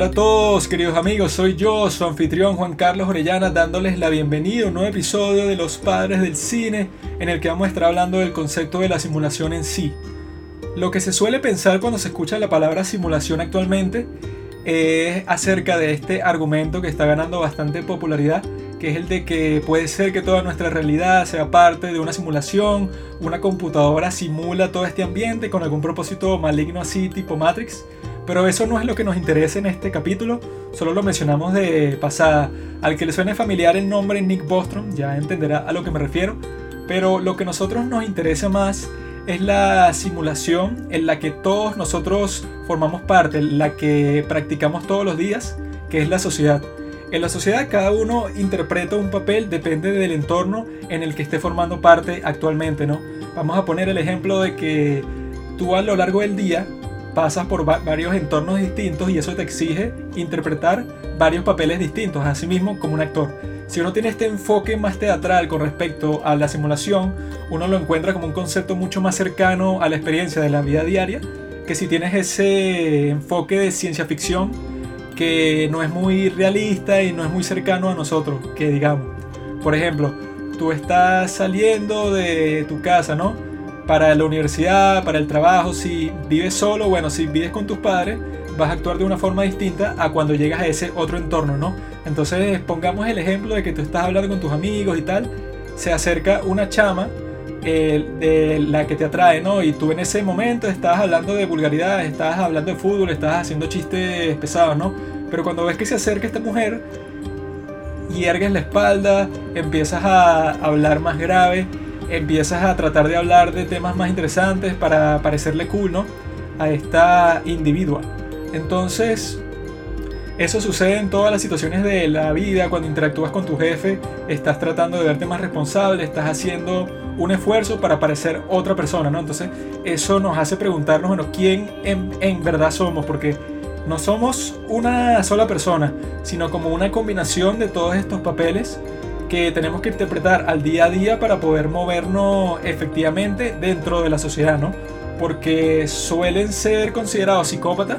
Hola a todos, queridos amigos, soy yo, su anfitrión Juan Carlos Orellana, dándoles la bienvenida a un nuevo episodio de Los Padres del Cine, en el que vamos a estar hablando del concepto de la simulación en sí. Lo que se suele pensar cuando se escucha la palabra simulación actualmente es acerca de este argumento que está ganando bastante popularidad, que es el de que puede ser que toda nuestra realidad sea parte de una simulación, una computadora simula todo este ambiente con algún propósito maligno así tipo Matrix. Pero eso no es lo que nos interesa en este capítulo, solo lo mencionamos de pasada. Al que le suene familiar el nombre Nick Bostrom ya entenderá a lo que me refiero, pero lo que a nosotros nos interesa más es la simulación en la que todos nosotros formamos parte, la que practicamos todos los días, que es la sociedad. En la sociedad cada uno interpreta un papel, depende del entorno en el que esté formando parte actualmente, ¿no? Vamos a poner el ejemplo de que tú a lo largo del día pasas por varios entornos distintos y eso te exige interpretar varios papeles distintos, así mismo como un actor. Si uno tiene este enfoque más teatral con respecto a la simulación, uno lo encuentra como un concepto mucho más cercano a la experiencia de la vida diaria, que si tienes ese enfoque de ciencia ficción que no es muy realista y no es muy cercano a nosotros, que digamos. Por ejemplo, tú estás saliendo de tu casa, ¿no? Para la universidad, para el trabajo, si vives solo, bueno, si vives con tus padres, vas a actuar de una forma distinta a cuando llegas a ese otro entorno, ¿no? Entonces, pongamos el ejemplo de que tú estás hablando con tus amigos y tal, se acerca una chama eh, de la que te atrae, ¿no? Y tú en ese momento estás hablando de vulgaridad, estás hablando de fútbol, estás haciendo chistes pesados, ¿no? Pero cuando ves que se acerca esta mujer, hiergues la espalda, empiezas a hablar más grave empiezas a tratar de hablar de temas más interesantes para parecerle cool, ¿no? A esta individua. Entonces, eso sucede en todas las situaciones de la vida, cuando interactúas con tu jefe, estás tratando de verte más responsable, estás haciendo un esfuerzo para parecer otra persona, ¿no? Entonces, eso nos hace preguntarnos, bueno, ¿quién en, en verdad somos? Porque no somos una sola persona, sino como una combinación de todos estos papeles que tenemos que interpretar al día a día para poder movernos efectivamente dentro de la sociedad, ¿no? Porque suelen ser considerados psicópatas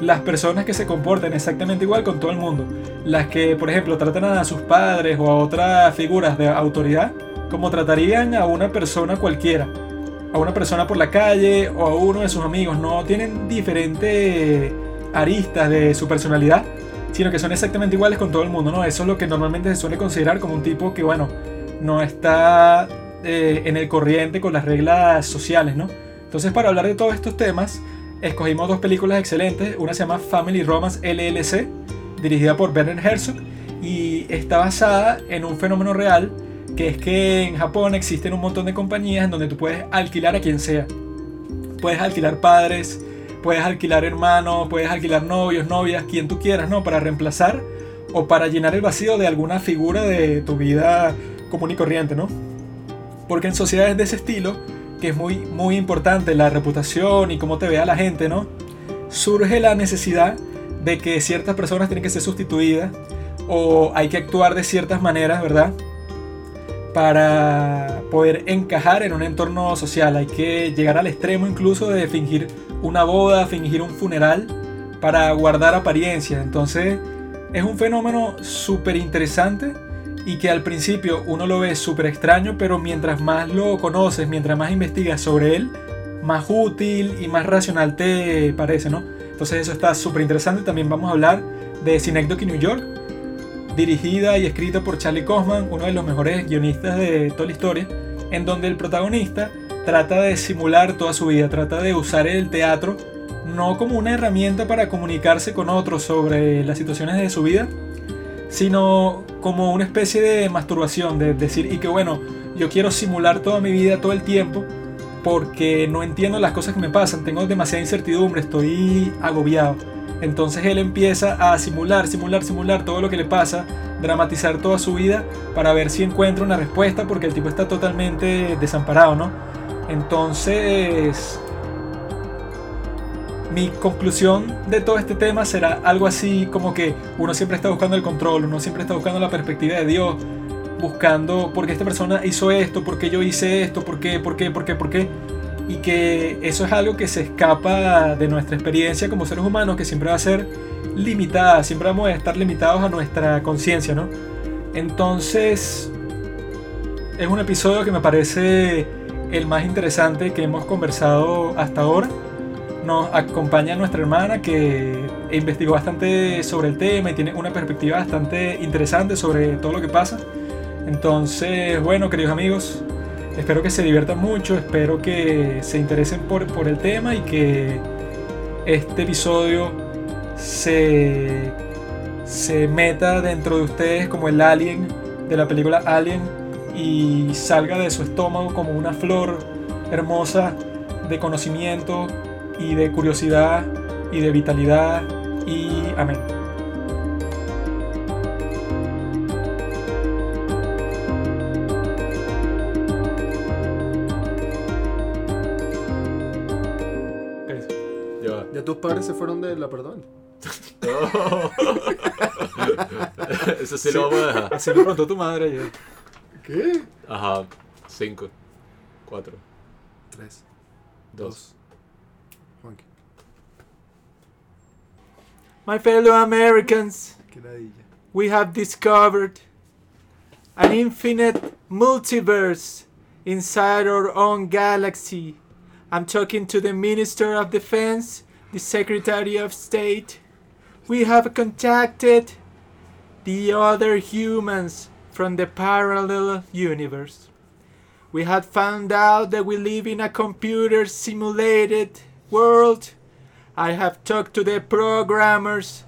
las personas que se comportan exactamente igual con todo el mundo. Las que, por ejemplo, tratan a sus padres o a otras figuras de autoridad como tratarían a una persona cualquiera. A una persona por la calle o a uno de sus amigos. No tienen diferentes aristas de su personalidad sino que son exactamente iguales con todo el mundo, ¿no? Eso es lo que normalmente se suele considerar como un tipo que, bueno, no está eh, en el corriente con las reglas sociales, ¿no? Entonces, para hablar de todos estos temas, escogimos dos películas excelentes. Una se llama Family Romance LLC, dirigida por Bernard Herzog, y está basada en un fenómeno real, que es que en Japón existen un montón de compañías en donde tú puedes alquilar a quien sea. Puedes alquilar padres, puedes alquilar hermanos, puedes alquilar novios, novias, quien tú quieras, ¿no? Para reemplazar o para llenar el vacío de alguna figura de tu vida común y corriente, ¿no? Porque en sociedades de ese estilo, que es muy, muy importante la reputación y cómo te vea la gente, ¿no? Surge la necesidad de que ciertas personas tienen que ser sustituidas o hay que actuar de ciertas maneras, ¿verdad? Para poder encajar en un entorno social. Hay que llegar al extremo incluso de fingir una boda, fingir un funeral para guardar apariencia. Entonces es un fenómeno súper interesante y que al principio uno lo ve súper extraño, pero mientras más lo conoces, mientras más investigas sobre él, más útil y más racional te parece, ¿no? Entonces eso está súper interesante. También vamos a hablar de Synecdoche New York, dirigida y escrita por Charlie Kaufman, uno de los mejores guionistas de toda la historia, en donde el protagonista trata de simular toda su vida, trata de usar el teatro no como una herramienta para comunicarse con otros sobre las situaciones de su vida, sino como una especie de masturbación, de decir, y que bueno, yo quiero simular toda mi vida todo el tiempo porque no entiendo las cosas que me pasan, tengo demasiada incertidumbre, estoy agobiado. Entonces él empieza a simular, simular, simular todo lo que le pasa, dramatizar toda su vida para ver si encuentra una respuesta porque el tipo está totalmente desamparado, ¿no? Entonces, mi conclusión de todo este tema será algo así como que uno siempre está buscando el control, uno siempre está buscando la perspectiva de Dios, buscando por qué esta persona hizo esto, por qué yo hice esto, por qué, por qué, por qué, por qué. Y que eso es algo que se escapa de nuestra experiencia como seres humanos, que siempre va a ser limitada, siempre vamos a estar limitados a nuestra conciencia, ¿no? Entonces, es un episodio que me parece el más interesante que hemos conversado hasta ahora. Nos acompaña nuestra hermana que investigó bastante sobre el tema y tiene una perspectiva bastante interesante sobre todo lo que pasa. Entonces, bueno, queridos amigos, espero que se diviertan mucho, espero que se interesen por, por el tema y que este episodio se, se meta dentro de ustedes como el alien de la película Alien y salga de su estómago como una flor hermosa de conocimiento y de curiosidad y de vitalidad y amén. Se fueron de la perdón. Eso sí, lo vamos a dejar. Así me preguntó tu madre ayer. ¿Qué? Ajá. 5, 4, Tres, 2. dos. Juanqui, My fellow Americans, qué ladilla. we have discovered an infinite multiverse inside our own galaxy. I'm talking to the Minister of Defense, the Secretary of State. We have contacted the other humans from the parallel universe. We had found out that we live in a computer simulated world. I have talked to the programmers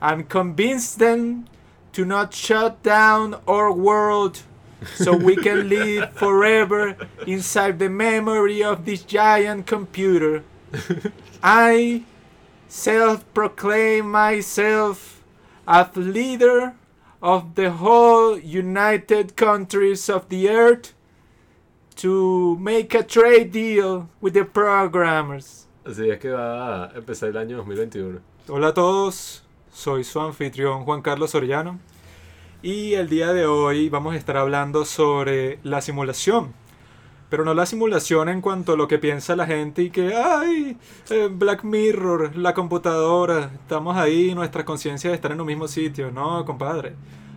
and convinced them to not shut down our world so we can live forever inside the memory of this giant computer. I self proclaim myself as leader of the whole United Countries of the Earth to make a trade deal with the programmers. Así es que va a empezar el año 2021. Hola a todos, soy su anfitrión Juan Carlos Orellano y el día de hoy vamos a estar hablando sobre la simulación. Pero no la simulación en cuanto a lo que piensa la gente y que, ay, eh, Black Mirror, la computadora, estamos ahí, nuestras conciencias están en un mismo sitio. No, compadre.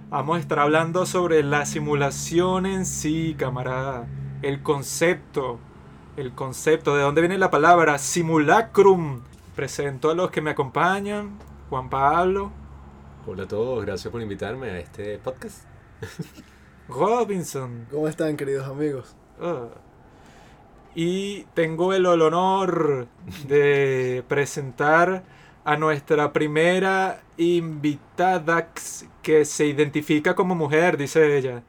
Vamos a estar hablando sobre la simulación en sí, camarada. El concepto. El concepto. ¿De dónde viene la palabra? Simulacrum. Presento a los que me acompañan. Juan Pablo, Hola a todos, gracias por invitarme a este podcast. Robinson. ¿Cómo están, queridos amigos? Y tengo el honor de presentar a nuestra primera invitada que se identifica como mujer, dice ella.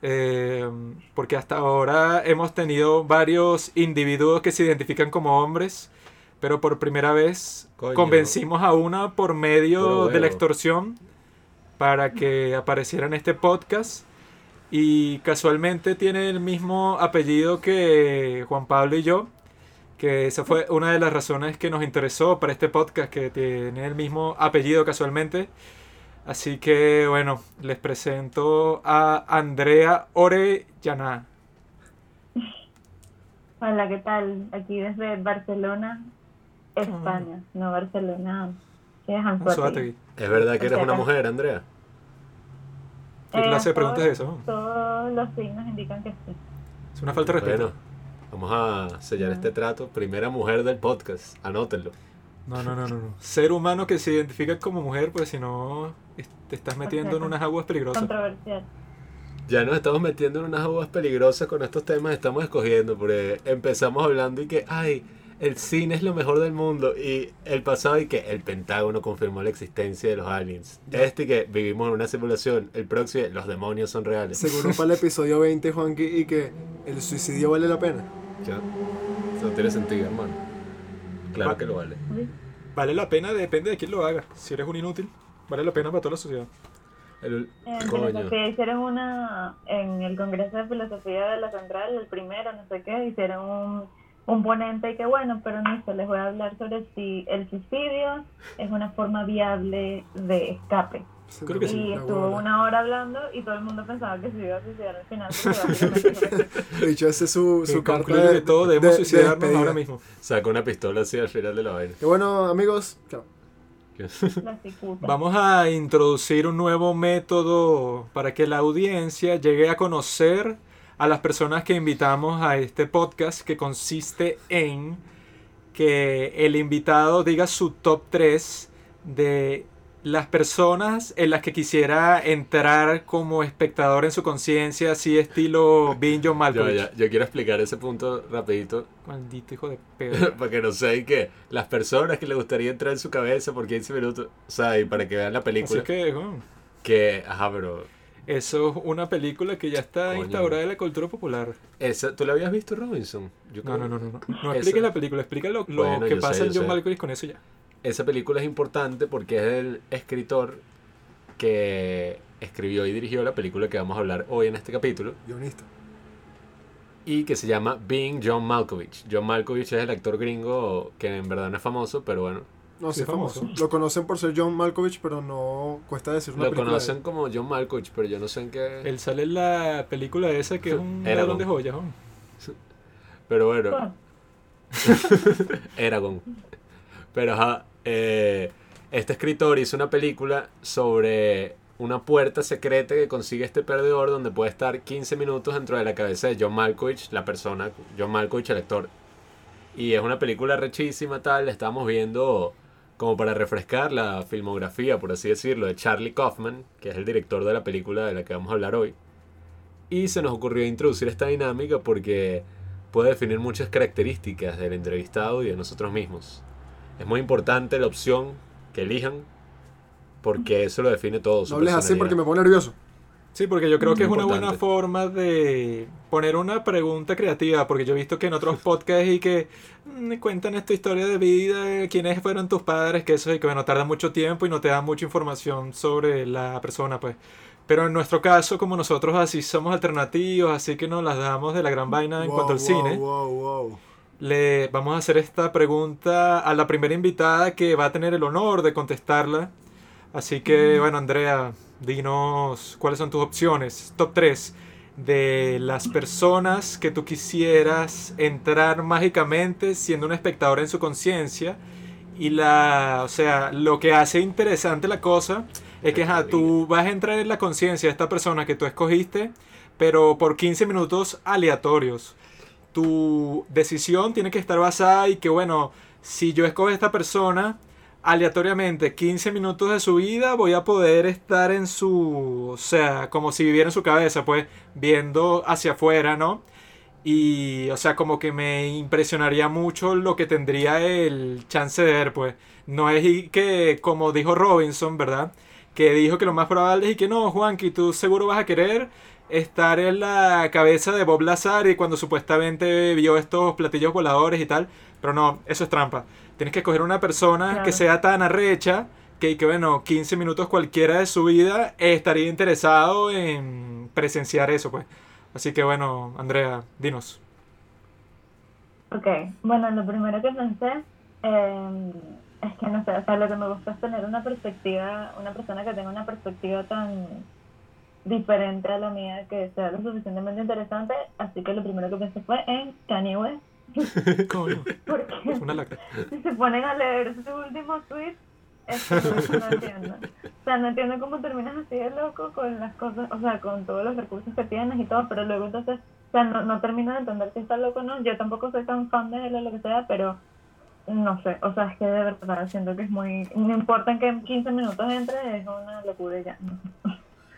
Eh, porque hasta ahora hemos tenido varios individuos que se identifican como hombres, pero por primera vez Coño. convencimos a una por medio de la extorsión para que apareciera en este podcast. Y casualmente tiene el mismo apellido que Juan Pablo y yo. Que esa fue una de las razones que nos interesó para este podcast, que tiene el mismo apellido casualmente. Así que bueno, les presento a Andrea Orellana. Hola, ¿qué tal? Aquí desde Barcelona, España, no Barcelona, que es. Anzoátegui. ¿Es verdad que eres una mujer, Andrea? ¿Qué clase de pregunta todos- es eso? Todos los signos indican que sí. Es una falta de respeto. Bueno, vamos a sellar este trato. Primera mujer del podcast, anótenlo. No, no, no, no, no. Ser humano que se identifica como mujer, pues si no, te estás metiendo en unas aguas peligrosas. Controversial. Ya nos estamos metiendo en unas aguas peligrosas con estos temas que estamos escogiendo, porque empezamos hablando y que, ay, el cine es lo mejor del mundo, y el pasado y que el Pentágono confirmó la existencia de los aliens. Este y que vivimos en una simulación, el próximo, los demonios son reales. Seguro para el episodio 20, Juanqui, y que el suicidio vale la pena. Ya, Eso no tiene sentido, hermano. Claro Va- que lo vale. Vale la pena, depende de quién lo haga. Si eres un inútil, vale la pena para toda la sociedad. El, En coño. filosofía hicieron una, en el Congreso de Filosofía de la Central, el primero, no sé qué, hicieron un, un ponente y que bueno, pero no sé, les voy a hablar sobre si el suicidio es una forma viable de escape. Creo que sí. Y La estuvo una hora hablando y todo el mundo pensaba que se iba a suicidar al final. De hecho, ese es su, su carta de, que todos de- debemos de suicidarnos despedida. ahora mismo. Saca una pistola así al final de la vaina. Que bueno, amigos. Vamos a introducir un nuevo método para que la audiencia llegue a conocer a las personas que invitamos a este podcast que consiste en que el invitado diga su top 3 de las personas en las que quisiera entrar como espectador en su conciencia, así estilo Being John Yo, Malkovich. ya- yo quiero explicar ese punto rapidito Maldito hijo de pedo. para que no sé que las personas que le gustaría entrar en su cabeza por 15 minutos, o sea, y para que vean la Así película, que, bueno, que, ajá, pero eso es una película que ya está Coño. instaurada en la cultura popular. esa, ¿tú la habías visto Robinson? Yo No, creo- no, no, no. No, no Esa- expliques la película, explica lo, lo Bueno, que pasa sé, en John. Malkovich con eso ya. Esa película es importante porque es el escritor que escribió y dirigió la película que vamos a hablar hoy en este capítulo Guionista. y que se llama Being John Malkovich. John Malkovich es el actor gringo que en verdad no es famoso, pero bueno, No Sí, famoso. famoso. Lo conocen por ser John Malkovich, pero no cuesta decir una lo película de conocen él. como John Malkovich, pero yo no sé en qué... Él sale en la película esa que es un Eragon. ladrón de joyas. ¿no? Pero bueno, Bueno, Eragon. Pero ajá, eh, este escritor hizo una película sobre una puerta secreta que consigue este perdedor donde puede estar 15 minutos dentro de la cabeza de John Malkovich, la persona, John Malkovich, el actor. Y es una película rechísima, tal, la estamos viendo como para refrescar la filmografía, por así decirlo, de Charlie Kaufman, que es el director de la película de la que vamos a hablar hoy. Y se nos ocurrió introducir esta dinámica porque puede definir muchas características del entrevistado y de nosotros mismos. Es muy importante la opción que elijan porque eso lo define todo. su No hables así porque me pongo nervioso. Sí, porque yo creo que es una buena forma de poner una pregunta creativa, porque yo he visto que en otros podcasts y que mm, cuentan esta historia de vida, quiénes fueron tus padres, que eso y que bueno, tarda mucho tiempo y no te da mucha información sobre la persona, pues. Pero en nuestro caso, como nosotros así somos alternativos, así que nos las damos de la gran vaina en Wow, cuanto al wow, cine. Wow, wow. Le vamos a hacer esta pregunta a la primera invitada que va a tener el honor de contestarla. Así que, bueno, Andrea, dinos cuáles son tus opciones. Top 3 de las personas que tú quisieras entrar mágicamente siendo un espectador en su conciencia. Y la, o sea, lo que hace interesante la cosa es que ajá, tú vas a entrar en la conciencia de esta persona que tú escogiste, pero por 15 minutos aleatorios tu decisión tiene que estar basada y que, bueno, si yo escojo a esta persona aleatoriamente 15 minutos de su vida, voy a poder estar en su, o sea, como si viviera en su cabeza, pues, viendo hacia afuera, ¿no? Y, o sea, como que me impresionaría mucho lo que tendría el chance de ver, pues. No es que, como dijo Robinson, ¿verdad? Que dijo que lo más probable es que no, Juan, que tú seguro vas a querer estar en la cabeza de Bob Lazar y cuando supuestamente vio estos platillos voladores y tal. Pero no, eso es trampa. Tienes que escoger una persona Claro. que sea tan arrecha que, que, bueno, 15 minutos cualquiera de su vida estaría interesado en presenciar eso, pues. Así que bueno, Andrea, dinos. Ok, bueno, lo primero que pensé eh, es que no sé, o sea, lo que me gusta es tener una perspectiva, una persona que tenga una perspectiva tan diferente a la mía que sea lo suficientemente interesante, así que lo primero que pensé fue en Kanye West, Porque es una lacra. si se ponen a leer su último tweet, es que no, no entiendo. O sea, no entiendo cómo terminas así de loco con las cosas, o sea, con todos los recursos que tienes y todo, pero luego entonces, o sea, no, no termino de entender si está loco o no. Yo tampoco soy tan fan de él o lo que sea, pero no sé, o sea, es que de verdad siento que es muy, no importa en qué 15 minutos entre, es una locura ya. no.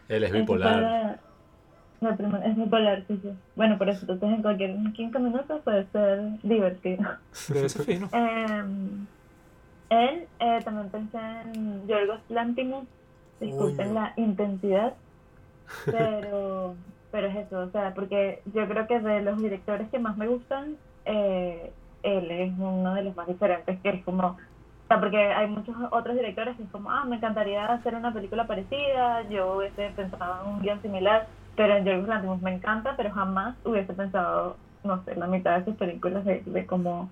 Él es bipolar. Primera- es sí, sí. Bueno, por eso, entonces en cualquier 15 minutos puede ser divertido. Debe ser fino. Eh, él eh, también pensé en Yorgos Lantimos, disculpen la intensidad, pero, pero es eso, o sea, porque yo creo que de los directores que más me gustan, eh, él es uno de los más diferentes, que es como, o sea, porque hay muchos otros directores que es como, ah, me encantaría hacer una película parecida, yo hubiese pensado en un guion similar, pero en Yorgos Lantimos me encanta, pero jamás hubiese pensado, no sé, la mitad de sus películas de, de cómo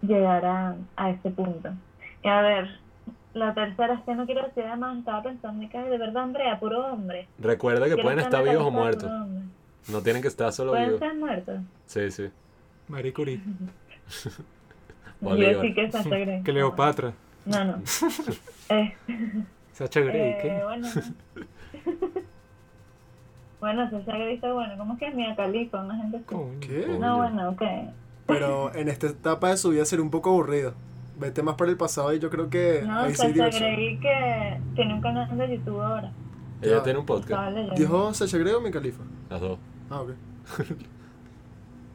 llegar a, a ese punto. Y a ver, la tercera es que no quiero decir además, estaba pensando que de verdad, Andrea, puro hombre. Recuerda que Quiero pueden estar estar vivos o muertos. No tienen que estar solo Pueden vivos. ser muertos. Sí, sí. Marie Curie, Yo sí que Sasha Grey. Cleopatra. No, no. Eh, Sacha Grey, eh, ¿qué? bueno. bueno, Sasha Grey está bueno. ¿Cómo es que es Mia Khalifa? Una gente así. No, bueno, ok. Pero en esta etapa de su vida sería un poco aburrido. Vete más para el pasado y yo creo que No, ahí sí Sasha diversión. Grey que tiene un canal de YouTube ahora. Ella Ya. tiene un podcast. ¿Dijo Sacha Grey o mi califa? Las dos. Ah, ok.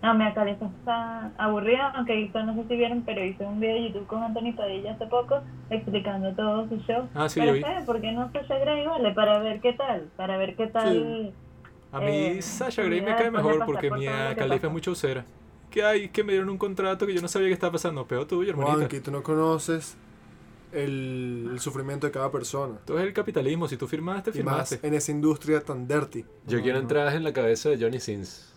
No, Mia Khalifa está aburrida, aunque hizo, no sé si vieron, pero hizo un video de YouTube con Anthony Padilla hace poco explicando todo su show. Ah, sí, pero yo vi. ¿sabes por qué no Sasha Grey? Vale, para ver qué tal, para ver qué tal... A mí eh, Sasha Grey me cae mejor porque por mi todo lo que Califa pasó. es mucho usera. Que hay que me dieron un contrato que yo no sabía que estaba pasando. Peor tuyo, hermanita. Juanqui, tú no conoces el, el sufrimiento de cada persona. Todo es el capitalismo. Si tú firmaste, Y más firmaste. en esa industria tan dirty. Yo No, quiero no. entrar en la cabeza de Johnny Sins.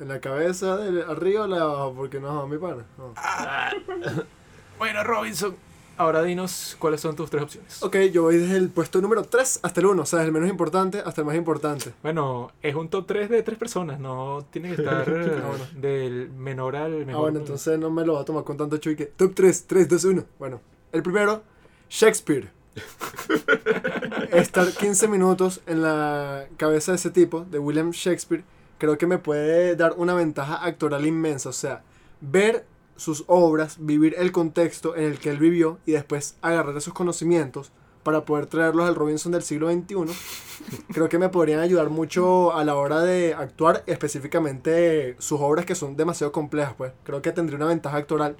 En la cabeza, de arriba o la de abajo, porque no, mi pana. No. Bueno, Robinson. Ahora dinos cuáles son tus tres opciones. Ok, yo voy desde el puesto número 3 hasta el 1, o sea, desde el menos importante hasta el más importante. Bueno, es un top 3 de tres personas. No tiene que estar Ah, bueno. del menor al mejor. Ah, bueno, entonces no me lo va a tomar con tanto chuy que. Top 3, 3, 2, 1. Bueno, el primero, Shakespeare. Estar 15 minutos en la cabeza de ese tipo, de William Shakespeare, creo que me puede dar una ventaja actoral inmensa. O sea, ver sus obras, vivir el contexto en el que él vivió y después agarrar esos conocimientos para poder traerlos al Robinson del siglo XXI, creo que me podrían ayudar mucho a la hora de actuar, específicamente sus obras que son demasiado complejas, pues. Creo que tendría una ventaja actoral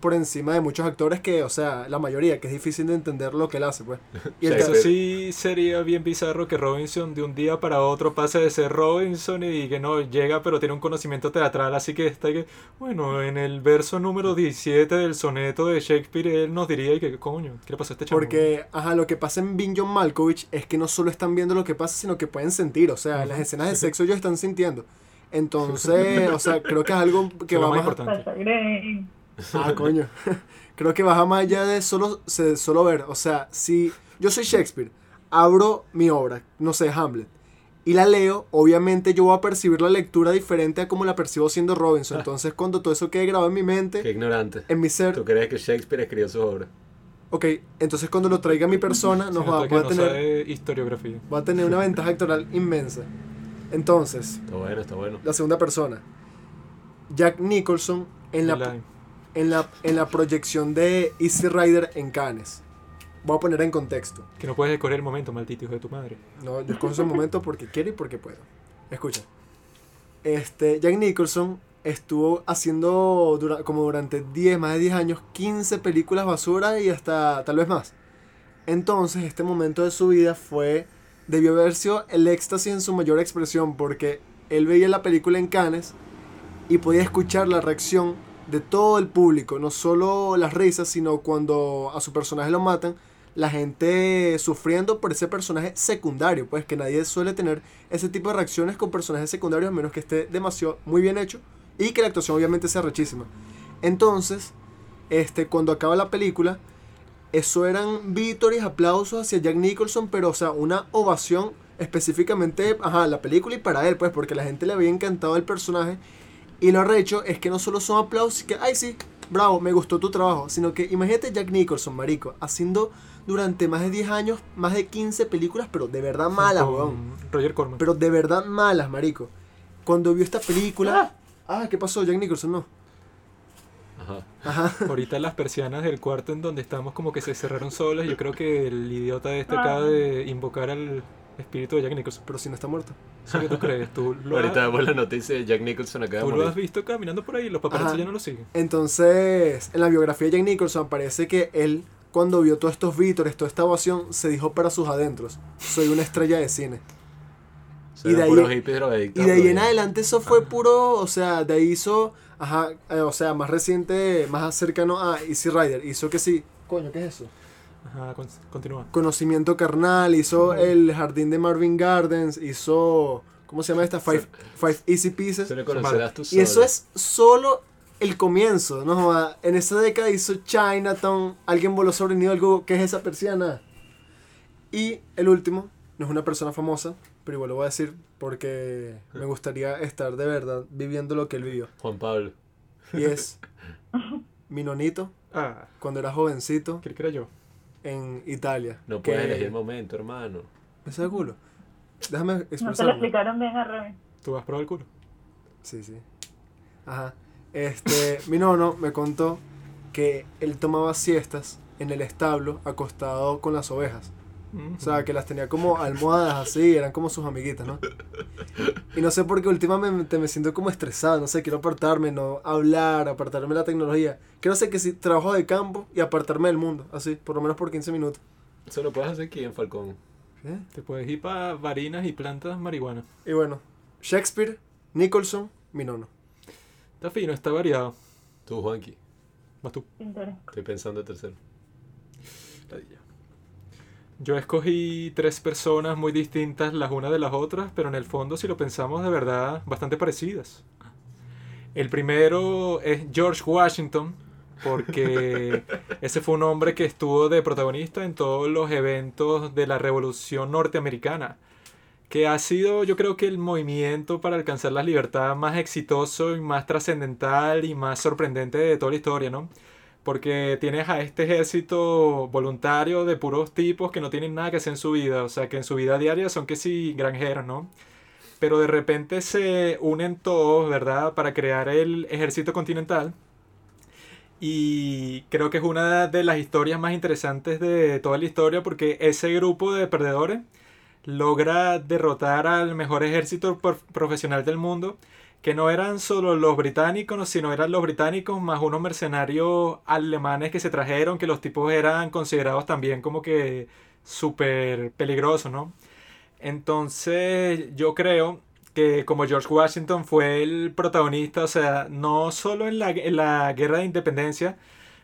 por encima de muchos actores que, o sea, la mayoría, que es difícil de entender lo que él hace, pues. Y el Eso sí sería bien bizarro que Robinson de un día para otro pase de ser Robinson y que no llega pero tiene un conocimiento teatral así que está que bueno en el verso número 17 del soneto de Shakespeare él nos diría y que coño ¿qué le pasó a este chavo? Porque, ajá, lo que pasa en Bin John Malkovich es que no solo están viendo lo que pasa, sino que pueden sentir. O sea, en las escenas de sexo ellos están sintiendo. Entonces, o sea, creo que es algo que va más... importante. Ah, coño. Creo que baja más allá de solo, solo ver. O sea, si yo soy Shakespeare, abro mi obra, no sé, Hamlet, y la leo, obviamente yo voy a percibir la lectura diferente a como la percibo siendo Robinson. Entonces, cuando todo eso quede grabado en mi Qué mente, ignorante. en mi ser, ¿Tú crees que Shakespeare escribió su obra? ok, entonces cuando lo traiga a mi persona, nos va, a no tener, historiografía. va a tener una ventaja actoral inmensa. Entonces, Está bueno, está bueno. la segunda persona, Jack Nicholson en La- en la, en la proyección de Easy Rider en Cannes. Voy a poner en contexto. que no puedes escoger el momento maldito hijo de tu madre No, yo escojo ese momento porque quiero y porque puedo. Escucha. Este, Jack Nicholson estuvo haciendo dura- como durante 10, más de 10 años, 15 películas basura y hasta tal vez más. Entonces, este momento de su vida fue, debió haber sido el éxtasis en su mayor expresión porque él veía la película en Cannes y podía escuchar la reacción de todo el público, no solo las risas, sino cuando a su personaje lo matan, la gente sufriendo por ese personaje secundario, pues que nadie suele tener ese tipo de reacciones con personajes secundarios a menos que esté demasiado muy bien hecho y que la actuación obviamente sea rechísima. Entonces, este cuando acaba la película, eso eran vítores, aplausos hacia Jack Nicholson, pero o sea, una ovación específicamente, ajá, la película y para él, pues porque la gente le había encantado el personaje y lo arrecho es que no solo son aplausos y que, ay sí, bravo, me gustó tu trabajo, sino que imagínate Jack Nicholson, marico, haciendo durante más de 10 años, más de 15 películas, pero de verdad malas, weón. Roger Corman Pero de verdad malas, marico. Cuando vio esta película... Ah, ¿qué pasó? Jack Nicholson, no. Ajá. Ajá. Ahorita las persianas del cuarto en donde estamos como que se cerraron solas. Yo creo que el idiota este Ah. acaba de invocar al espíritu de Jack Nicholson. Pero si no está muerto. ¿Eso qué tú crees? ¿Tú lo, Ahorita vemos la noticia de Jack Nicholson de tú lo has morir. visto caminando por ahí? Los paparazzi ya no lo siguen. Entonces, en la biografía de Jack Nicholson parece que él, cuando vio todos estos vítores, toda esta ovación, se dijo para sus adentros, soy una estrella de cine. Y de ahí- Y de ahí en adelante eso fue puro, o sea, de ahí hizo, ajá, eh, o sea, más reciente, más cercano a Easy Rider, hizo que sí, coño, ¿qué es eso? Ajá, con- continúa. Conocimiento carnal, hizo el jardín de Marvin Gardens, hizo, ¿cómo se llama esta? Five, Five Easy Pieces. Se le conocerás tú Y eso es solo el comienzo, ¿no? En esa década hizo Chinatown, alguien voló sobre el nido Google, ¿qué es esa persiana? Y el último, no es una persona famosa, pero igual lo voy a decir porque me gustaría estar de verdad viviendo lo que él vivió. Juan Pablo. Y es mi nonito, Ah, cuando era jovencito ¿qué yo? En Italia. No puedes elegir el momento, hermano. ¿Me sabe culo? Déjame No te lo expresarme. explicaron bien a Remy. ¿Tú has probado el culo? Sí, sí. Ajá. Este, mi nono me contó que él tomaba siestas en el establo acostado con las ovejas. O sea, que las tenía como almohadas así, eran como sus amiguitas, ¿no? Y no sé por qué últimamente me siento como estresado, no sé, quiero apartarme, no hablar, apartarme de la tecnología. Quiero hacer que si trabajo de campo y apartarme del mundo, así, por lo menos por 15 minutos. Eso lo puedes hacer aquí en Falcón. ¿Eh? Te puedes ir para varinas y plantas marihuana. Y bueno, Shakespeare, Nicholson, mi nono. Está fino, está variado. Tú, Juanqui. Vas tú. Estoy pensando tercero. Ladilla. Yo escogí tres personas muy distintas las unas de las otras, pero en el fondo, si lo pensamos de verdad, bastante parecidas. El primero es George Washington, porque ese fue un hombre que estuvo de protagonista en todos los eventos de la Revolución Norteamericana, que ha sido yo creo que el movimiento para alcanzar la libertad más exitoso y más trascendental y más sorprendente de toda la historia, ¿no? Porque tienes a este ejército voluntario de puros tipos que no tienen nada que hacer en su vida, o sea, que en su vida diaria son que sí granjeros, ¿no? Pero de repente se unen todos, ¿verdad? Para crear el ejército continental. Y creo que es una de las historias más interesantes de toda la historia porque ese grupo de perdedores logra derrotar al mejor ejército profesional del mundo, que no eran solo los británicos, sino eran los británicos más unos mercenarios alemanes que se trajeron, que los tipos eran considerados también como que súper peligrosos, ¿no? Entonces yo creo que como George Washington fue el protagonista, o sea, no solo en la, en la guerra de independencia,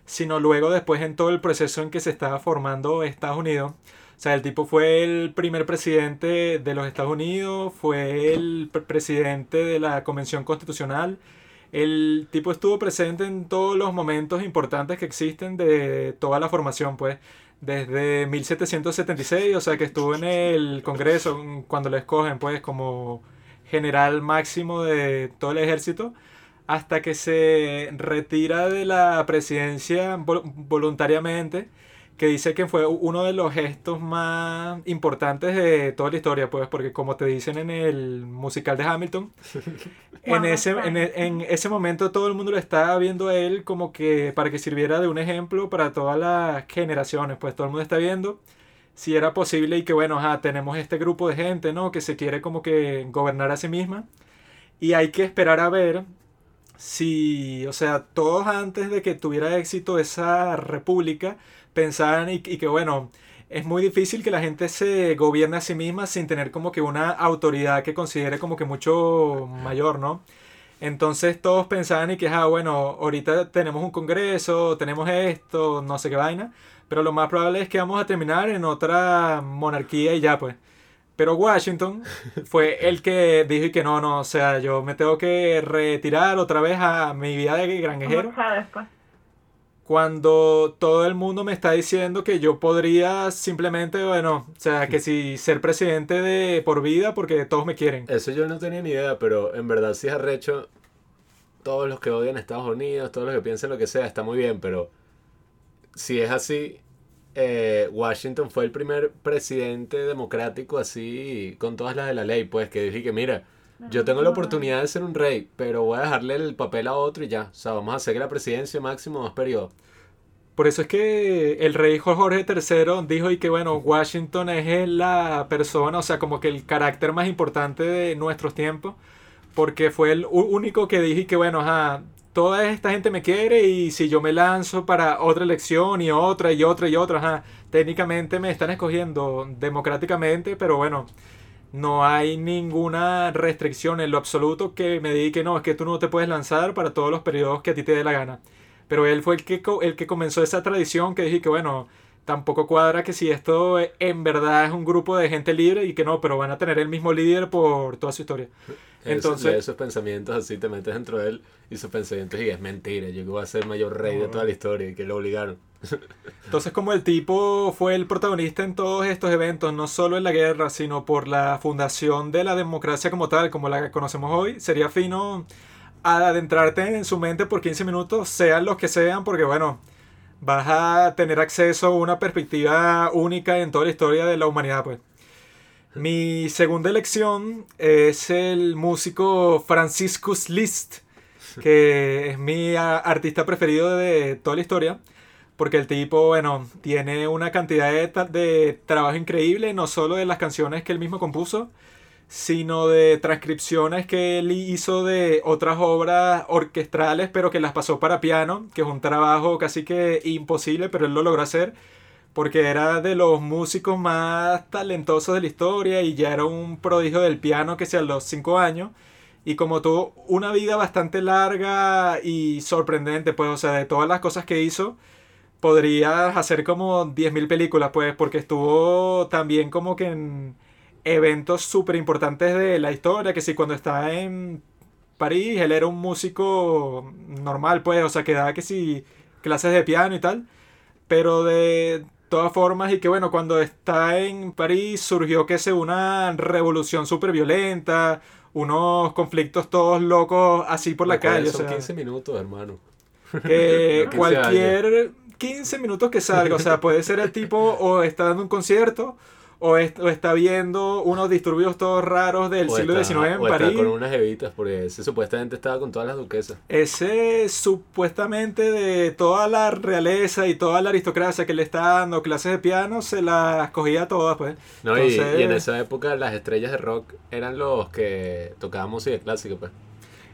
sino luego después en todo el proceso en que se estaba formando Estados Unidos. O sea, el tipo fue el primer presidente de los Estados Unidos, fue el pre- presidente de la Convención Constitucional. El tipo estuvo presente en todos los momentos importantes que existen de toda la formación, pues, desde 1776, o sea, que estuvo en el Congreso cuando lo escogen, pues, como general máximo de todo el ejército, hasta que se retira de la presidencia vol- voluntariamente que dice que fue uno de los gestos más importantes de toda la historia, pues, porque como te dicen en el musical de Hamilton, en ese, en, e- en ese momento todo el mundo lo estaba viendo a él como que para que sirviera de un ejemplo para todas las generaciones, pues todo el mundo está viendo si era posible y que bueno, ajá, tenemos este grupo de gente, ¿no? Que se quiere como que gobernar a sí misma y hay que esperar a ver si, o sea, todos antes de que tuviera éxito esa república, pensaban y, y que bueno, es muy difícil que la gente se gobierne a sí misma sin tener como que una autoridad que considere como que mucho mayor, ¿no? Entonces todos pensaban y que, ah, bueno, ahorita tenemos un congreso, tenemos esto, no sé qué vaina, pero lo más probable es que vamos a terminar en otra monarquía y ya, pues. Pero Washington fue el que dijo y que no, no, o sea, yo me tengo que retirar otra vez a mi vida de granjero Como Chávez, pues. Cuando todo el mundo me está diciendo que yo podría simplemente, bueno, o sea, que si ser presidente de por vida porque todos me quieren. Eso yo no tenía ni idea, pero en verdad sí es arrecho. Todos los que odian a Estados Unidos, todos los que piensen lo que sea, está muy bien, pero si es así, eh, Washington fue el primer presidente democrático así, con todas las de la ley, pues, que dije que mira, yo tengo la oportunidad de ser un rey, pero voy a dejarle el papel a otro y ya. O sea, vamos a hacer que la presidencia máximo dos periodos. Por eso es que el rey Jorge III dijo y que, bueno, Washington es la persona, o sea, como que el carácter más importante de nuestros tiempos, porque fue el único que dijo y que, bueno, ajá, toda esta gente me quiere y si yo me lanzo para otra elección y otra y otra y otra, ajá, técnicamente me están escogiendo democráticamente, pero bueno, no hay ninguna restricción en lo absoluto que me diga que no, es que tú no te puedes lanzar para todos los periodos que a ti te dé la gana. Pero él fue el que, el que comenzó esa tradición que dije que bueno, tampoco cuadra que si esto en verdad es un grupo de gente libre y que no, pero van a tener el mismo líder por toda su historia. Entonces, esos pensamientos así te metes dentro de él y sus pensamientos y es mentira, yo que voy a ser mayor rey de toda la historia y que lo obligaron. Entonces como el tipo fue el protagonista en todos estos eventos, no solo en la guerra, sino por la fundación de la democracia como tal, como la conocemos hoy, sería fino adentrarte en su mente por 15 minutos, sean los que sean, porque bueno, vas a tener acceso a una perspectiva única en toda la historia de la humanidad, pues. Mi segunda elección es el músico Franciscus Liszt, que es mi artista preferido de toda la historia, porque el tipo, bueno, tiene una cantidad de, de trabajo increíble, no solo de las canciones que él mismo compuso, sino de transcripciones que él hizo de otras obras orquestrales, pero que las pasó para piano, que es un trabajo casi que imposible, pero él lo logró hacer porque era de los músicos más talentosos de la historia y ya era un prodigio del piano que sea a los 5 años. Y como tuvo una vida bastante larga y sorprendente, pues, o sea, de todas las cosas que hizo, podrías hacer como 10.000 películas, pues, porque estuvo también como que en eventos súper importantes de la historia, que sí, cuando estaba en París, él era un músico normal, pues, o sea, que daba que sí, clases de piano y tal, pero de todas formas, y que bueno, cuando está en París surgió que se una revolución súper violenta, unos conflictos todos locos así por la calle, o Son sea, 15 minutos, hermano. que 15 cualquier 15 minutos que salga, o sea, puede ser el tipo o está dando un concierto o, es- o está viendo unos disturbios todos raros del O siglo está- XIX en o está París. con unas evitas, porque ese supuestamente estaba con todas las duquesas. Ese supuestamente de toda la realeza y toda la aristocracia que le está dando clases de piano, se las cogía todas, pues. No, y- y, en esa época las estrellas de rock eran los que tocaban música clásica, pues.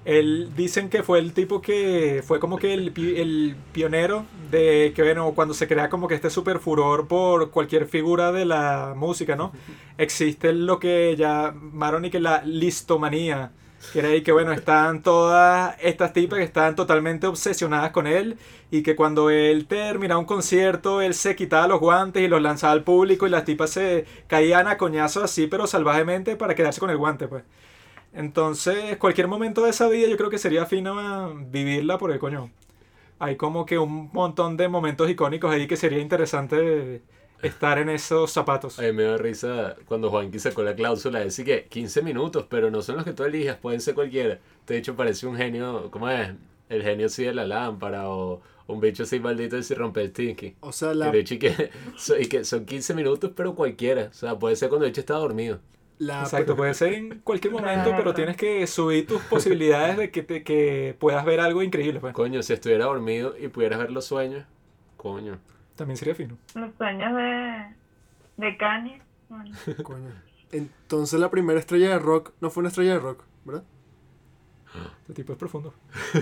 Él dicen que fue el tipo que fue como que el, el pionero de que, bueno, cuando se crea como que este super furor por cualquier figura de la música, ¿no? Existe lo que llamaron y que la listomanía. Que era ahí que, bueno, están todas estas tipas que están totalmente obsesionadas con él y que cuando él terminaba un concierto, él se quitaba los guantes y los lanzaba al público y las tipas se caían a coñazos así, pero salvajemente para quedarse con el guante, pues. Entonces, cualquier momento de esa vida yo creo que sería fino ah, vivirla por el coño. Hay como que un montón de momentos icónicos ahí que sería interesante estar en esos zapatos. A mí me da risa cuando Juanqui sacó la cláusula, decir que 15 minutos, pero no son los que tú elijas, pueden ser cualquiera. De hecho, parece un genio, ¿cómo es? El genio sí de la lámpara o un bicho así maldito y se rompe el tinky. O sea, Y la, de hecho, y que, so- y que son 15 minutos, pero cualquiera. O sea, puede ser cuando el bicho está dormido. La, Exacto, puede ser en cualquier momento, pero tienes que subir tus posibilidades de que, te, que puedas ver algo increíble. Pues. Coño, si estuviera dormido y pudieras ver los sueños, coño. También sería fino. Los sueños de, de Kanye. bueno, coño. Entonces la primera estrella de rock no fue una estrella de rock, ¿verdad? Este tipo es profundo.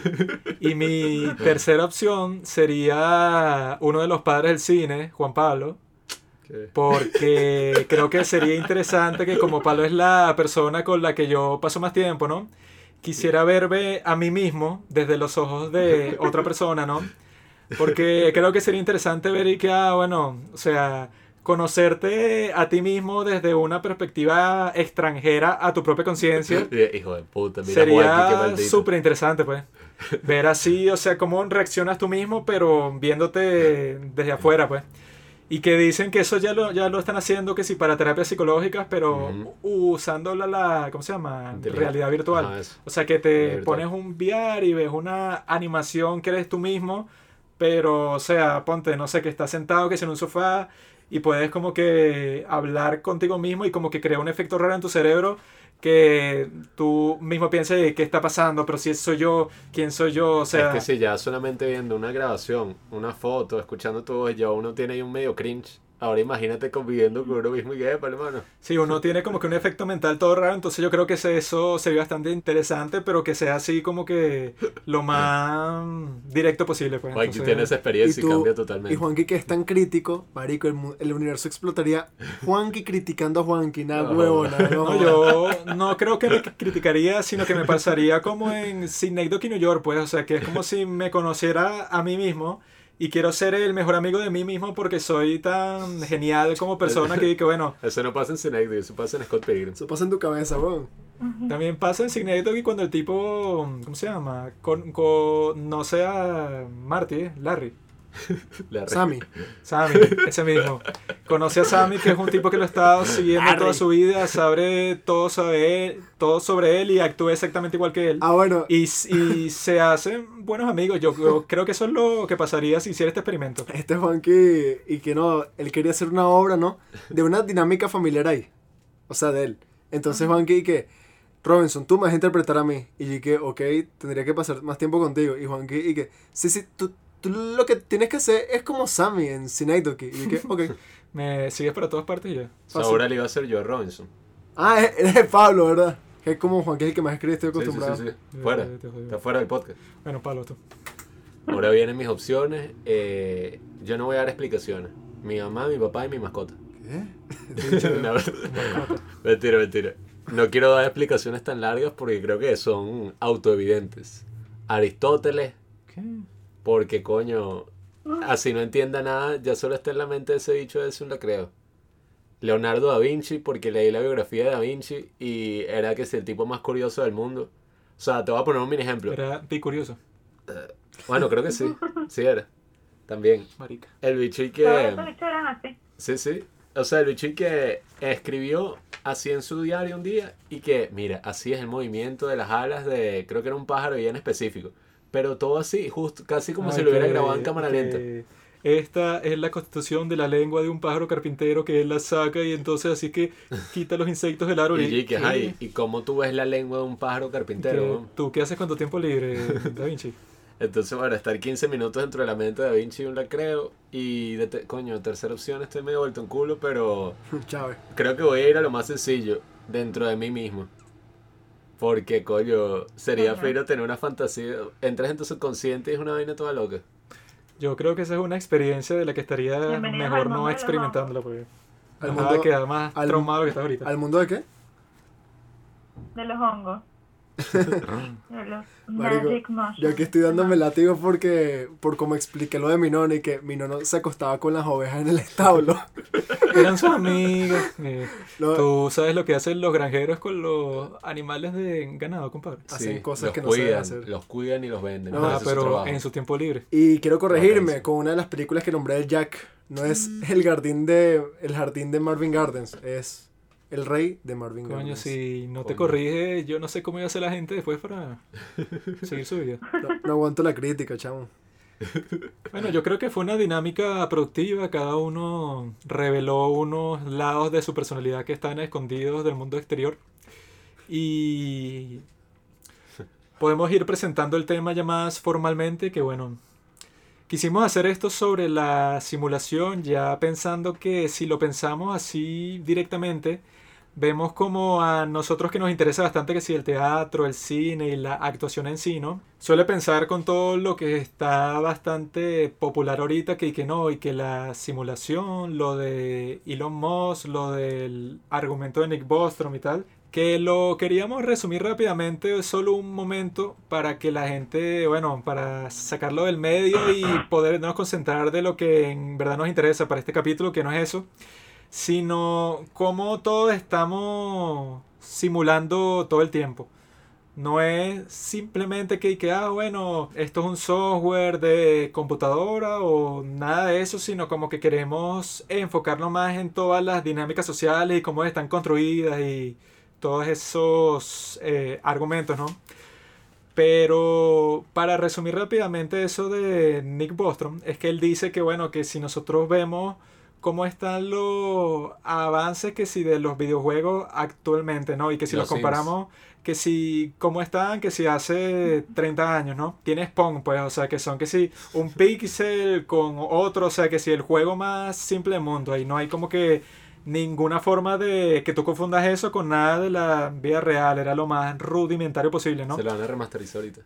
Y mi tercera opción sería uno de los padres del cine, Juan Pablo. Que- Porque creo que sería interesante que como Pablo es la persona con la que yo paso más tiempo, ¿no? Quisiera verme a mí mismo desde los ojos de otra persona, ¿no? Porque creo que sería interesante ver y que, ah, bueno, o sea, conocerte a ti mismo desde una perspectiva extranjera a tu propia conciencia Hijo de puta, mira sería súper interesante, pues. Ver así, o sea, cómo reaccionas tú mismo, pero viéndote desde afuera, pues. Y que dicen que eso ya lo, ya lo están haciendo, que sí, para terapias psicológicas, pero usando la, la, ¿cómo se llama? Realidad virtual. O sea, que te virtual. pones un VR y ves una animación que eres tú mismo, pero, o sea, ponte, no sé, que estás sentado, que es en un sofá y puedes como que hablar contigo mismo y como que crea un efecto raro en tu cerebro que tú mismo pienses qué está pasando, pero si soy yo, quién soy yo, o sea, es que si ya solamente viendo una grabación, una foto, escuchando tu voz, ya uno tiene ahí un medio cringe. Ahora imagínate conviviendo con uno mismo y que, "Epa, hermano. si uno tiene como que un efecto mental todo raro, entonces yo creo que se- eso sería bastante interesante, pero que sea así como que lo más directo posible. Pues. Juanqui Entonces, tiene esa experiencia y, tú- cambia Y totalmente. Juanqui que es tan crítico, marico, el, el universo explotaría. Juanqui criticando a Juanqui, nada No. huevona. No, No, yo no creo que me criticaría, sino que me pasaría como en Synecdoche, New York, pues, o sea, que es como si me conociera a mí mismo y quiero ser el mejor amigo de mí mismo porque soy tan genial como persona que, que bueno, Eso no pasa en Synecdoche, eso pasa en Scott Pilgrim. Eso pasa en tu cabeza, weón. también pasa en Synecdoche cuando el tipo, ¿cómo se llama? Con, conoce a Marty, ¿eh? Larry. Sammy. Sammy, ese mismo. Conoce a Sammy, que es un tipo que lo ha estado siguiendo toda su vida, sabe todo sobre él, todo sobre él y actúa exactamente igual que él. Ah, bueno, Y, y se hacen buenos amigos. Yo, yo creo que eso es lo que pasaría si hiciera este experimento. este Juanqui, y que no, él quería hacer una obra, ¿no? De una dinámica familiar ahí. O sea, de él. Entonces Juanqui, y que, Robinson, tú me vas a interpretar a mí. Y yo que, ok, tendría que pasar más tiempo contigo. Y Juanqui, y que, sí, sí, tú, tú lo que tienes que hacer es como Sammy en Synecdoche. Y que, ok. Me sigues para todas partes y ya. Su obra le iba a ser yo Robinson. Ah, es- eres de Pablo, ¿verdad? Que es como Juanqui es el que más escribe, estoy Sí, sí, acostumbrado. sí, sí. Fuera. Está fuera del podcast. Bueno, Pablo, tú. Ahora vienen mis opciones. Eh, yo no voy a dar explicaciones. Mi mamá, mi papá y mi mascota. ¿Qué? No, mentira, mentira. No quiero dar explicaciones tan largas porque creo que son autoevidentes. Aristóteles, ¿Qué? Porque coño, así no entienda nada, ya solo está en la mente ese dicho de eso la creo. Leonardo da Vinci, porque leí la biografía de da Vinci y era que es el tipo más curioso del mundo. O sea, te voy a poner un mini ejemplo. Era pi curioso, Bueno, creo que sí. Sí era. También. marica. El bicho y que... Sí, sí. O sea, el bicho y que escribió así en su diario un día y que, mira, así es el movimiento de las alas de, creo que era un pájaro bien específico. Pero todo así, justo, casi como Ay, si lo hubiera grabado en cámara lenta. Esta es la constitución de la lengua de un pájaro carpintero que él la saca y entonces así que quita los insectos del árbol. Y, y que, ¿qué? ay, ¿y cómo tú ves la lengua de un pájaro carpintero? ¿Qué-? ¿Tú qué haces tu tiempo libre, Da Vinci? Entonces, bueno, estar 15 minutos dentro de la mente de Da Vinci, un la creo. Y, de te- coño, tercera opción, estoy medio vuelto en culo, pero Chávez. creo que voy a ir a lo más sencillo, dentro de mí mismo. Porque, coño, sería Ajá. fino tener una fantasía. Entras en tu subconsciente y es una vaina toda loca. Yo creo que esa es una experiencia de la que estaría mejor no experimentándola porque Al mundo- quedar más al- traumado que estás ahorita. ¿Al mundo de qué? De los hongos. Marico. Yo aquí estoy dándome látigo porque, por como expliqué lo de mi nono y que mi nono se acostaba con las ovejas en el establo. Eran sus amigos. eh, Tú sabes lo que hacen los granjeros con los animales de ganado, compadre. Hacen cosas los que no se deben cuidan, hacer. Los cuidan y los venden. No, Ah, su pero en su tiempo libre. Y quiero corregirme con una de las películas que nombré el Jack. No es el jardín de el jardín de Marvin Gardens, es el rey de Marvin Coño, Gardens. si no te Coño. corrige, yo no sé cómo iba a hacer la gente después para seguir su vida. No, no aguanto la crítica, chamo. Bueno, yo creo que fue una dinámica productiva. Cada uno reveló unos lados de su personalidad que están escondidos del mundo exterior. Y podemos ir presentando el tema ya más formalmente, que bueno, quisimos hacer esto sobre la simulación, ya pensando que si lo pensamos así directamente, vemos como a nosotros que nos interesa bastante que si el teatro, el cine y la actuación en sí, ¿no? Suele pensar con todo lo que está bastante popular ahorita que, y que no, y que la simulación, lo de Elon Musk, lo del argumento de Nick Bostrom y tal, que lo queríamos resumir rápidamente, solo un momento para que la gente, bueno, para sacarlo del medio y podernos concentrar de lo que en verdad nos interesa para este capítulo, que no es eso, sino cómo todos estamos simulando todo el tiempo. No es simplemente que, que, ah, bueno, esto es un software de computadora o nada de eso, sino como que queremos enfocarnos más en todas las dinámicas sociales y cómo están construidas y todos esos eh, argumentos, ¿no? Pero para resumir rápidamente eso de Nick Bostrom, es que él dice que, bueno, que si nosotros vemos cómo están los avances que si de los videojuegos actualmente, ¿no? Y que si los, comparamos, que si cómo están, que si hace 30 años, ¿no? Tienes Pong, pues, o sea, que son que si un pixel con otro, o sea, que si el juego más simple del mundo, ahí no hay como que ninguna forma de que tú confundas eso con nada de la vida real, era lo más rudimentario posible, ¿no? Se lo van a remasterizar ahorita.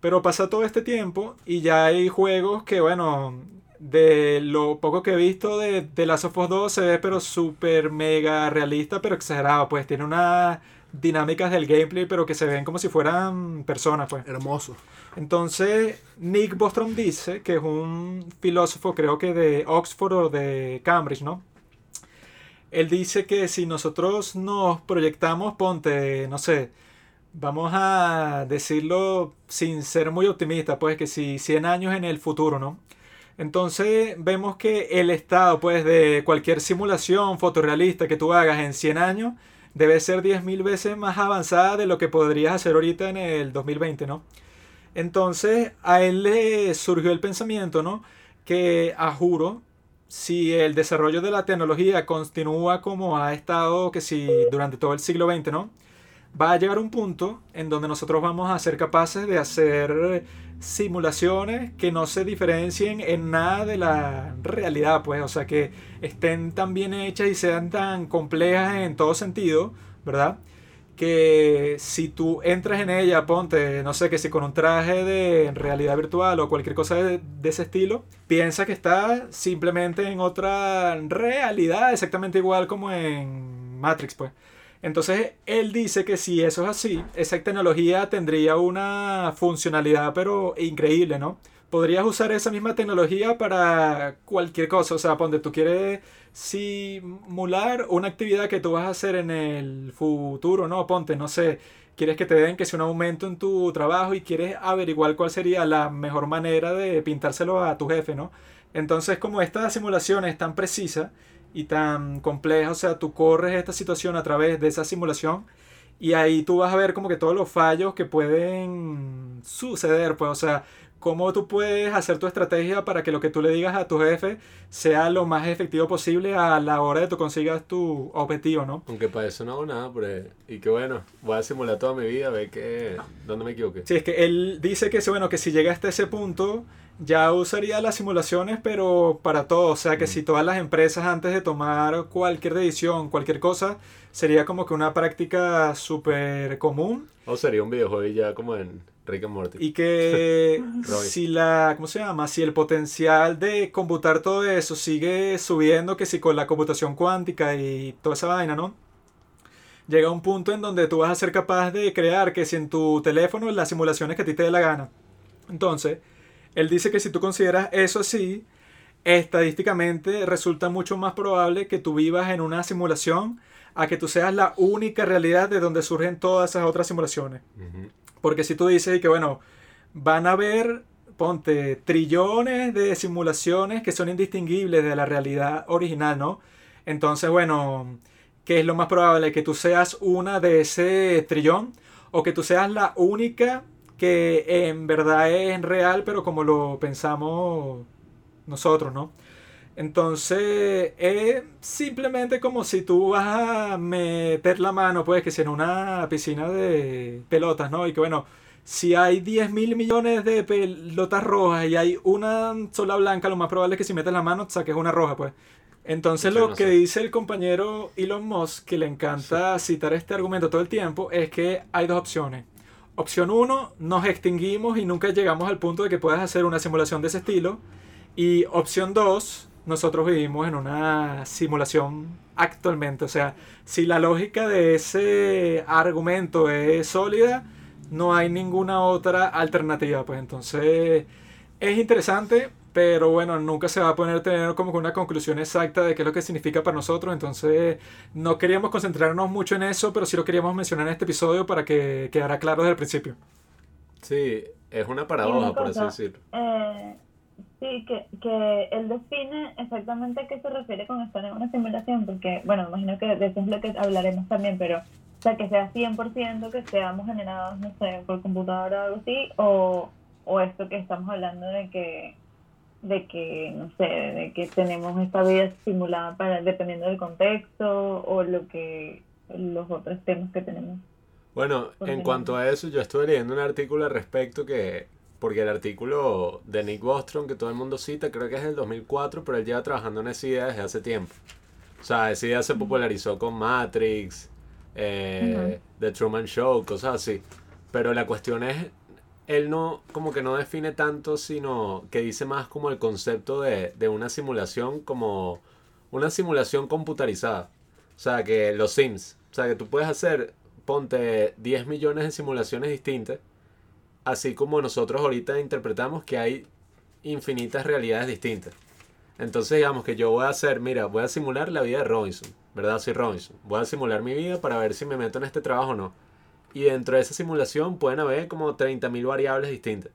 Pero pasa todo este tiempo y ya hay juegos que, bueno, de lo poco que he visto de, de Last of Us 2 se ve pero súper mega realista, pero exagerado, pues tiene unas dinámicas del gameplay, pero que se ven como si fueran personas, pues. Hermoso. Entonces, Nick Bostrom dice, que es un filósofo, creo que de Oxford o de Cambridge, ¿no? Él dice que si nosotros nos proyectamos, ponte, no sé, vamos a decirlo sin ser muy optimista, pues que si 100 años en el futuro, ¿no? Entonces vemos que el estado pues de cualquier simulación fotorrealista que tú hagas en 100 años debe ser 10.000 veces más avanzada de lo que podrías hacer ahorita en el 2020, ¿no? Entonces a él le surgió el pensamiento, ¿no? Que a juro, si el desarrollo de la tecnología continúa como ha estado, que si durante todo el siglo XX, ¿no? Va a llegar un punto en donde nosotros vamos a ser capaces de hacer simulaciones que no se diferencien en nada de la realidad, pues, o sea, que estén tan bien hechas y sean tan complejas en todo sentido, ¿verdad? Que si tú entras en ella, ponte, no sé, que si con un traje de realidad virtual o cualquier cosa de, ese estilo, piensa que está simplemente en otra realidad, exactamente igual como en Matrix, pues. Entonces él dice que si eso es así, esa tecnología tendría una funcionalidad pero increíble, ¿no? Podrías usar esa misma tecnología para cualquier cosa, o sea, donde tú quieres simular una actividad que tú vas a hacer en el futuro, ¿no? Ponte, no sé, quieres que te den que sea un aumento en tu trabajo y quieres averiguar cuál sería la mejor manera de pintárselo a tu jefe, ¿no? Entonces, como esta simulación es tan precisa, y tan compleja. O sea, tú corres esta situación a través de esa simulación y ahí tú vas a ver como que todos los fallos que pueden suceder. Pues, o sea, cómo tú puedes hacer tu estrategia para que lo que tú le digas a tu jefe sea lo más efectivo posible a la hora de que tú consigas tu objetivo, ¿no? Aunque para eso no hago nada, pero... Y que bueno, voy a simular toda mi vida, a ver que... ¿Dónde me equivoqué? Sí, es que él dice que, bueno, que si llega hasta ese punto ya usaría las simulaciones, pero para todo. O sea que si todas las empresas antes de tomar cualquier decisión, cualquier cosa, sería como que una práctica súper común. O sería un videojuego ya como en Rick and Morty. Y que si la, ¿cómo se llama? Si el potencial de computar todo eso sigue subiendo, que si con la computación cuántica y toda esa vaina, ¿no? Llega un punto en donde tú vas a ser capaz de crear que si en tu teléfono las simulaciones que a ti te dé la gana. Entonces, él dice que si tú consideras eso así, estadísticamente resulta mucho más probable que tú vivas en una simulación a que tú seas la única realidad de donde surgen todas esas otras simulaciones. Porque si tú dices que, bueno, van a haber, ponte, trillones de simulaciones que son indistinguibles de la realidad original, ¿no? Entonces, bueno, ¿qué es lo más probable? Que tú seas una de ese trillón o que tú seas la única que en verdad es real, pero como lo pensamos nosotros, ¿no? Entonces es simplemente como si tú vas a meter la mano, pues que si en una piscina de pelotas, ¿no? Y que bueno, si hay 10 mil millones de pelotas rojas y hay una sola blanca, lo más probable es que si metes la mano saques una roja, pues. Entonces lo que dice el compañero Elon Musk, que le encanta citar este argumento todo el tiempo, es que hay dos opciones Opción 1, nos extinguimos y nunca llegamos al punto de que puedas hacer una simulación de ese estilo. Y opción 2, nosotros vivimos en una simulación actualmente. O sea, si la lógica de ese argumento es sólida, no hay ninguna otra alternativa. Pues entonces es interesante pero bueno, nunca se va a poner tener como una conclusión exacta de qué es lo que significa para nosotros, entonces no queríamos concentrarnos mucho en eso, pero sí lo queríamos mencionar en este episodio para que quedara claro desde el principio. Sí, es una paradoja, por así decirlo. Eh, sí, que, que él define exactamente a qué se refiere con estar en una simulación, porque, bueno, imagino que de eso es lo que hablaremos también, pero, o sea, que sea 100% que seamos generados, no sé, por computadora o algo así, o, o esto que estamos hablando de que de que, no sé, de que tenemos esta vida simulada para, dependiendo del contexto o lo que, los otros temas que tenemos. Bueno, en cuanto a eso, yo estuve leyendo un artículo al respecto que, porque el artículo de Nick Bostrom, que todo el mundo cita, creo que es del 2004, pero él lleva trabajando en esa idea desde hace tiempo. O sea, esa idea se popularizó con Matrix, eh, The Truman Show, cosas así. Pero la cuestión es él no, como que no define tanto, sino que dice más como el concepto de, de una simulación como una simulación computarizada. O sea, que los Sims, o sea, que tú puedes hacer, ponte 10 millones de simulaciones distintas, así como nosotros ahorita interpretamos que hay infinitas realidades distintas. Entonces, digamos que yo voy a hacer, mira, voy a simular la vida de Robinson, ¿verdad? Soy Robinson. Voy a simular mi vida para ver si me meto en este trabajo o no. Y dentro de esa simulación pueden haber como 30.000 variables distintas.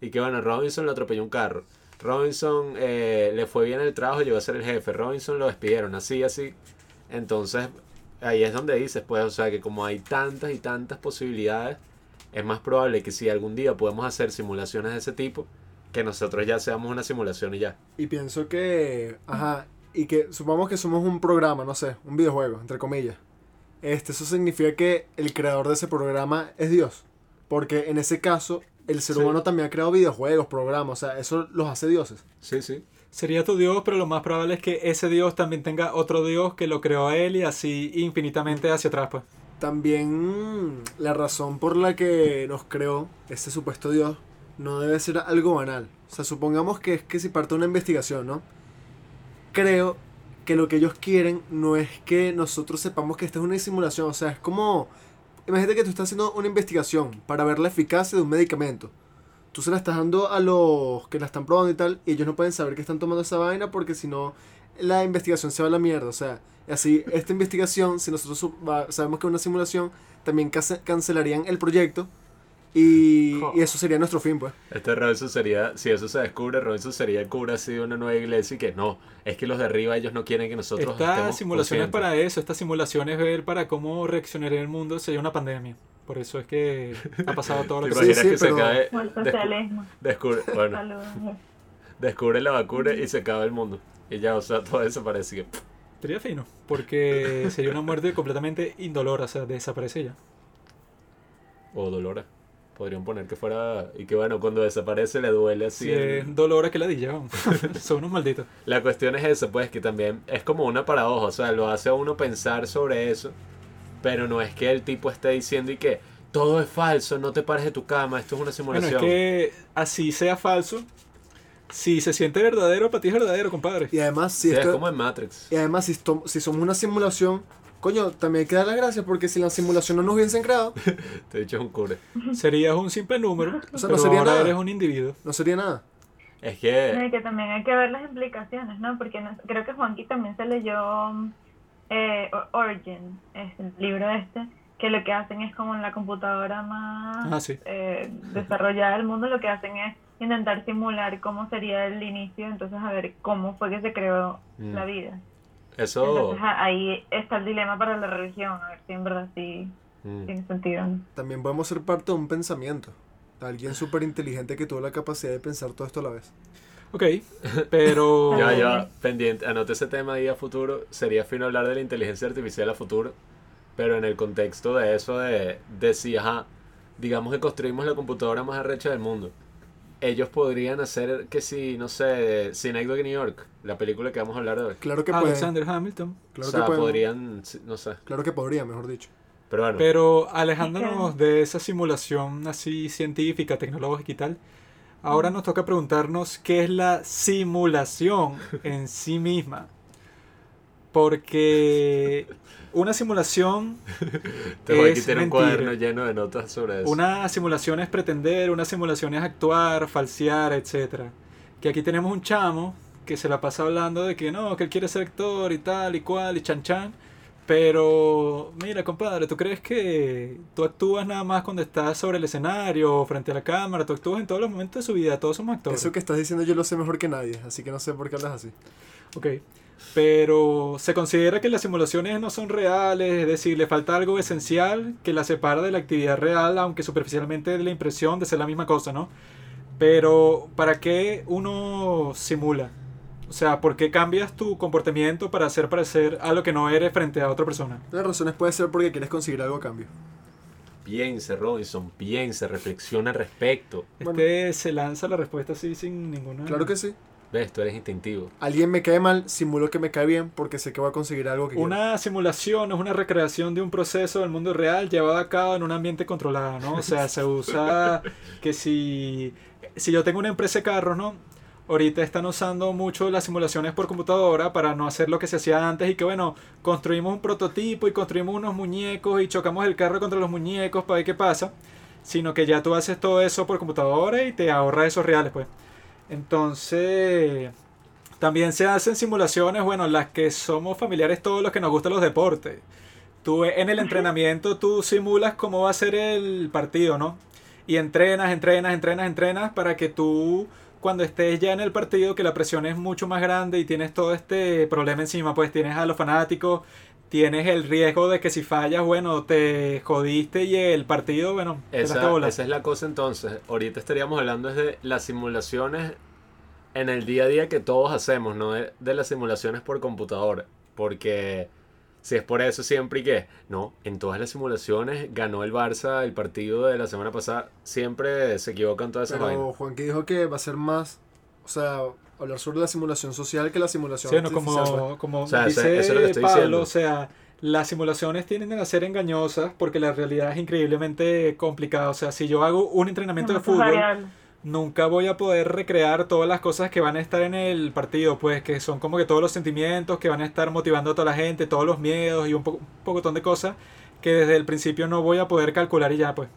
Y que bueno, Robinson le atropelló un carro. Robinson eh, le fue bien el trabajo, llegó a ser el jefe. Robinson lo despidieron, así, así. Entonces, ahí es donde dices, pues, o sea, que como hay tantas y tantas posibilidades, es más probable que si algún día podemos hacer simulaciones de ese tipo, que nosotros ya seamos una simulación y ya. Y pienso que, ajá, y que supongamos que somos un programa, no sé, un videojuego, entre comillas. Este, eso significa que el creador de ese programa es Dios. Porque en ese caso, el ser Sí. humano también ha creado videojuegos, programas, o sea, eso los hace dioses. Sí, sí. Sería tu Dios, pero lo más probable es que ese Dios también tenga otro Dios que lo creó a él y así infinitamente hacia atrás, pues. También la razón por la que nos creó este supuesto Dios no debe ser algo banal. O sea, supongamos que es que si parte de una investigación, ¿no? Creo que lo que ellos quieren no es que nosotros sepamos que esta es una simulación. O sea, es como... Imagínate que tú estás haciendo una investigación para ver la eficacia de un medicamento. Tú se la estás dando a los que la están probando y tal, y ellos no pueden saber que están tomando esa vaina porque si no, la investigación se va a la mierda. O sea, así, esta investigación, si nosotros sabemos que es una simulación, también cance- cancelarían el proyecto y, y eso sería nuestro fin, pues. Este Robinson sería, si eso se descubre, Robinson sería el cura así de una nueva iglesia y que no, es que los de arriba ellos no quieren que nosotros Estas simulaciones para eso, estas simulaciones ver para cómo reaccionaría el mundo sería una pandemia. Por eso es que ha pasado todo lo ¿Te que Sí, sí, que se pero- cae, O el descu- descubre, bueno, Saludos. descubre la vacuna y se acaba el mundo? Y ya, o sea, todo eso parece que... Sería fino, porque sería una muerte completamente indolora, o sea, desaparece ya. O dolora. Podrían poner que fuera... Y que bueno, cuando desaparece le duele así. Si el- es dolor a que la dilla, son unos malditos. La cuestión es esa, pues, que también es como una paradoja, o sea, lo hace a uno pensar sobre eso, pero no es que el tipo esté diciendo y que todo es falso, no te pares de tu cama, esto es una Bueno, simulación. es que así sea falso, si se siente verdadero, para ti es verdadero, compadre. Y además, si Sí, es esto- como en Matrix. y además si, si somos una simulación, coño, también hay que dar las gracias porque si la simulación no nos hubiesen creado, Te he dicho es un cure. Serías un simple número, O sea, no sería ahora nada. eres un individuo. no sería nada. Es No, que... y que también hay que ver las implicaciones, ¿no? Porque no- creo que Juanqui también se leyó eh, O- Origin, es el libro este, que lo que hacen es como en la computadora más Ah, sí. eh, desarrollada del mundo, lo que hacen es intentar simular cómo sería el inicio, entonces a ver cómo fue que se creó Mm. la vida. Eso... Entonces a- ahí está el dilema para la religión, a ver si en verdad sí Mm. tiene sentido. También podemos ser parte de un pensamiento. Alguien súper inteligente que tuvo la capacidad de pensar todo esto a la vez. Ok, pero... Ya, Ah, ya, pendiente, anote ese tema ahí a futuro. Sería fino hablar de la inteligencia artificial a futuro, pero en el contexto de eso de, de si, ajá, digamos que construimos la computadora más arrecha del mundo. Ellos podrían hacer que si, no sé, Synecdoche New York, la película que vamos a hablar de hoy. Claro que pueden. Alexander Hamilton. Claro o sea, que pueden. podrían, no sé. Claro que podría, mejor dicho. Pero bueno, Pero alejándonos de esa simulación así científica, tecnológica y tal, ahora nos toca preguntarnos qué es la simulación en sí misma. Porque una simulación, te voy a es quitar un cuaderno lleno de notas sobre eso. una simulación es pretender, una simulación es actuar, falsear, etcétera. Que aquí tenemos un chamo que se la pasa hablando de que no, que él quiere ser actor y tal y cual y chan chan. Pero, mira, compadre, ¿tú crees que tú actúas nada más cuando estás sobre el escenario o frente a la cámara? Tú actúas en todos los momentos de su vida, todos somos actores. Eso que estás diciendo yo lo sé mejor que nadie, así que no sé por qué hablas así. Ok. Pero se considera que las simulaciones no son reales, es decir, le falta algo esencial que la separa de la actividad real, aunque superficialmente de la impresión de ser la misma cosa, ¿no? Pero, ¿para qué uno simula? O sea, ¿por qué cambias tu comportamiento para hacer parecer a lo que no eres frente a otra persona? Las razones puede ser porque quieres conseguir algo a cambio. Piense, Robinson, piense, reflexiona al respecto. Bueno. Este se lanza la respuesta así sin ninguna... Claro que sí. Ves, tú eres instintivo. Alguien me cae mal, simulo que me cae bien porque sé que voy a conseguir algo que quiero. Una simulación es una recreación de un proceso del mundo real llevado a cabo en un ambiente controlado, ¿no? O sea, se usa que si, si yo tengo una empresa de carros, ¿no? Ahorita están usando mucho las simulaciones por computadora para no hacer lo que se hacía antes y que, bueno, construimos un prototipo y construimos unos muñecos y chocamos el carro contra los muñecos para ver qué pasa, sino que ya tú haces todo eso por computadora y te ahorras esos reales, pues. Entonces, también se hacen simulaciones, bueno, las que somos familiares todos los que nos gustan los deportes. Tú en el entrenamiento tú simulas cómo va a ser el partido, ¿no? Y entrenas, entrenas, entrenas, entrenas para que tú cuando estés ya en el partido que la presión es mucho más grande y tienes todo este problema encima, pues tienes a los fanáticos, tienes el riesgo de que si fallas, bueno, te jodiste y el partido, bueno, Esa, esa es la cosa entonces. Ahorita estaríamos hablando de las simulaciones en el día a día que todos hacemos, no de, de las simulaciones por computadora. Porque si es por eso siempre y que, no, en todas las simulaciones ganó el Barça el partido de la semana pasada, siempre se equivocan todas esas vainas. Pero Juanqui dijo que va a ser más, o sea, hablar sobre la simulación social que la simulación Sí, no, como, como O sea, dice eso es lo que estoy Pablo, diciendo. o sea, las simulaciones tienden a ser engañosas porque la realidad es increíblemente complicada. O sea, si yo hago un entrenamiento de fútbol, nunca voy a poder recrear todas las cosas que van a estar en el partido, pues que son como que todos los sentimientos que van a estar motivando a toda la gente, todos los miedos y un, po un pocotón de cosas que desde el principio no voy a poder calcular y ya, pues.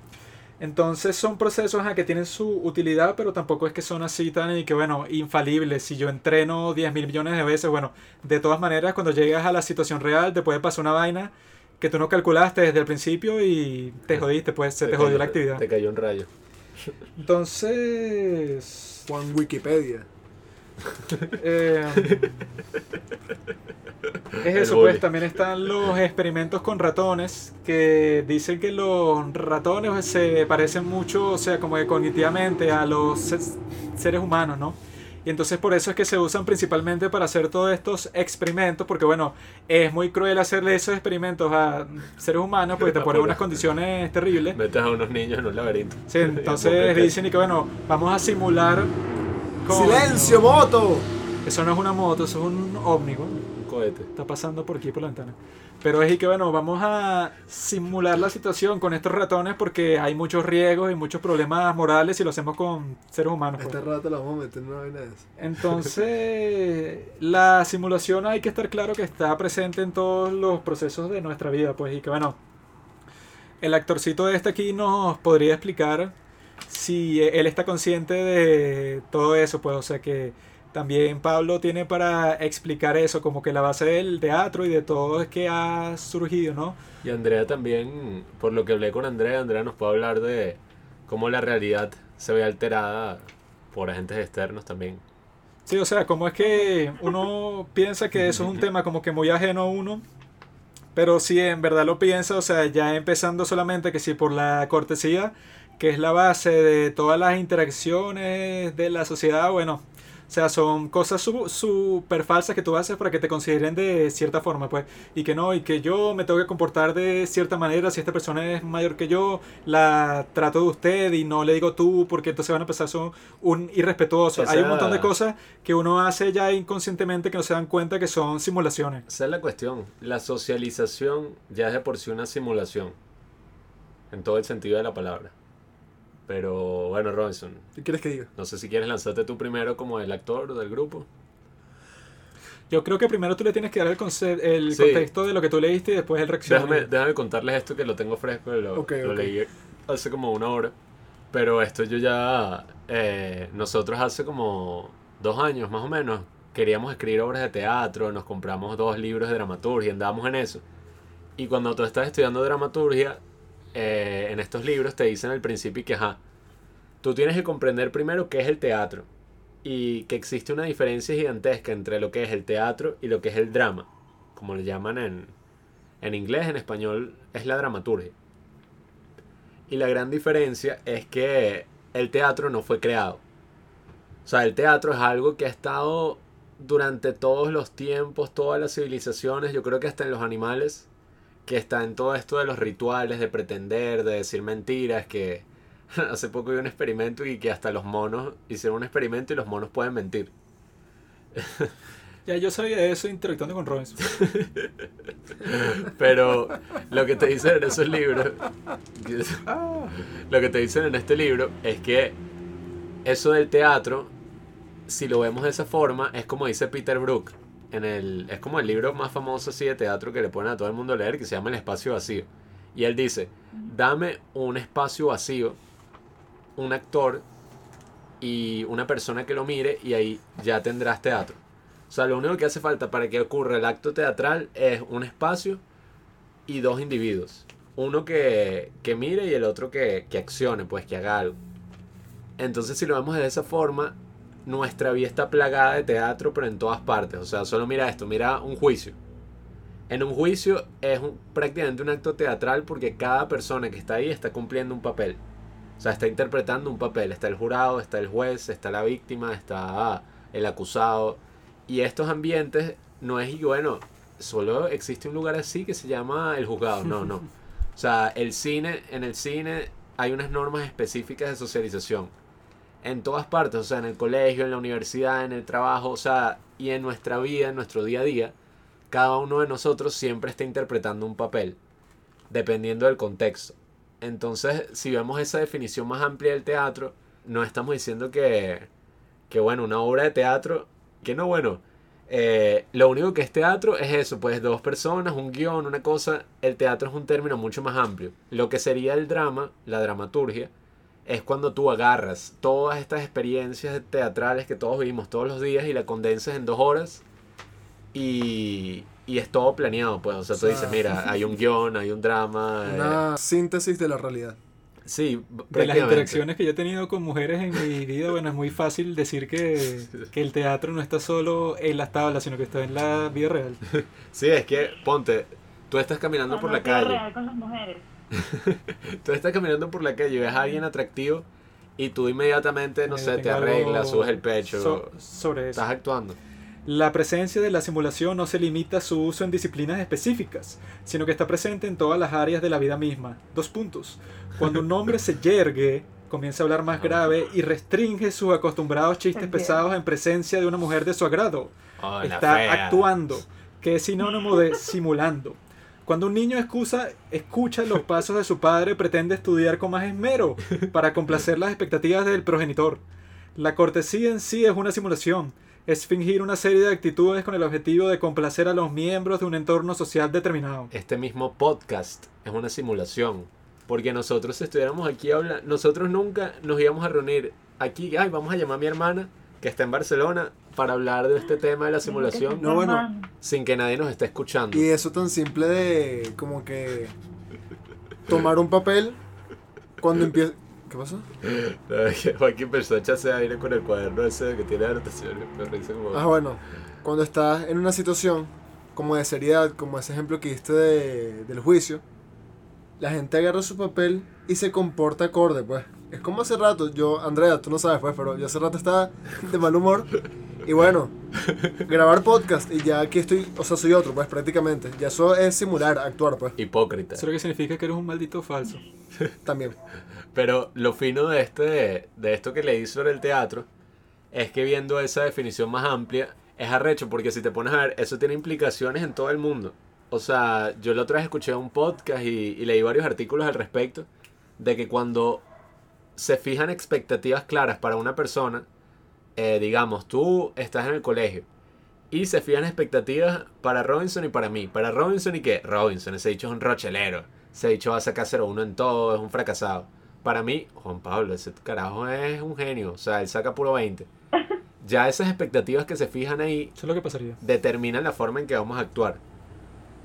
Entonces son procesos ajá, que tienen su utilidad, pero tampoco es que son así tan y que, bueno, infalibles. Si yo entreno 10 mil millones de veces, bueno, de todas maneras, cuando llegas a la situación real, te puede pasar una vaina que tú no calculaste desde el principio y te jodiste, pues se te jodió la actividad. Te cayó un rayo. Entonces, Juan Wikipedia. Eh, es eso, pues también están los experimentos con ratones que dicen que los ratones se parecen mucho, o sea, como que cognitivamente a los se- seres humanos, ¿no? Y entonces por eso es que se usan principalmente para hacer todos estos experimentos, porque bueno, es muy cruel hacerle esos experimentos a seres humanos porque te ponen unas condiciones terribles. Metes a unos niños en un laberinto. Sí, entonces dicen y que bueno, vamos a simular... con- ¡Silencio, moto! Eso no es una moto, eso es un ómnibus. Un cohete. Está pasando por aquí por la ventana. Pero es y que bueno, vamos a simular la situación con estos ratones porque hay muchos riesgos y muchos problemas morales si lo hacemos con seres humanos. pues. Este rato la vamos a meter en una vaina de eso. Entonces, la simulación hay que estar claro que está presente en todos los procesos de nuestra vida, pues, y que bueno, el actorcito de este aquí nos podría explicar si él está consciente de todo eso, pues, o sea que también Pablo tiene para explicar eso, como que la base del teatro y de todo es que ha surgido, ¿no? Y Andrea también, por lo que hablé con Andrea, Andrea nos puede hablar de cómo la realidad se ve alterada por agentes externos también. Sí, o sea, como es que uno piensa que eso es un tema como que muy ajeno a uno, pero si en verdad lo piensa, o sea, ya empezando solamente que si por la cortesía, que es la base de todas las interacciones de la sociedad, bueno, o sea, son cosas súper falsas que tú haces para que te consideren de cierta forma, pues, y que no, y que yo me tengo que comportar de cierta manera, si esta persona es mayor que yo, la trato de usted y no le digo tú, porque entonces van a pensar son un irrespetuoso. Hay un montón de cosas que uno hace ya inconscientemente que no se dan cuenta que son simulaciones. Esa es la cuestión. La socialización ya es de por sí una simulación. En todo el sentido de la palabra. Pero bueno, Robinson, ¿Qué quieres que diga? no sé si quieres lanzarte tú primero como el actor del grupo. Yo creo que primero tú le tienes que dar el, el Sí. contexto de lo que tú leíste y después el reacción. Déjame, déjame contarles esto que lo tengo fresco, lo, Ok, lo ok. leí hace como una hora. Pero esto yo ya, eh, nosotros hace como dos años más o menos, queríamos escribir obras de teatro, nos compramos dos libros de dramaturgia, andábamos en eso. Y cuando tú estás estudiando dramaturgia, eh, en estos libros te dicen al principio que, ajá, tú tienes que comprender primero qué es el teatro y que existe una diferencia gigantesca entre lo que es el teatro y lo que es el drama, como le llaman en, en inglés, en español es la dramaturgia. Y la gran diferencia es que el teatro no fue creado. O sea, el teatro es algo que ha estado durante todos los tiempos, todas las civilizaciones, yo creo que hasta en los animales, que está en todo esto de los rituales, de pretender, de decir mentiras, que hace poco vi un experimento y que hasta los monos hicieron un experimento y los monos pueden mentir. Ya yo sabía eso interactuando con Robinson. Pero lo que te dicen en esos libros, lo que te dicen en este libro es que eso del teatro, si lo vemos de esa forma, es como dice Peter Brook. En el, es como el libro más famoso así de teatro que le ponen a todo el mundo a leer, que se llama El espacio vacío. Y él dice, dame un espacio vacío, un actor y una persona que lo mire y ahí ya tendrás teatro. O sea, lo único que hace falta para que ocurra el acto teatral es un espacio y dos individuos. Uno que, que mire y el otro que, que accione, pues que haga algo. Entonces, si lo vemos de esa forma, nuestra vida está plagada de teatro, pero en todas partes. O sea, solo mira esto, mira un juicio. En un juicio es un- prácticamente un acto teatral porque cada persona que está ahí está cumpliendo un papel. O sea, está interpretando un papel. Está el jurado, está el juez, está la víctima, está el acusado. Y estos ambientes no es, y bueno, solo existe un lugar así que se llama el juzgado. No, no. O sea, el cine, en el cine hay unas normas específicas de socialización. En todas partes, o sea, en el colegio, en la universidad, en el trabajo, o sea, y en nuestra vida, en nuestro día a día, cada uno de nosotros siempre está interpretando un papel, dependiendo del contexto. Entonces, si vemos esa definición más amplia del teatro, no estamos diciendo que, que bueno, una obra de teatro, que no, bueno, eh, lo único que es teatro es eso, pues dos personas, un guion, una cosa. El teatro es un término mucho más amplio. Lo que sería el drama, la dramaturgia, es cuando tú agarras todas estas experiencias teatrales que todos vivimos todos los días y la condensas en dos horas y, y es todo planeado, pues. O sea, tú O sea, dices, mira, hay un guion, hay un drama. eh, Una síntesis de la realidad. sí, De las interacciones que yo he tenido con mujeres en mi vida, bueno, es muy fácil decir que, que el teatro no está solo en las tablas, sino que está en la vida real. Sí, es que, ponte, tú estás caminando No, por no la calle. real con las mujeres. Tú estás caminando por la calle y ves a alguien atractivo y tú inmediatamente, no sé, te arreglas, subes el pecho. so- sobre eso. estás actuando. La presencia de la simulación no se limita a su uso en disciplinas específicas, sino que está presente en todas las áreas de la vida misma. Dos puntos. Cuando un hombre se yergue, comienza a hablar más grave y restringe sus acostumbrados chistes Entiendo. pesados en presencia de una mujer de su agrado. Oh, está actuando, que es sinónimo de simulando. Cuando un niño excusa, escucha los pasos de su padre, pretende estudiar con más esmero para complacer las expectativas del progenitor. La cortesía en sí es una simulación. Es fingir una serie de actitudes con el objetivo de complacer a los miembros de un entorno social determinado. Este mismo podcast es una simulación. Porque nosotros si estuviéramos aquí hablando, nosotros nunca nos íbamos a reunir aquí, ay, vamos a llamar a mi hermana que está en Barcelona para hablar de este tema de la simulación No, bueno. Sin que nadie nos esté escuchando. Y eso tan simple de como que tomar un papel cuando empieza... ¿Qué pasó? Joaquín empezó a echarse aire con el cuaderno ese que tiene anotaciones. Como- Ah, bueno, cuando estás en una situación como de seriedad, como ese ejemplo que diste de- del juicio, la gente agarra su papel y se comporta acorde, pues. Es como hace rato, yo, Andrea, tú no sabes, pues, pero yo hace rato estaba de mal humor. Y bueno, grabar podcast y ya aquí estoy, o sea, soy otro, pues, prácticamente. Ya eso es simular, actuar, pues, Hipócrita. Eso lo que significa que eres un maldito falso. también. Pero lo fino de, este, de esto que leí sobre el teatro es que viendo esa definición más amplia es arrecho porque si te pones a ver, eso tiene implicaciones en todo el mundo. O sea, yo la otra vez escuché un podcast y, y leí varios artículos al respecto de que cuando se fijan expectativas claras para una persona, eh, digamos, tú estás en el colegio y se fijan expectativas para Robinson y para mí. Para Robinson y qué? Robinson, ese dicho es un rochelero. Ese dicho va a sacar 0-1 en todo, es un fracasado. Para mí, Juan Pablo, ese carajo es un genio. O sea, él saca puro 20. Ya esas expectativas que se fijan ahí Eso es lo que pasaría. determinan la forma en que vamos a actuar.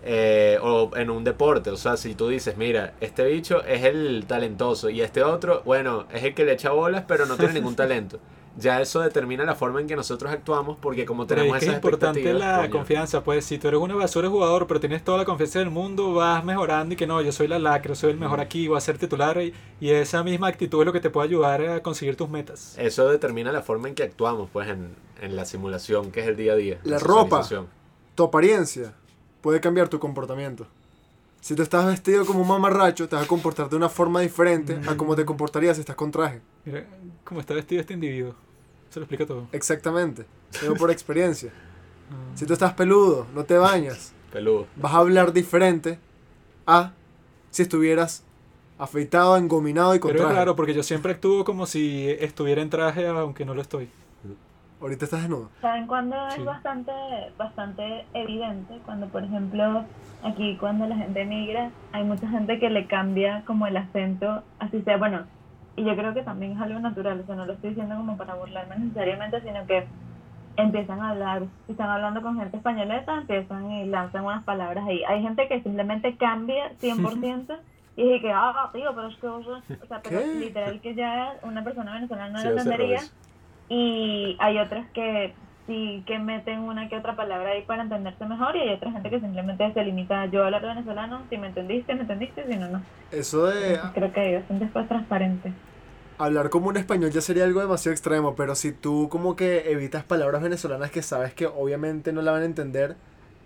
Eh, o en un deporte, o sea, si tú dices, mira, este bicho es el talentoso y este otro, bueno, es el que le echa bolas, pero no tiene ningún talento. Ya eso determina la forma en que nosotros actuamos porque como Pero tenemos es que es importante expectativas, la coño, confianza, pues si tú eres una basura jugador, pero tienes toda la confianza del mundo, vas mejorando y que no, yo soy la lacra, soy el mejor aquí, voy a ser titular y, y esa misma actitud es lo que te puede ayudar a conseguir tus metas. Eso determina la forma en que actuamos, pues, en, en la simulación, que es el día a día. La la ropa. Tu apariencia puede cambiar tu comportamiento. Si tú estás vestido como un mamarracho, te vas a comportar de una forma diferente a como te comportarías si estás con traje. Mira cómo está vestido este individuo. Se lo explica todo. Exactamente. Tengo por experiencia. Si tú estás peludo, no te bañas, Peludo. vas a hablar diferente a si estuvieras afeitado, engominado y con Pero traje. raro porque yo siempre actúo como si estuviera en traje aunque no lo estoy. Ahorita estás desnudo. ¿Saben cuándo Sí. es bastante, bastante evidente? Cuando, por ejemplo, aquí cuando la gente migra, hay mucha gente que le cambia como el acento, así sea, bueno, y yo creo que también es algo natural, o sea, no lo estoy diciendo como para burlarme necesariamente, sino que empiezan a hablar, si están hablando con gente españoleta, empiezan y lanzan unas palabras ahí. Hay gente que simplemente cambia 100% y dice que, ah, tío, pero es que, sea, o sea, pero ¿Qué? literal que ya una persona venezolana no Sí, lo entendería. Y hay otras que sí que meten una que otra palabra ahí para entenderse mejor y hay otra gente que simplemente se limita a yo hablar venezolano, si me entendiste, me entendiste, si no, no. Eso de creo que hay bastante más transparente. hablar como un español ya sería algo demasiado extremo, pero si tú como que evitas palabras venezolanas que sabes que obviamente no la van a entender,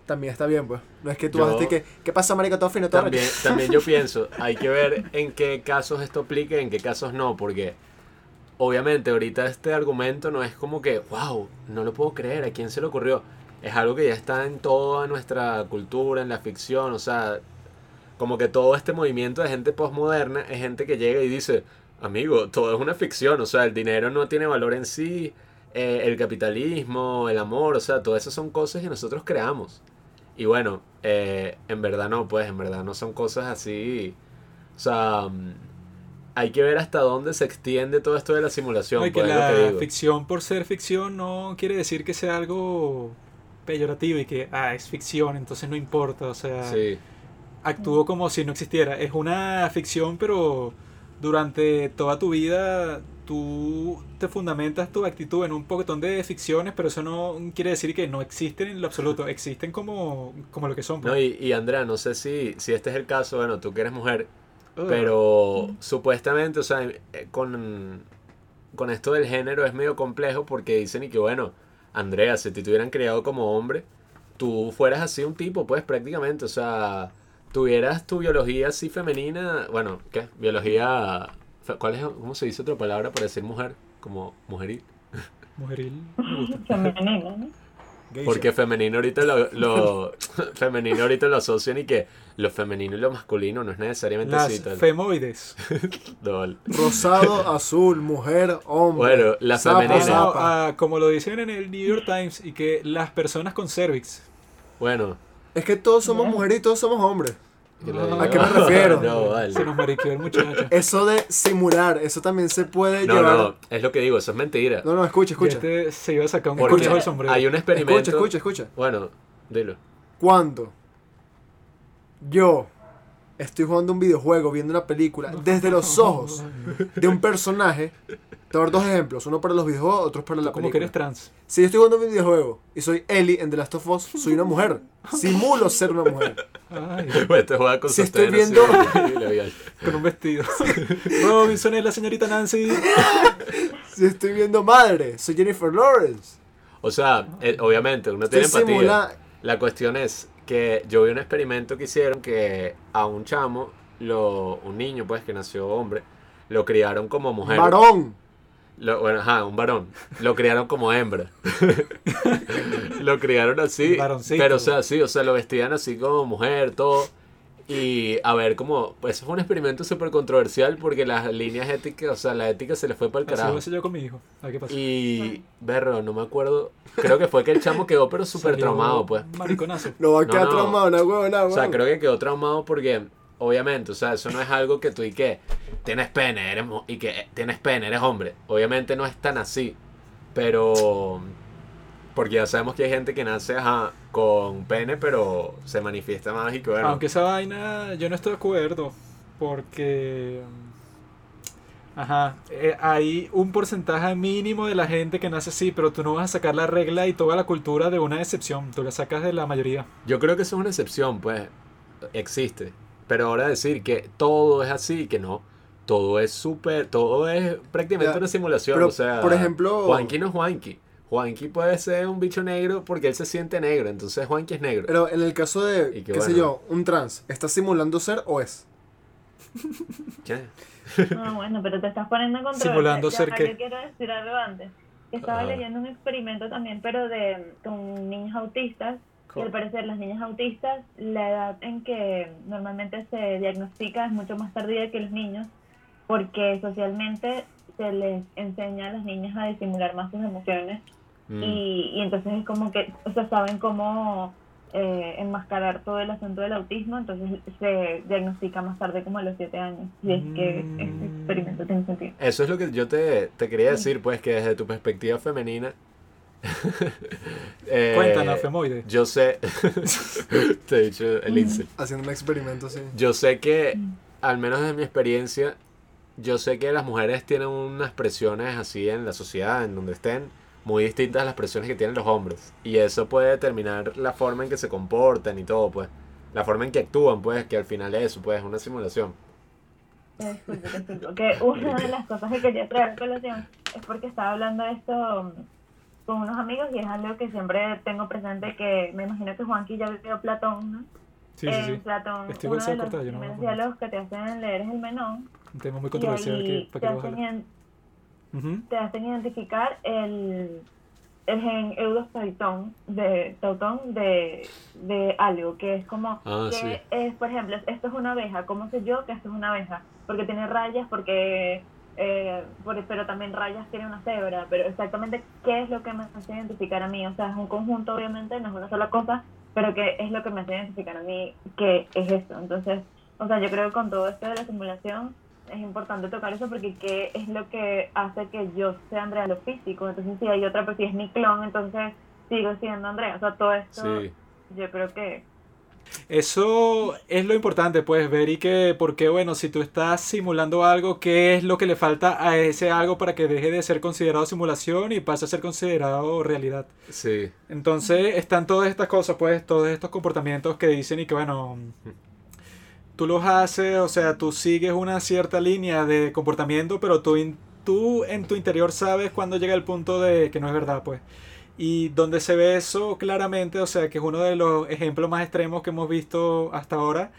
también está bien, pues. No es que tú Yo- vas a decir que, ¿qué pasa, marica? Todo fino, todo También, también yo pienso, hay que ver en qué casos esto aplica y en qué casos no, porque obviamente ahorita este argumento no es como que, wow, no lo puedo creer, ¿a quién se le ocurrió? Es algo que ya está en toda nuestra cultura, en la ficción, o sea, como que todo este movimiento de gente postmoderna es gente que llega y dice, amigo, todo es una ficción, o sea, el dinero no tiene valor en sí, eh, el capitalismo, el amor, o sea, todas esas son cosas que nosotros creamos. Y bueno, eh, en verdad no, pues en verdad no son cosas así. O sea, mm, hay que ver hasta dónde se extiende todo esto de la simulación. No, que pues, que la ficción por ser ficción no quiere decir que sea algo peyorativo y que, ah, es ficción, entonces no importa, o sea, Sí, actúo como si no existiera. Es una ficción, pero durante toda tu vida tú te fundamentas tu actitud en un poquitón de ficciones, pero eso no quiere decir que no existen en lo absoluto, existen como, como lo que son. pues. no, y, y Andrea, no sé si, si este es el caso, bueno, tú que eres mujer, Pero supuestamente, o sea, eh, con, con esto del género es medio complejo porque dicen y que, bueno, Andrea, si te hubieran criado como hombre, tú fueras así un tipo, pues prácticamente, o sea, tuvieras tu biología así femenina, bueno, ¿qué? Biología, fe- ¿cuál es, cómo se dice otra palabra para decir mujer? Como mujeril. Mujeril. Femenino, ¿no? Geisha. Porque femenino ahorita lo, lo femenino ahorita lo asocian y que lo femenino y lo masculino no es necesariamente Las así. tal. femoides. No, Rosado, azul, mujer, hombre. Bueno, la femenina. Como lo dicen en el New York Times, y que las personas con cervix. Bueno, Es que todos somos mujeres y todos somos hombres. Que lo ¿A qué me refiero? No, vale. Se nos mariqueó el muchacho. Eso de simular, eso también se puede No, llevar. no, es lo que digo, eso es mentira. No, no, escucha, Y escucha. Este se iba a sacar un conejo del sombrero. hay un experimento. Escucha, escucha, escucha. Bueno, dilo. Cuando yo estoy jugando un videojuego, viendo una película, desde los ojos de un personaje, te voy a dar dos ejemplos, uno para los videojuegos, otro para la Como que película. eres trans. Si yo estoy jugando un videojuego y soy Ellie en The Last of Us, soy una mujer. Simulo ser una mujer. Ay, Pues te juega con Si estoy viendo- con un vestido. Robinson es la señorita Nancy. Si estoy viendo madre, soy Jennifer Lawrence. O sea, eh, obviamente, uno tiene empatía. simula La cuestión es que yo vi un experimento que hicieron que a un chamo, lo, un niño pues que nació hombre, lo criaron como mujer. varón. Lo- bueno, ajá, un varón. Lo criaron como hembra. lo criaron así. Pero o sea, sí, o sea, lo vestían así como mujer, todo. Y a ver, como, pues eso fue un experimento súper controversial porque las líneas éticas, o sea, la ética se le fue para el Así lo carajo. hice yo con mi hijo. A ver qué pasa. Y, berro, no me acuerdo. Creo que fue que el chamo quedó pero súper traumado, pues. Mariconazo. No va a No, quedar no. traumado, una huevona, O sea, creo que quedó traumado porque, obviamente, o sea, eso no es algo que tú y que tienes pene, eres y que eh, tienes pene, eres hombre. Obviamente no es tan así, pero porque ya sabemos que hay gente que nace ajá, con pene, pero se manifiesta más y que bueno. Aunque esa vaina yo no estoy de acuerdo. Porque. Ajá. eh, hay un porcentaje mínimo de la gente que nace así, pero tú no vas a sacar la regla y toda la cultura de una excepción. Tú la sacas de la mayoría. Yo creo que eso es una excepción, pues existe. Pero ahora decir que todo es así, que no. Todo es súper, todo es prácticamente Ya, una simulación. pero, o sea, por ejemplo- Juanqui no es Juanqui. Juanqui puede ser un bicho negro porque él se siente negro. Entonces Juanqui es negro. Pero en el caso de, Y qué que sé yo, un trans, ¿está simulando ser o es? ¿Qué? Ah, bueno, pero te estás poniendo en contra. Simulando ser qué. Yo quiero decir algo antes. Que estaba Ajá. leyendo un experimento también, pero de con niños autistas. Y al parecer las niñas autistas, la edad en que normalmente se diagnostica es mucho más tardía que los niños, porque socialmente se les enseña a las niñas a disimular más sus emociones Mm. y, y entonces es como que, o sea, saben cómo eh, enmascarar todo el asunto del autismo, entonces se diagnostica más tarde como a los 7 años, y es que Mm. este experimento tiene sentido. Eso es lo que yo te, te quería decir, pues, que desde tu perspectiva femenina. eh, Cuéntanos, Femoide. Yo sé. te he dicho el incel. Haciendo un experimento así. Yo sé que, al menos desde mi experiencia, yo sé que las mujeres tienen unas presiones así en la sociedad, en donde estén, muy distintas a las presiones que tienen los hombres. Y eso puede determinar la forma en que se comportan y todo, pues. La forma en que actúan, pues, que al final es eso, pues, es una simulación. Disculpe, que una de las cosas que quería traer a colación es porque estaba hablando de esto con unos amigos y es algo que siempre tengo presente que me imagino que Juanqui ya vio Platón, ¿no? Sí, sí, en sí. Platón, Estoy uno de de los cortada, yo no diálogos que te hacen leer es el menón Un tema muy controversial que te para que hacen, iden- Ujú. te hacen identificar el, el gen eudostautón de, tautón de, de algo, que es como, Ah, que sí. es, por ejemplo, esto es una abeja, ¿cómo sé yo que esto es una abeja? Porque tiene rayas, porque, eh, por- pero también rayas tiene una cebra, pero exactamente qué es lo que me hace identificar a mí, o sea, es un conjunto obviamente, no es una sola cosa, pero qué es lo que me hace identificar a mí que es esto, entonces, o sea, yo creo que con todo esto de la simulación, es importante tocar eso porque qué es lo que hace que yo sea Andrea lo físico. Entonces, si hay otra, pues si es mi clon, entonces sigo siendo Andrea. O sea, todo esto Sí. yo creo que Eso es lo importante, pues, ver y que, porque, bueno, si tú estás simulando algo, ¿qué es lo que le falta a ese algo para que deje de ser considerado simulación y pase a ser considerado realidad? Sí. Entonces, están todas estas cosas, pues, todos estos comportamientos que dicen y que, bueno, tú los haces, o sea, tú sigues una cierta línea de comportamiento, pero tú, tú en tu interior sabes cuando llega el punto de que no es verdad, pues. Y donde se ve eso claramente, o sea, que es uno de los ejemplos más extremos que hemos visto hasta ahora,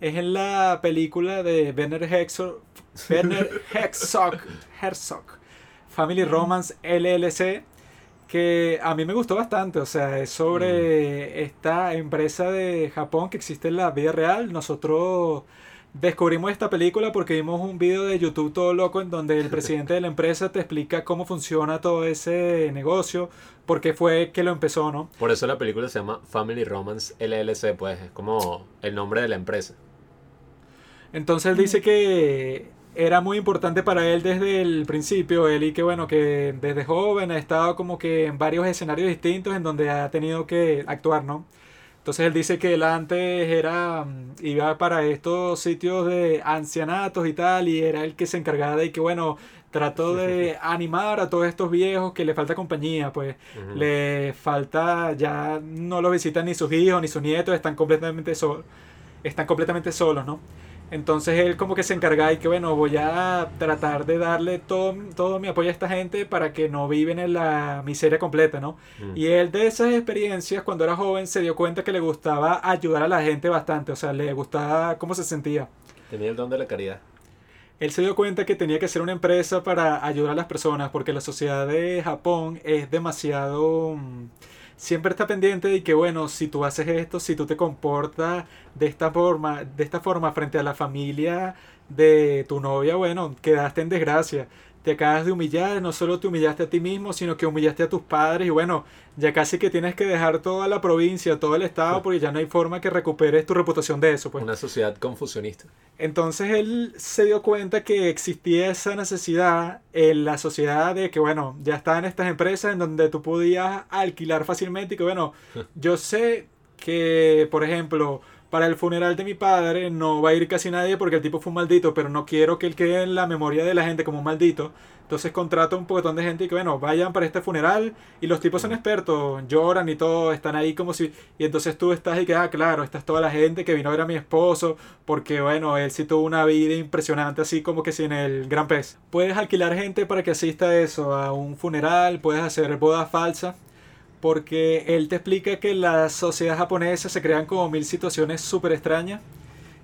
es en la película de Werner Herzog, Werner Herzog, Herzog, Family Romance LLC, que a mí me gustó bastante, o sea, es sobre esta empresa de Japón que existe en la vida real. Nosotros descubrimos esta película porque vimos un video de YouTube todo loco en donde el presidente de la empresa te explica cómo funciona todo ese negocio, por qué fue que lo empezó, ¿no? Por eso la película se llama Family Romance LLC, pues, es como el nombre de la empresa. Entonces él dice que era muy importante para él desde el principio, él y que bueno, que desde joven ha estado como que en varios escenarios distintos en donde ha tenido que actuar, ¿no? Entonces él dice que él antes era, mm, iba para estos sitios de ancianatos y tal, y era el que se encargaba de que bueno, trató de animar a todos estos viejos que le falta compañía, pues le falta, ya no lo visitan ni sus hijos ni sus nietos, están completamente solos, están completamente solos, ¿no? Entonces él como que se encarga y que bueno, voy a tratar de darle todo, todo mi apoyo a esta gente para que no viven en la miseria completa, ¿no? Mm. Y él de esas experiencias, cuando era joven, se dio cuenta que le gustaba ayudar a la gente bastante, o sea, le gustaba cómo se sentía. Tenía el don de la caridad. Él se dio cuenta que tenía que ser una empresa para ayudar a las personas, porque la sociedad de Japón es demasiado... mm, Siempre está pendiente de que, bueno, si tú haces esto, si tú te comportas de esta forma, de esta forma frente a la familia de tu novia, bueno, quedaste en desgracia. Te acabas de humillar, no solo te humillaste a ti mismo, sino que humillaste a tus padres y bueno, ya casi que tienes que dejar toda la provincia, todo el estado, porque ya no hay forma que recuperes tu reputación de eso, pues. Una sociedad confusionista. Entonces él se dio cuenta que existía esa necesidad en la sociedad de que, bueno, ya estaban estas empresas en donde tú podías alquilar fácilmente y que, bueno, yo sé que, por ejemplo, para el funeral de mi padre no va a ir casi nadie porque el tipo fue un maldito, pero no quiero que él quede en la memoria de la gente como un maldito. Entonces contrato un poquitón de gente y que, bueno, vayan para este funeral y los tipos son expertos, lloran y todo, están ahí como si... Y entonces tú estás y que, ah, claro, esta es toda la gente que vino a ver a mi esposo porque, bueno, él sí tuvo una vida impresionante así como que sin el gran pez. Puedes alquilar gente para que asista a eso, a un funeral, puedes hacer bodas falsas porque él te explica que la sociedad japonesa se crean como mil situaciones súper extrañas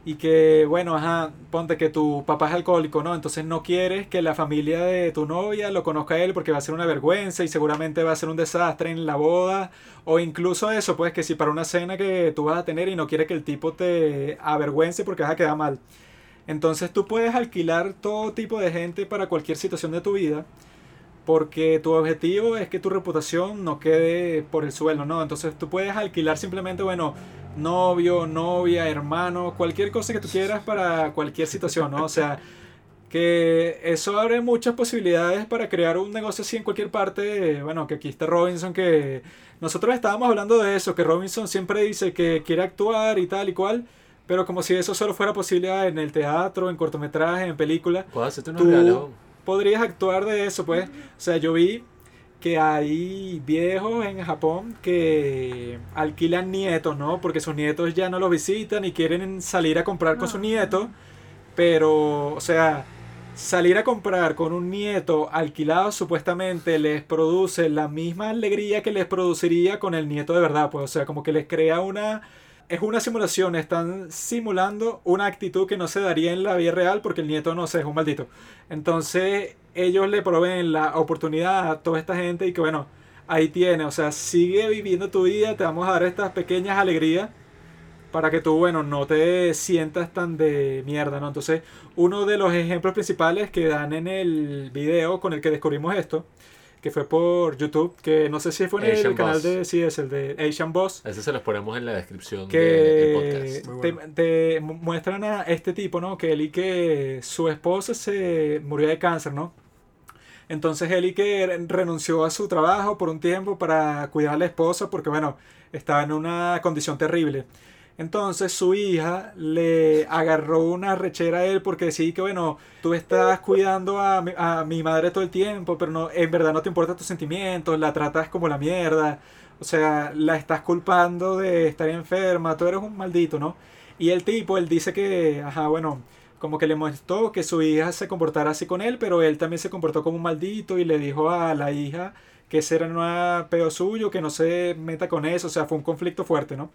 y que, bueno, ajá, ponte que tu papá es alcohólico, ¿no? Entonces no quieres que la familia de tu novia lo conozca a él porque va a ser una vergüenza y seguramente va a ser un desastre en la boda o incluso eso, pues que si para una cena que tú vas a tener y no quieres que el tipo te avergüence porque vas a quedar mal. Entonces tú puedes alquilar todo tipo de gente para cualquier situación de tu vida porque tu objetivo es que tu reputación no quede por el suelo, ¿no? Entonces tú puedes alquilar simplemente, bueno, novio, novia, hermano, cualquier cosa que tú quieras para cualquier situación, ¿no? O sea, que eso abre muchas posibilidades para crear un negocio así en cualquier parte. Bueno, que aquí está Robinson, que nosotros estábamos hablando de eso, que Robinson siempre dice que quiere actuar y tal y cual. Pero como si eso solo fuera posible en el teatro, en cortometrajes, en películas, Puedo hacerte Tú- regalos. Podrías actuar de eso, pues. O sea, yo vi que hay viejos en Japón que alquilan nietos, ¿no? Porque sus nietos ya no los visitan y quieren salir a comprar con sus nietos. Pero, o sea, salir a comprar con un nieto alquilado supuestamente les produce la misma alegría que les produciría con el nieto de verdad, pues. O sea, como que les crea una... Es una simulación, están simulando una actitud que no se daría en la vida real porque el nieto no sé, es un maldito. Entonces ellos le proveen la oportunidad a toda esta gente y que bueno, ahí tiene, o sea, sigue viviendo tu vida, te vamos a dar estas pequeñas alegrías para que tú, bueno, no te sientas tan de mierda, ¿no? Entonces, uno de los ejemplos principales que dan en el video con el que descubrimos esto, que fue por YouTube, que no sé si fue en Asian el canal Boss. de, sí, es el de Asian Boss, Ese se los ponemos en la descripción del que podcast. Muy te, bueno. te mu- muestran a este tipo, ¿no? Que él y que su esposa se murió de cáncer, ¿no? Entonces él y que re- renunció a su trabajo por un tiempo para cuidar a la esposa porque, bueno, estaba en una condición terrible. Entonces su hija le agarró una rechera a él porque sí que bueno, tú estás cuidando a mi, a mi madre todo el tiempo, pero no, en verdad no te importan tus sentimientos, la tratas como la mierda, o sea, la estás culpando de estar enferma, tú eres un maldito, ¿no? Y el tipo, él dice que, ajá, bueno, como que le molestó que su hija se comportara así con él, pero él también se comportó como un maldito y le dijo a la hija que ese era un pedo suyo, que no se meta con eso, o sea, fue un conflicto fuerte, ¿no?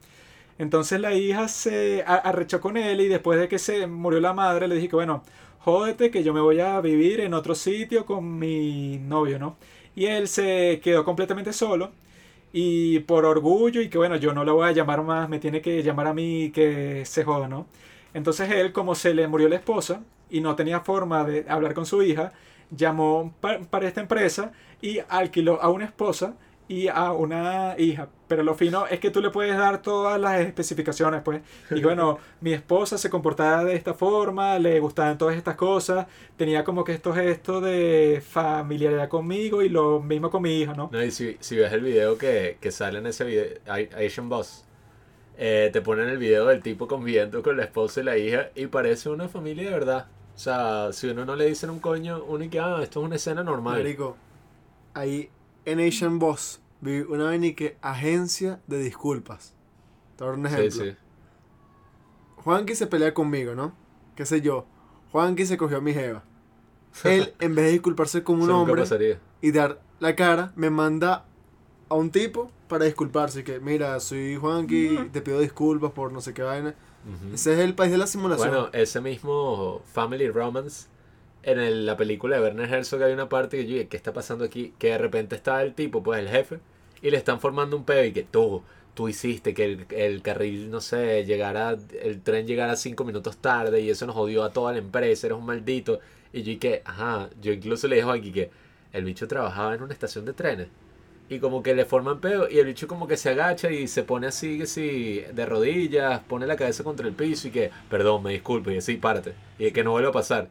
Entonces la hija se arrechó con él y después de que se murió la madre le dije que bueno, jódete que yo me voy a vivir en otro sitio con mi novio, ¿no? Y él se quedó completamente solo y por orgullo y que bueno, yo no la voy a llamar más, me tiene que llamar a mí que se joda, ¿no? Entonces él, como se le murió la esposa y no tenía forma de hablar con su hija, llamó pa- para esta empresa y alquiló a una esposa y a una hija. Pero lo fino es que tú le puedes dar todas las especificaciones, pues. Y bueno, mi esposa se comportaba de esta forma, le gustaban todas estas cosas, tenía como que estos gestos de familiaridad conmigo y lo mismo con mi hija, ¿no? No, y si, si ves el video que, que sale en ese video, Asian Boss, eh, te ponen el video del tipo conviviendo con la esposa y la hija y parece una familia de verdad. O sea, si uno no le dicen un coño, uno y que, ah, esto es una escena normal. Marico, ahí en Asian Boss vi una y que agencia de disculpas. Te voy a dar un Sí, ejemplo. sí. Juanqui se pelea conmigo, ¿no? ¿Qué sé yo? Juanqui se cogió a mi jeva. Él, en vez de disculparse como un hombre y dar la cara, me manda a un tipo para disculparse. Que, mira, soy Juanqui, te pido disculpas por no sé qué vaina. Ujú. Ese es el país de la simulación. Bueno, ese mismo Family Romance, en el- la película de Werner Herzog hay una parte que yo dije, ¿qué está pasando aquí? Que de repente está el tipo, pues el jefe, y le están formando un pedo y que tú, tú hiciste que el, el carril, no sé, llegara, el tren llegara cinco minutos tarde y eso nos jodió a toda la empresa, eres un maldito. Y yo dije, ajá, yo incluso le dijo aquí que el bicho trabajaba en una estación de trenes. Y como que le forman pedo y el bicho como que se agacha y se pone así, que sí, de rodillas, pone la cabeza contra el piso y que, perdón, me disculpe, y así, párate. Y que no vuelva a pasar.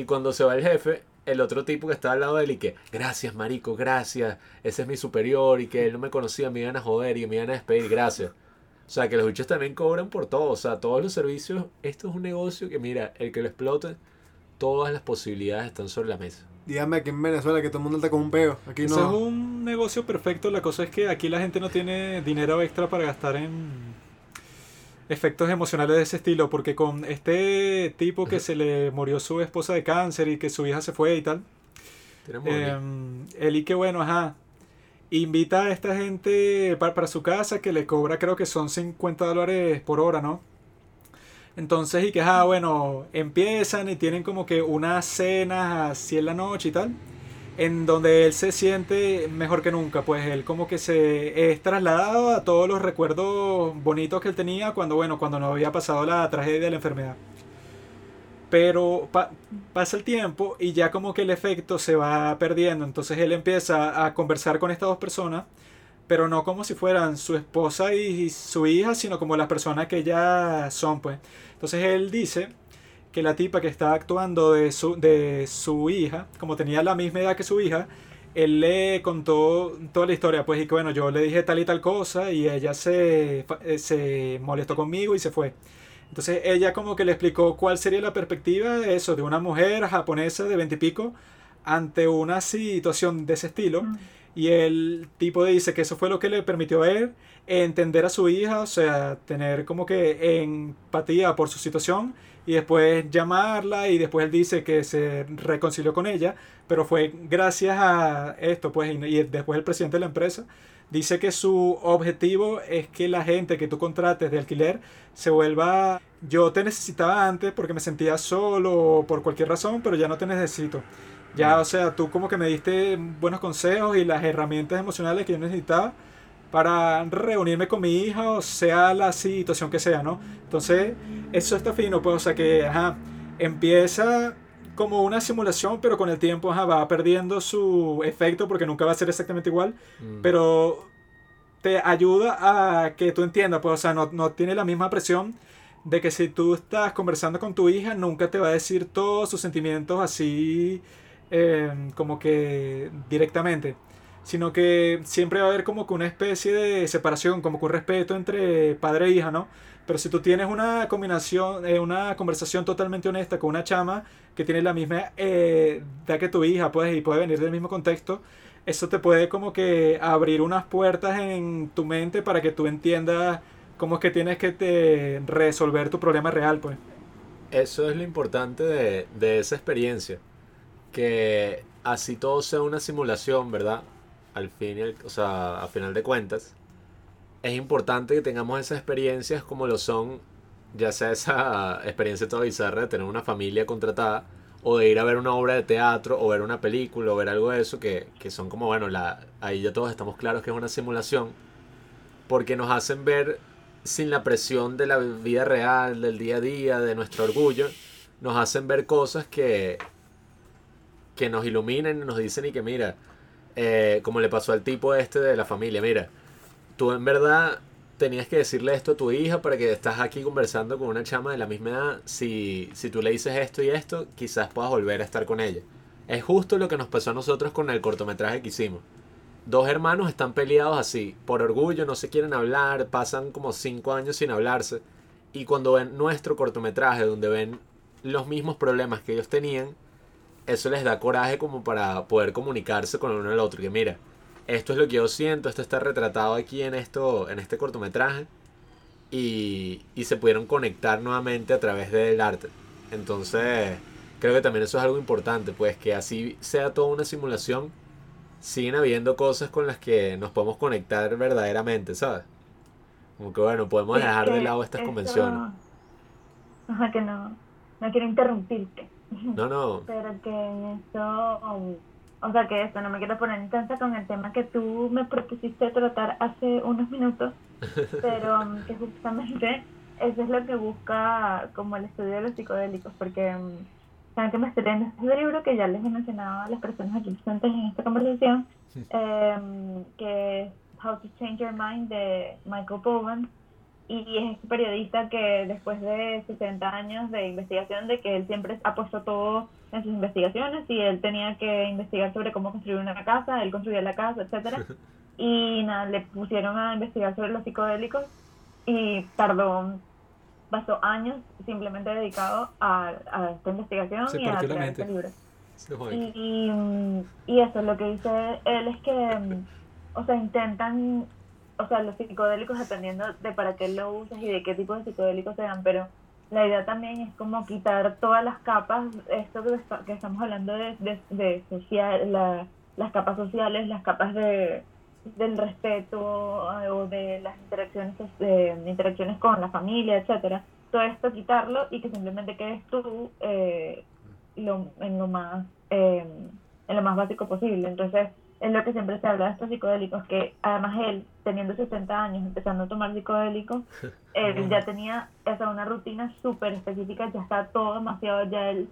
Y cuando se va el jefe, el otro tipo que estaba al lado de él y que, gracias marico, gracias, ese es mi superior y que él no me conocía, me iban a joder y me iban a despedir, gracias. O sea, que los bichos también cobran por todo, o sea, todos los servicios, esto es un negocio que mira, el que lo explote, todas las posibilidades están sobre la mesa. Dígame aquí en Venezuela que todo el mundo está con un peo. Aquí Eso es no. un negocio perfecto. La cosa es que aquí la gente no tiene dinero extra para gastar en efectos emocionales de ese estilo. Porque con este tipo que se le murió su esposa de cáncer y que su hija se fue y tal. Em, él y que bueno, ajá. Invita a esta gente para, para su casa que le cobra creo que son 50 dólares por hora, ¿no? Entonces, y que, ajá, bueno, empiezan y tienen como que unas cenas así en la noche y tal, en donde él se siente mejor que nunca, pues él como que se es trasladado a todos los recuerdos bonitos que él tenía cuando, bueno, cuando no había pasado la tragedia de la enfermedad. Pero pa- pasa el tiempo y ya como que el efecto se va perdiendo, entonces él empieza a conversar con estas dos personas pero no como si fueran su esposa y su hija, sino como las personas que ya son, pues. Entonces él dice que la tipa que está actuando de su, de su hija, como tenía la misma edad que su hija, él le contó toda la historia, pues, y que bueno, yo le dije tal y tal cosa y ella se, eh, se molestó conmigo y se fue. Entonces ella como que le explicó cuál sería la perspectiva de eso, de una mujer japonesa de veintipico ante una situación de ese estilo. Mm. Y el tipo dice que eso fue lo que le permitió a él entender a su hija, o sea, tener como que empatía por su situación y después llamarla y después él dice que se reconcilió con ella, pero fue gracias a esto, pues, y, después el presidente de la empresa dice que su objetivo es que la gente que tú contrates de alquiler se vuelva, yo te necesitaba antes porque me sentía solo o por cualquier razón, pero ya no te necesito. Ya, o sea, tú como que me diste buenos consejos y las herramientas emocionales que yo necesitaba para reunirme con mi hija, o sea la situación que sea, ¿no? Entonces, eso está fino, pues, o sea que, ajá, empieza como una simulación, pero con el tiempo ajá, va perdiendo su efecto porque nunca va a ser exactamente igual, Mm. pero te ayuda a que tú entiendas, pues, o sea, no, no tiene la misma presión de que si tú estás conversando con tu hija, nunca te va a decir todos sus sentimientos así, eh, como que directamente, sino que siempre va a haber como que una especie de separación, como que un respeto entre padre e hija, ¿no? Pero si tú tienes una combinación, eh, una conversación totalmente honesta con una chama que tiene la misma eh, edad que tu hija, pues, y puede venir del mismo contexto, eso te puede como que abrir unas puertas en tu mente para que tú entiendas cómo es que tienes que te resolver tu problema real, pues. Eso es lo importante de, de esa experiencia. Que así todo sea una simulación, ¿verdad? Al fin, o sea, a final de cuentas, es importante que tengamos esas experiencias como lo son, ya sea esa experiencia toda bizarra de tener una familia contratada, o de ir a ver una obra de teatro, o ver una película, o ver algo de eso, que, que son como, bueno, la, ahí ya todos estamos claros que es una simulación, porque nos hacen ver sin la presión de la vida real, del día a día, de nuestro orgullo, nos hacen ver cosas que, que nos iluminan y nos dicen y que mira, eh, como le pasó al tipo este de la familia, mira, tú en verdad tenías que decirle esto a tu hija para que estás aquí conversando con una chama de la misma edad, si, si tú le dices esto y esto, quizás puedas volver a estar con ella. Es justo lo que nos pasó a nosotros con el cortometraje que hicimos. Dos hermanos están peleados así, por orgullo, no se quieren hablar, pasan como cinco años sin hablarse. Y cuando ven nuestro cortometraje, donde ven los mismos problemas que ellos tenían, eso les da coraje como para poder comunicarse con el uno al otro. Que mira, esto es lo que yo siento, esto está retratado aquí en, esto, en este cortometraje. Y, y se pudieron conectar nuevamente a través del arte. Entonces, creo que también eso es algo importante, pues que así sea toda una simulación, siguen habiendo cosas con las que nos podemos conectar verdaderamente, ¿sabes? Como que bueno, podemos dejar de lado estas convenciones. Ajá, que no, no quiero interrumpirte. No, no. Pero que en eso, um, o sea que esto, no me quiero poner intensa con el tema que tú me propusiste tratar hace unos minutos, pero um, que justamente eso es lo que busca como el estudio de los psicodélicos, porque um, saben que me estoy leyendo este libro que ya les he mencionado a las personas aquí presentes en esta conversación, em, que es How to Change Your Mind de Michael Bowen y es este periodista que después de 60 años de investigación, de que él siempre ha puesto todo en sus investigaciones y él tenía que investigar sobre cómo construir una casa, él construía la casa, etcétera y nada, le pusieron a investigar sobre los psicodélicos y tardó, pasó años simplemente dedicado a, a esta investigación Se y a crear este libro. Y, y, y eso, lo que dice él es que, mm, o sea, intentan, o sea, los psicodélicos dependiendo de para qué lo usas y de qué tipo de psicodélicos sean, pero la idea también es como quitar todas las capas, esto que, estamos hablando de, de, de social, la- las capas sociales, las capas de del respeto eh, o de las interacciones de, interacciones con la familia, etcétera, todo esto quitarlo y que simplemente quedes tú eh, lo, en lo más eh, en lo más básico posible. Entonces, es lo que siempre se habla de estos psicodélicos, que además él, teniendo 60 años, empezando a tomar psicodélicos, él ya tenía esa una rutina súper específica, ya está todo demasiado, ya él,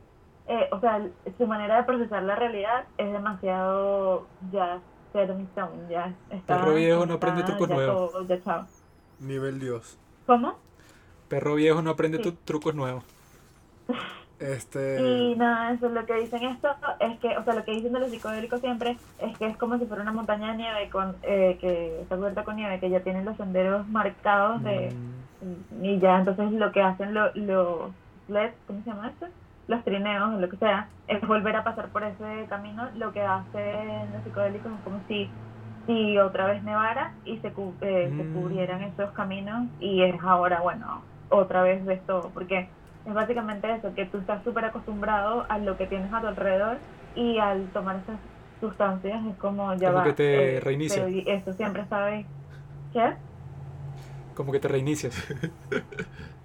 eh, o sea, su manera de procesar la realidad es demasiado ya in stone, ya está. Perro viejo no aprende está, trucos ya nuevos. todo, ya chao. Nivel Dios. ¿Cómo? Perro viejo no aprende Sí. trucos nuevos. Este. Y nada, eso lo que dicen esto es que, o sea, lo que dicen de los psicodélicos siempre es que es como si fuera una montaña de nieve con, eh, que está cubierta con nieve, que ya tienen los senderos marcados de, y ya entonces lo que hacen lo- los LED, ¿cómo se llama esto? Los trineos o lo que sea, es volver a pasar por ese camino. Lo que hacen los psicodélicos es como si, si otra vez nevara y se, eh, se Mm. cubrieran esos caminos y es ahora, bueno, otra vez ves todo, porque es básicamente eso, que tú estás súper acostumbrado a lo que tienes a tu alrededor y al tomar esas sustancias es como ya Como va. que te eh, reinicia. eso siempre sabe. ¿Qué? Como que te reinicias.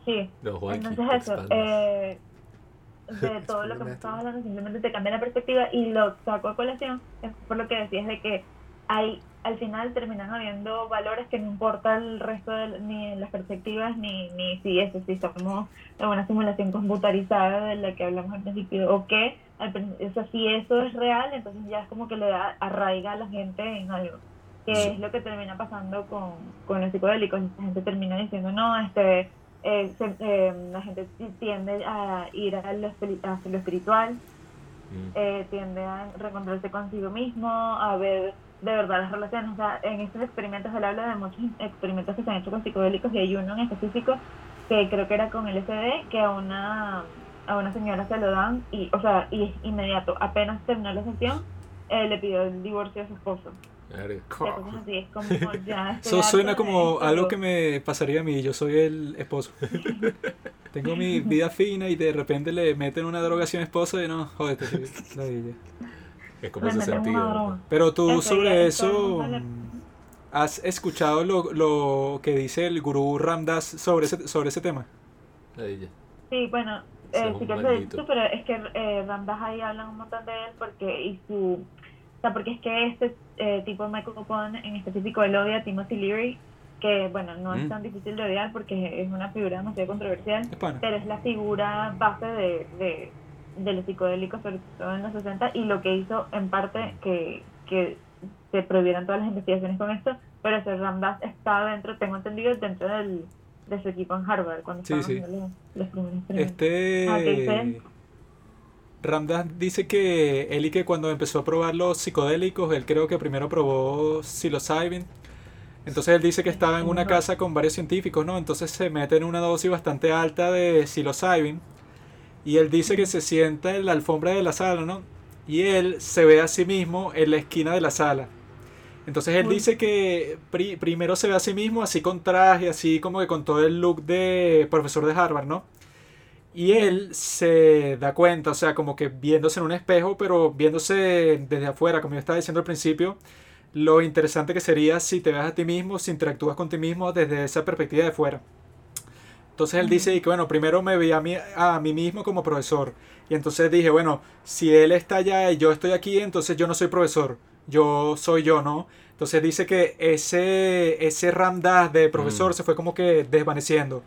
Sí. No, Entonces eso, eh, de todo lo que me estabas hablando, simplemente te cambia la perspectiva y lo saco a colación, es por lo que decías de que hay, al final terminan habiendo valores que no importa el resto de, ni las perspectivas, ni, ni si eso, si estamos en una simulación computarizada de la que hablamos al principio, o que, o sea, si eso es real, entonces ya es como que le da arraiga a la gente en algo que Sí. es lo que termina pasando con, con los psicodélicos. La gente termina diciendo, no, este, eh, se- eh, la gente ti- tiende a ir a lo espiritual, Mm. eh, tiende a reencontrarse consigo mismo, a ver de verdad las relaciones. O sea, en estos experimentos, él habla de muchos experimentos que se han hecho con psicodélicos y hay uno en específico que creo que era con LSD, que a una, a una señora se lo dan y, o sea, y inmediato, apenas terminó la sesión, eh, le pidió el divorcio a su esposo. Así, es como ya Eso suena como algo que me pasaría a mí. Yo soy el esposo. Tengo mi vida fina y de repente le meten una droga a mi esposo y no, jódete, ladilla. Es como ese sentido. Pero tú sobre eso, mm, ¿has escuchado lo, lo que dice el gurú Ramdas sobre ese, sobre ese tema? Sí, bueno, eh, sí que lo he visto, pero es que eh, Ramdas ahí hablan un montón de él porque y su o sea, porque es que este eh, tipo Michael Capone en específico él odia a Timothy Leary que bueno no Mm. es tan difícil de odiar porque es una figura demasiado controversial Es pero es la figura base de, de, de los psicodélicos sobre todo en los 60 y lo que hizo en parte que, que se prohibieran todas las investigaciones con esto pero ese Ramdas está dentro tengo entendido dentro del de su equipo en Harvard cuando Sí, sí. los, los primeros. Ah, ¿qué dice Este él? Ramdas dice que él y que cuando empezó a probar los psicodélicos, él creo que primero probó psilocybin. Entonces él dice que estaba en una casa con varios científicos, ¿no? Entonces se mete en una dosis bastante alta de psilocybin y él dice que se sienta en la alfombra de la sala, ¿no? Y él se ve a sí mismo en la esquina de la sala. Entonces él dice que pri- primero se ve a sí mismo así con traje, así como que con todo el look de profesor de Harvard, ¿no? Y él se da cuenta, o sea, como que viéndose en un espejo, pero viéndose desde afuera, como yo estaba diciendo al principio, lo interesante que sería si te ves a ti mismo, si interactúas con ti mismo desde esa perspectiva de fuera. Entonces él dice que, bueno, primero me vi a mí, a mí mismo como profesor. Y entonces dije, bueno, si él está allá y yo estoy aquí, entonces yo no soy profesor. Yo soy yo, ¿no? Entonces dice que ese, ese ramdas de profesor Mm. se fue como que desvaneciendo.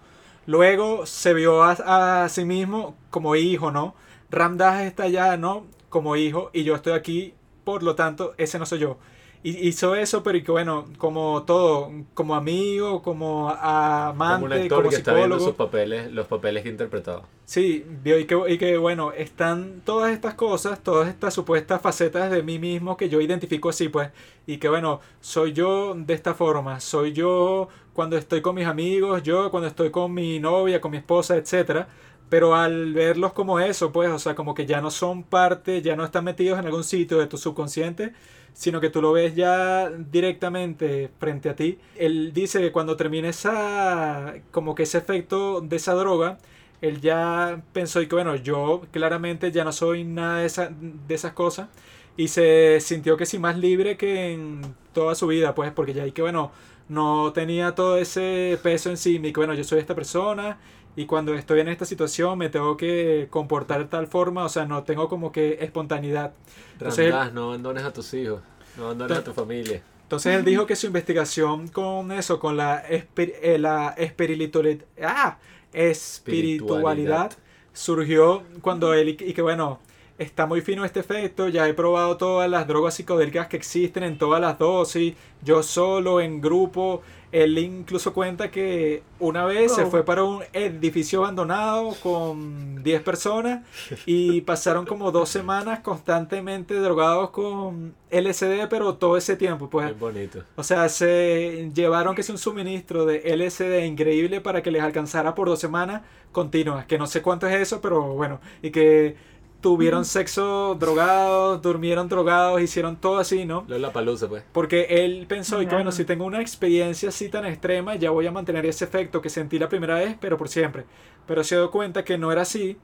Luego se vio a, a sí mismo como hijo, ¿no? Ramdas está allá, ¿no? Como hijo y yo estoy aquí, por lo tanto, ese no soy yo. Y hizo eso, pero y que bueno, como todo, como amigo, como amante, Como un como, actor que está viendo sus papeles, los papeles que interpretaba. Sí, vio y que, y que bueno, están todas estas cosas, todas estas supuestas facetas de mí mismo que yo identifico así, pues, y que bueno, soy yo de esta forma, soy yo cuando estoy con mis amigos, yo cuando estoy con mi novia, con mi esposa, etcétera. Pero al verlos como eso, pues, o sea, como que ya no son parte, ya no están metidos en algún sitio de tu subconsciente, sino que tú lo ves ya directamente frente a ti. Él dice que cuando termine esa, como que ese efecto de esa droga, él ya pensó y que bueno, yo claramente ya no soy nada de, esa- de esas cosas y se sintió que sí más libre que en toda su vida, pues porque ya hay que bueno, no tenía todo ese peso encima y que bueno, yo soy esta persona y cuando estoy en esta situación me tengo que comportar de tal forma, o sea, no tengo como que espontaneidad. Entonces, no abandones a tus hijos, no abandones a tu familia. Entonces él dijo que su investigación con eso, con la, espi- eh, la espiritualidad, ah, espiritualidad, surgió cuando él, y que bueno, está muy fino este efecto, ya he probado todas las drogas psicodélicas que existen en todas las dosis, yo solo, en grupo. Él incluso cuenta que una vez se fue para un edificio abandonado con 10 personas y pasaron como dos semanas constantemente drogados con LSD, pero todo ese tiempo, pues. Bien bonito. O sea, se llevaron que es un suministro de LSD increíble para que les alcanzara por dos semanas continuas, que no sé cuánto es eso, pero bueno, y que tuvieron sexo drogados, durmieron drogados, hicieron todo así, ¿no? Lo de la palusa, pues. Porque él pensó, y que bueno, si tengo una experiencia así tan extrema, ya voy a mantener ese efecto que sentí la primera vez, pero por siempre. Pero se dio cuenta que no era así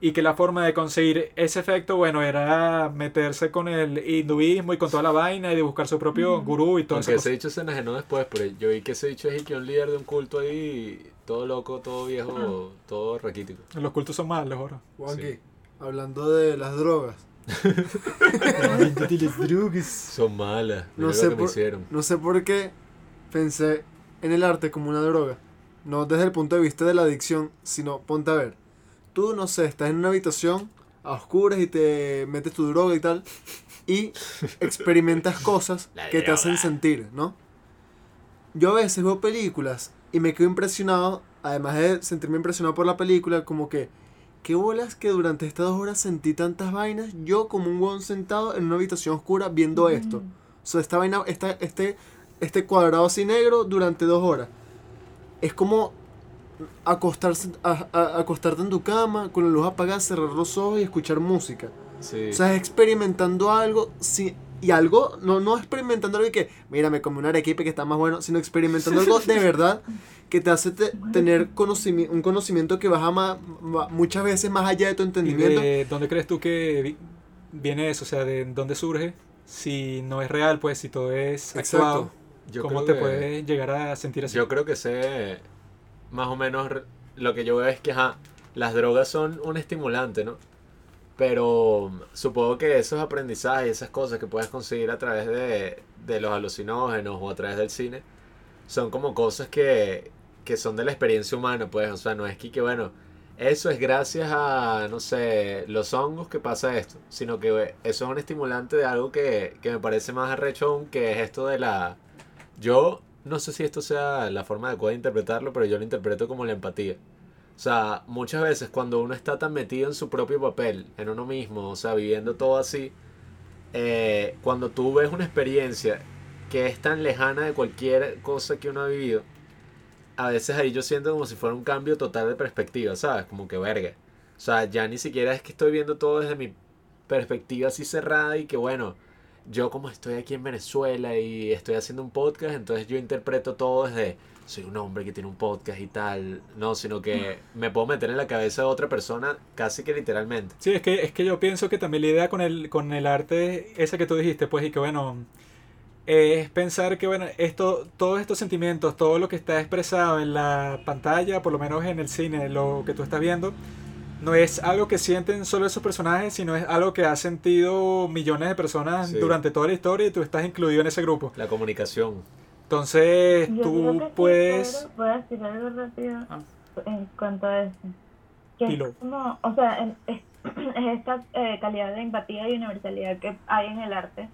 y que la forma de conseguir ese efecto, bueno, era meterse con el hinduismo y con toda la vaina y de buscar su propio gurú y todo Aunque eso. ese dicho se enajenó después, pero yo vi que ese dicho es y que un líder de un culto ahí, todo loco, todo viejo, todo raquítico. Los cultos son malos ahora. Juanqui, Sí. Hablando de las drogas. Son malas. No sé, por, hicieron. no sé por qué pensé en el arte como una droga. No desde el punto de vista de la adicción, sino ponte a ver. Tú, no sé, estás en una habitación a oscuras y te metes tu droga y tal. Y experimentas cosas que te hacen sentir, ¿no? Yo a veces veo películas y me quedo impresionado, además de sentirme impresionado por la película, como que, ¿qué bolas que durante estas dos horas sentí tantas vainas? Yo como un huevón sentado en una habitación oscura viendo esto. O sea, esta vaina, esta, este, este cuadrado así negro durante dos horas. Es como acostarse, a- a- acostarte en tu cama con la luz apagada, cerrar los ojos y escuchar música. Sí. O sea, es experimentando algo sí, y algo, no, no experimentando algo y que, mira, me comí un arequipe que está más bueno, sino experimentando algo de verdad que te hace te- tener conocimi- un conocimiento que baja ma- muchas veces más allá de tu ¿Y entendimiento. de dónde crees tú que vi- viene eso? O sea, ¿de dónde surge? Si no es real, pues si todo es actuado, Yo ¿cómo te que- puedes llegar a sentir así? Yo creo que sé más o menos lo que yo veo es que ajá, las drogas son un estimulante, ¿no? Pero supongo que esos aprendizajes, esas cosas que puedes conseguir a través de, de los alucinógenos o a través del cine, son como cosas que, que son de la experiencia humana, pues, o sea, no es que, bueno, eso es gracias a, no sé, los hongos que pasa esto, sino que eh, eso es un estimulante de algo que, que me parece más arrechón, que es esto de la... Yo no sé si esto sea la forma adecuada de interpretarlo, pero yo lo interpreto como la empatía. O sea, muchas veces cuando uno está tan metido en su propio papel, en uno mismo, o sea, viviendo todo así, eh, cuando tú ves una experiencia que es tan lejana de cualquier cosa que uno ha vivido, a veces ahí yo siento como si fuera un cambio total de perspectiva, ¿sabes? Como que verga. O sea, ya ni siquiera es que estoy viendo todo desde mi perspectiva así cerrada y que bueno, yo como estoy aquí en Venezuela y estoy haciendo un podcast, entonces yo interpreto todo desde soy un hombre que tiene un podcast y tal, no, sino que me puedo meter en la cabeza de otra persona casi que literalmente. Sí, es que, es que yo pienso que también la idea con el, con el arte, esa que tú dijiste, pues, y que bueno, es pensar que bueno, esto, todos estos sentimientos, todo lo que está expresado en la pantalla, por lo menos en el cine, lo que tú estás viendo, no es algo que sienten solo esos personajes, sino es algo que ha sentido millones de personas Sí. durante toda la historia y tú estás incluido en ese grupo. La comunicación. Entonces, Yo creo tú puedes... voy a decir algo rápido Ah. en cuanto a eso. Que Dilo. es como, o sea, es, es esta eh, calidad de empatía y universalidad que hay en el arte.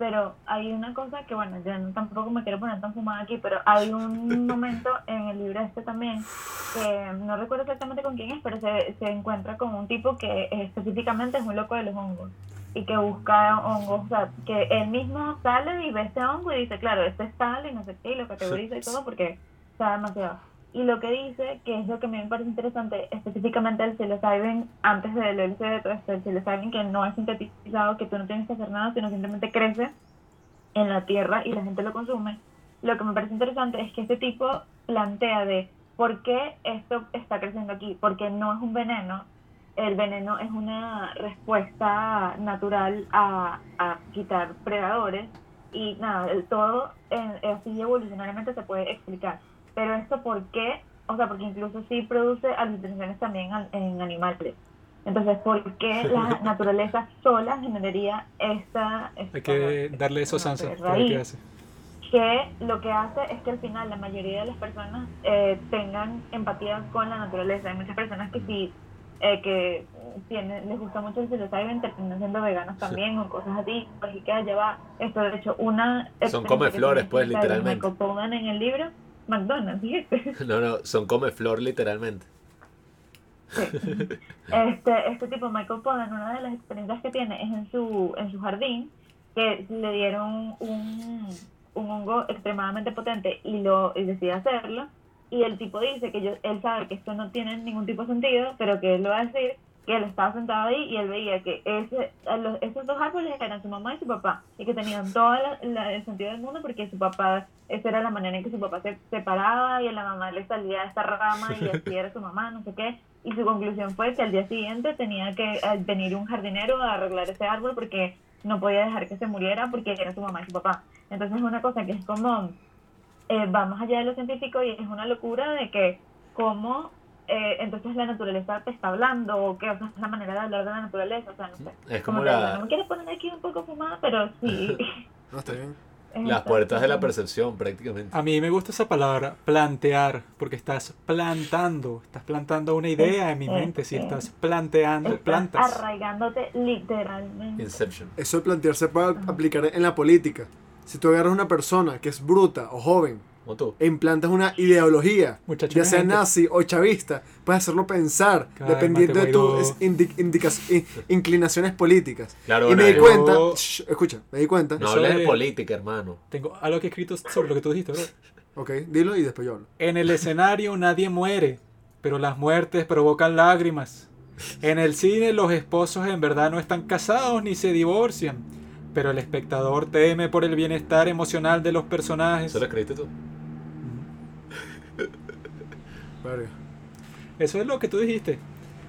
Pero hay una cosa que, bueno, yo no- tampoco me quiero poner tan fumada aquí, pero hay un momento en el libro este también, que no recuerdo exactamente con quién es, pero se, se encuentra con un tipo que específicamente es un loco de los hongos y que busca hongos, o sea, que él mismo sale y ve este hongo y dice, claro, este es tal y no sé qué, y lo categoriza y todo porque sabe demasiado. Y lo que dice, que es lo que a mí me parece interesante, específicamente el psilocybin, antes del esto, el psilocybin que no es sintetizado, que tú no tienes que hacer nada, sino simplemente crece en la tierra y la gente lo consume. Lo que me parece interesante es que este tipo plantea de por qué esto está creciendo aquí, porque no es un veneno, el veneno es una respuesta natural a, a quitar predadores y nada, el todo en- así evolucionariamente se puede explicar. Pero esto por qué, o sea, porque incluso sí produce alucinaciones también en animales. Entonces, ¿por qué la naturaleza sola generaría esta... Hay que darle eso a no Sansa, que lo que hace. que lo que hace es que al final la mayoría de las personas eh, tengan empatía con la naturaleza. Hay muchas personas que si eh, que tiene, les gusta mucho el psilocybin, terminan siendo veganos también o cosas así, pues y que lleva esto, de hecho, una... Son come que flores, pues, literalmente. Pollan en el libro, McDonald's, ¿viste? No, no, son come flor literalmente. Sí. Este, este tipo, Michael Pollan, una de las experiencias que tiene es en su, en su jardín, que le dieron un, un hongo extremadamente potente y lo y decide hacerlo. Y el tipo dice que yo, él sabe que esto no tiene ningún tipo de sentido, pero que él lo va a decir, que él estaba sentado ahí y él veía que ese, los- esos dos árboles eran su mamá y su papá, y que tenían todo la- la- el sentido del mundo porque su papá, esa era la manera en que su papá se separaba y a la mamá le salía esta rama y así era su mamá, no sé qué. Y su conclusión fue que al día siguiente tenía que eh, venir un jardinero a arreglar ese árbol porque no podía dejar que se muriera porque era su mamá y su papá. Entonces es una cosa que es como, eh, va más allá de lo científico y es una locura de que cómo eh, entonces la naturaleza te está hablando o qué, o sea, es la manera de hablar de la naturaleza, o sea, no sé. Es como digo, la- No me quieres poner aquí un poco fumada, pero sí. No, está bien. es las puertas de la percepción prácticamente. A mí me gusta esa palabra, plantear, porque estás plantando, estás plantando una idea en mi mente, si sí. estás planteando Estás plantas. arraigándote literalmente. Inception. Eso de plantearse puede aplicar en la política. Si tú agarras una persona que es bruta o joven Como tú. e implantas una ideología, Muchacho ya sea gente. nazi o chavista, puedes hacerlo pensar dependiendo de tus indi- inclinaciones políticas. Claro, y me di yo- cuenta, shh, escucha, me di cuenta. No hables de- de política, hermano. Tengo algo que he escrito sobre lo que tú dijiste, bro. Ok, dilo y después yo hablo. En el escenario nadie muere, pero las muertes provocan lágrimas. En el cine los esposos en verdad no están casados ni se divorcian, pero el espectador teme por el bienestar emocional de los personajes. ¿Eso lo escribiste tú? Eso es lo que tú dijiste.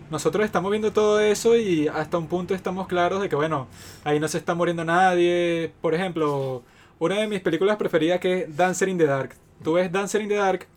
Nosotros estamos viendo todo eso y hasta un punto estamos claros de que, bueno, ahí no se está muriendo nadie. Por ejemplo, una de mis películas preferidas que es Dancer in the Dark. Tú ves Dancer in the Dark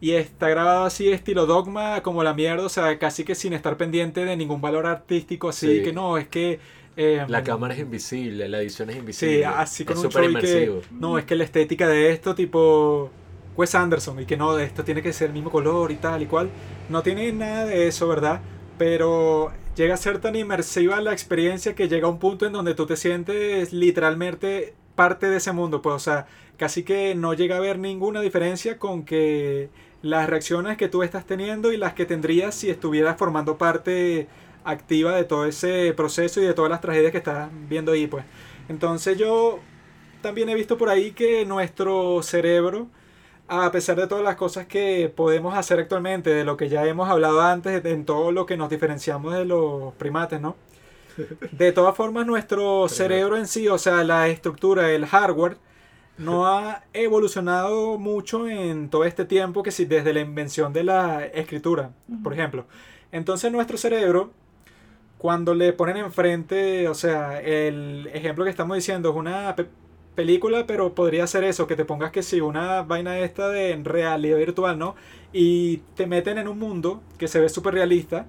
y está grabado así estilo dogma como la mierda, o sea, casi que sin estar pendiente de ningún valor artístico, así Sí. que no, es que... eh, La cámara es invisible, la edición es invisible. Sí, así con es un show que, no, es que la estética de esto, tipo Wes Anderson, y que no, esto tiene que ser el mismo color y tal y cual, no tiene nada de eso, ¿verdad? Pero llega a ser tan inmersiva la experiencia que llega a un punto en donde tú te sientes literalmente parte de ese mundo, pues, o sea, casi que no llega a haber ninguna diferencia con que las reacciones que tú estás teniendo y las que tendrías si estuvieras formando parte activa de todo ese proceso y de todas las tragedias que estás viendo ahí, pues. Entonces yo también he visto por ahí que nuestro cerebro, a pesar de todas las cosas que podemos hacer actualmente, de lo que ya hemos hablado antes, en todo lo que nos diferenciamos de los primates, ¿no? De todas formas, nuestro cerebro en sí, o sea, la estructura, el hardware, no ha evolucionado mucho en todo este tiempo que si desde la invención de la escritura, por ejemplo. Entonces nuestro cerebro, cuando le ponen enfrente, o sea, el ejemplo que estamos diciendo es una pe- película, pero podría ser eso, que te pongas que si una vaina esta de realidad virtual, ¿no? Y te meten en un mundo que se ve súper realista,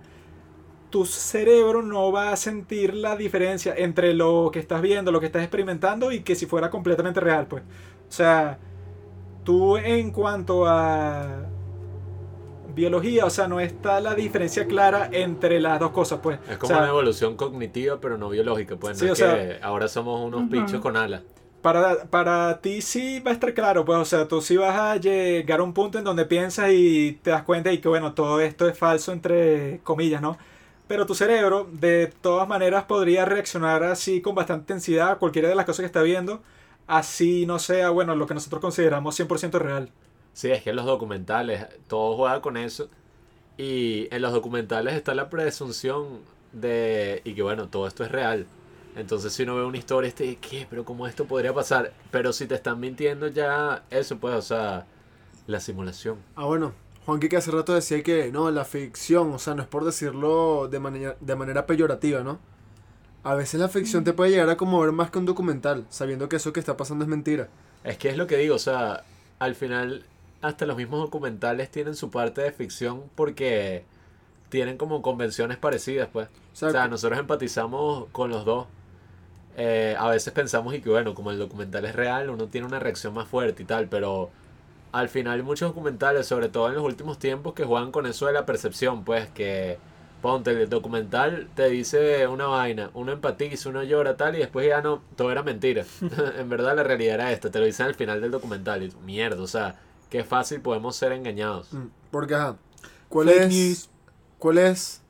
tu cerebro no va a sentir la diferencia entre lo que estás viendo, lo que estás experimentando y que si fuera completamente real, pues. O sea, tú en cuanto a biología, o sea, no está la diferencia clara entre las dos cosas, pues. Es O como sea, una evolución cognitiva, pero no biológica. Pues Sí, no o es sea- que ahora somos unos Ujú. bichos con alas. Para, para ti sí va a estar claro, pues, o sea, tú sí vas a llegar a un punto en donde piensas y te das cuenta y que, bueno, todo esto es falso, entre comillas, ¿no? Pero tu cerebro, de todas maneras, podría reaccionar así con bastante intensidad a cualquiera de las cosas que está viendo, así no sea, bueno, lo que nosotros consideramos 100% real. Sí, es que en los documentales todo juega con eso. Y en los documentales está la presunción de. Y que bueno, todo esto es real. Entonces, si uno ve una historia, este, ¿qué? Pero ¿cómo esto podría pasar? Pero si te están mintiendo, ya. Eso, pues, o sea. La simulación. Ah, bueno, Juanqui que hace rato decía que no, la ficción, o sea, no es por decirlo de manera, de manera peyorativa, ¿no? A veces la ficción te puede llegar a conmover más que un documental, sabiendo que eso que está pasando es mentira. Es que es lo que digo, o sea, al final hasta los mismos documentales tienen su parte de ficción porque tienen como convenciones parecidas, pues. O sea, O sea, nosotros empatizamos con los dos. Eh, a veces pensamos y que bueno, como el documental es real, uno tiene una reacción más fuerte y tal, pero al final muchos documentales, sobre todo en los últimos tiempos, que juegan con eso de la percepción, pues que Ponte, el documental te dice una vaina, uno empatiza, uno llora tal y después ya no, todo era mentira. en verdad la realidad era esta, te lo dicen al final del documental y mierda, o sea, qué fácil podemos ser engañados. Mm, Porque, ajá, ¿cuál Fake es, news. ¿cuál es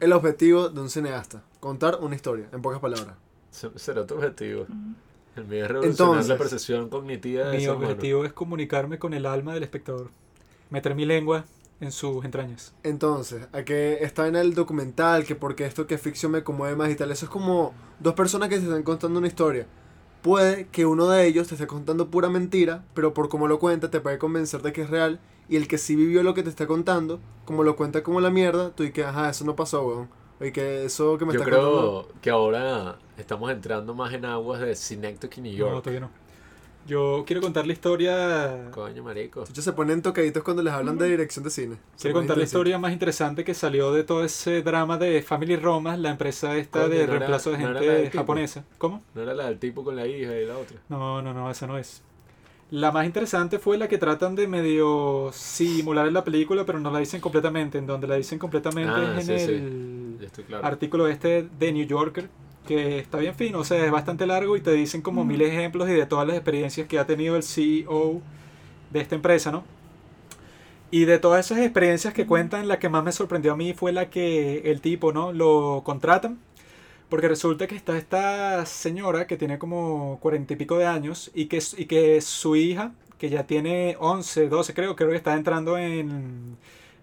el objetivo de un cineasta? Contar una historia, en pocas palabras. Ese Será tu objetivo. El mío es revolucionar Entonces, la percepción cognitiva de Mi humano. objetivo es comunicarme con el alma del espectador. Meter mi lengua en sus entrañas. Entonces, a que está en el documental, que porque esto que es ficción me conmueve más y tal, eso es como dos personas que se están contando una historia. Puede que uno de ellos te esté contando pura mentira, pero por cómo lo cuenta te puede convencer de que es real. Y el que sí vivió lo que te está contando, como lo cuenta como la mierda, tú y que, ajá, eso no pasó, weón. Y que eso que me Yo está contando... creo que ahora estamos entrando más en aguas de Synecdoche, New No, York. todavía no. Yo quiero contar la historia. Coño, marico. Ellos se ponen tocaditos cuando les hablan de dirección de cine. Quiero contar la historia más interesante que salió de todo ese drama de Family Roma, la empresa esta Coño, de no era- reemplazo de no era gente la del tipo. japonesa. ¿Cómo? No era la del tipo con la hija y la otra. No, no, no, esa no es. La más interesante fue la que tratan de medio simular en la película, pero no la dicen completamente. En donde la dicen completamente Ah, es en sí, sí. el estoy claro. artículo este de New Yorker, que está bien fino, o sea, es bastante largo y te dicen como mil ejemplos y de todas las experiencias que ha tenido el CEO de esta empresa, ¿no? Y de todas esas experiencias que cuentan, la que más me sorprendió a mí fue la que el tipo, ¿no? Lo contratan. Porque resulta que está esta señora que tiene como cuarenta y pico de años y que, y que su hija, que ya tiene 11, 12 creo, creo que está entrando en...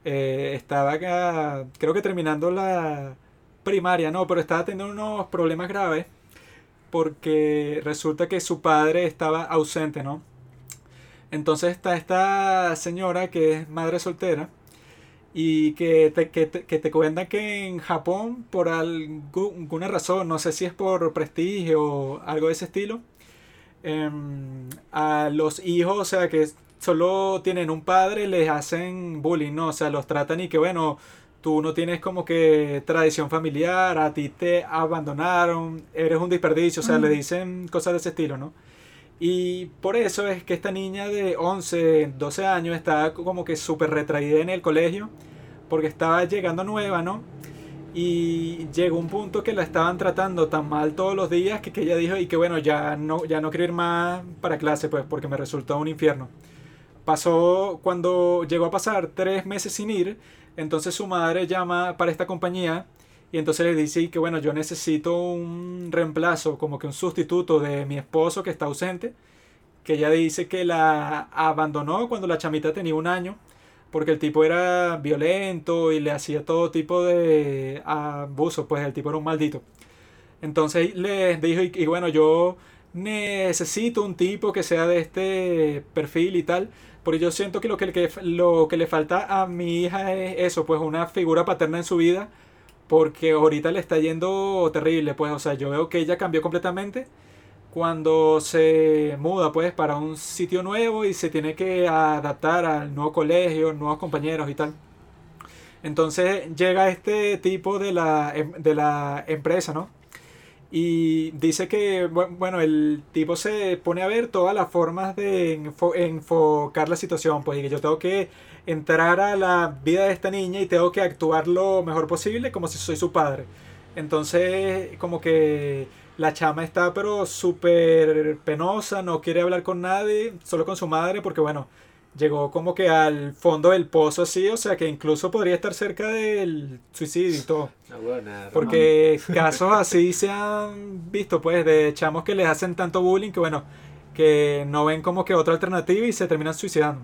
eh, estaba acá, creo que terminando la primaria, no, pero estaba teniendo unos problemas graves porque resulta que su padre estaba ausente, ¿no? Entonces está esta señora que es madre soltera y que te, que te, que te cuenta que en Japón, por algu- alguna razón, no sé si es por prestigio o algo de ese estilo, em, a los hijos, o sea, que solo tienen un padre, les hacen bullying, ¿no? O sea, los tratan y que, bueno, tú no tienes como que tradición familiar, a ti te abandonaron, eres un desperdicio, o sea, le dicen cosas de ese estilo, ¿no? Y por eso es que esta niña de 11, 12 años está como que súper retraída en el colegio, porque estaba llegando nueva, ¿no? Y llegó un punto que la estaban tratando tan mal todos los días que, que ella dijo, y que bueno, ya no, ya no quiero ir más para clase, pues, porque me resultó un infierno. Pasó cuando llegó a pasar tres meses sin ir, entonces su madre llama para esta compañía y entonces le dice que bueno, yo necesito un reemplazo, como que un sustituto de mi esposo que está ausente, que ella dice que la abandonó cuando la chamita tenía un año, porque el tipo era violento y le hacía todo tipo de abuso, pues el tipo era un maldito. Entonces le dijo, y, y bueno, yo necesito un tipo que sea de este perfil y tal, porque yo siento que lo que, que- lo que le falta a mi hija es eso, pues una figura paterna en su vida, porque ahorita le está yendo terrible, pues, o sea, yo veo que ella cambió completamente cuando se muda, pues, para un sitio nuevo y se tiene que adaptar al nuevo colegio, nuevos compañeros y tal. Entonces llega este tipo de la, em- de la empresa, ¿no? Y dice que, bu- bueno, el tipo se pone a ver todas las formas de enfo- enfocar la situación, pues, y que yo tengo que entrar a la vida de esta niña y tengo que actuar lo mejor posible como si soy su padre. Entonces, como que la chama está pero súper penosa, no quiere hablar con nadie, solo con su madre, porque bueno, llegó como que al fondo del pozo así, o sea que incluso podría estar cerca del suicidio y todo. Bueno, nada, Porque casos así se han visto, pues, de chamos que les hacen tanto bullying que, bueno, que no ven como que otra alternativa y se terminan suicidando.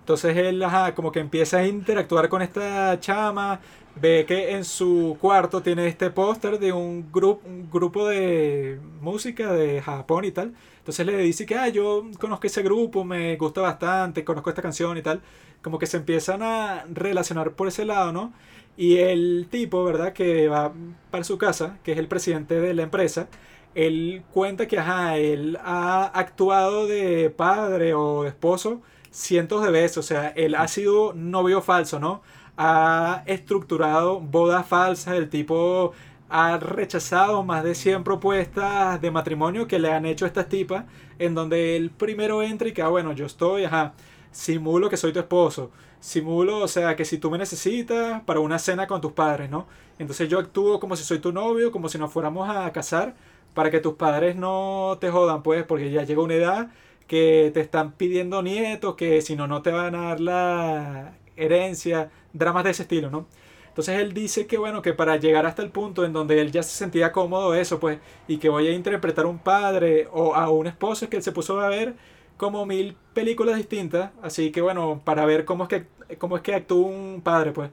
Entonces él, ajá, como que empieza a interactuar con esta chama, ve que en su cuarto tiene este póster de un, grupo un grupo de música de Japón y tal. Entonces le dice que, ah, yo conozco ese grupo, me gusta bastante, conozco esta canción y tal. Como que se empiezan a relacionar por ese lado, ¿no? Y el tipo, ¿verdad? Que va para su casa, que es el presidente de la empresa, él cuenta que, ajá, él ha actuado de padre o de esposo cientos de veces, o sea, él ha sido novio falso, ¿no? Ha estructurado bodas falsas, el tipo ha rechazado más de 100 propuestas de matrimonio que le han hecho estas tipas, en donde él primero entra y que, ah, bueno, yo estoy, ajá, simulo que soy tu esposo. Simulo, o sea, que si tú me necesitas para una cena con tus padres, ¿no? Entonces yo actúo como si soy tu novio, como si nos fuéramos a casar, para que tus padres no te jodan, pues, porque ya llega una edad que te están pidiendo nietos, que si no, no te van a dar la herencia, dramas de ese estilo, ¿no? Entonces él dice que bueno, que para llegar hasta el punto en donde él ya se sentía cómodo eso, pues, y que voy a interpretar a un padre o a un esposo, es que él se puso a ver como mil películas distintas, así que bueno, para ver cómo es que, cómo es que actúa un padre, pues,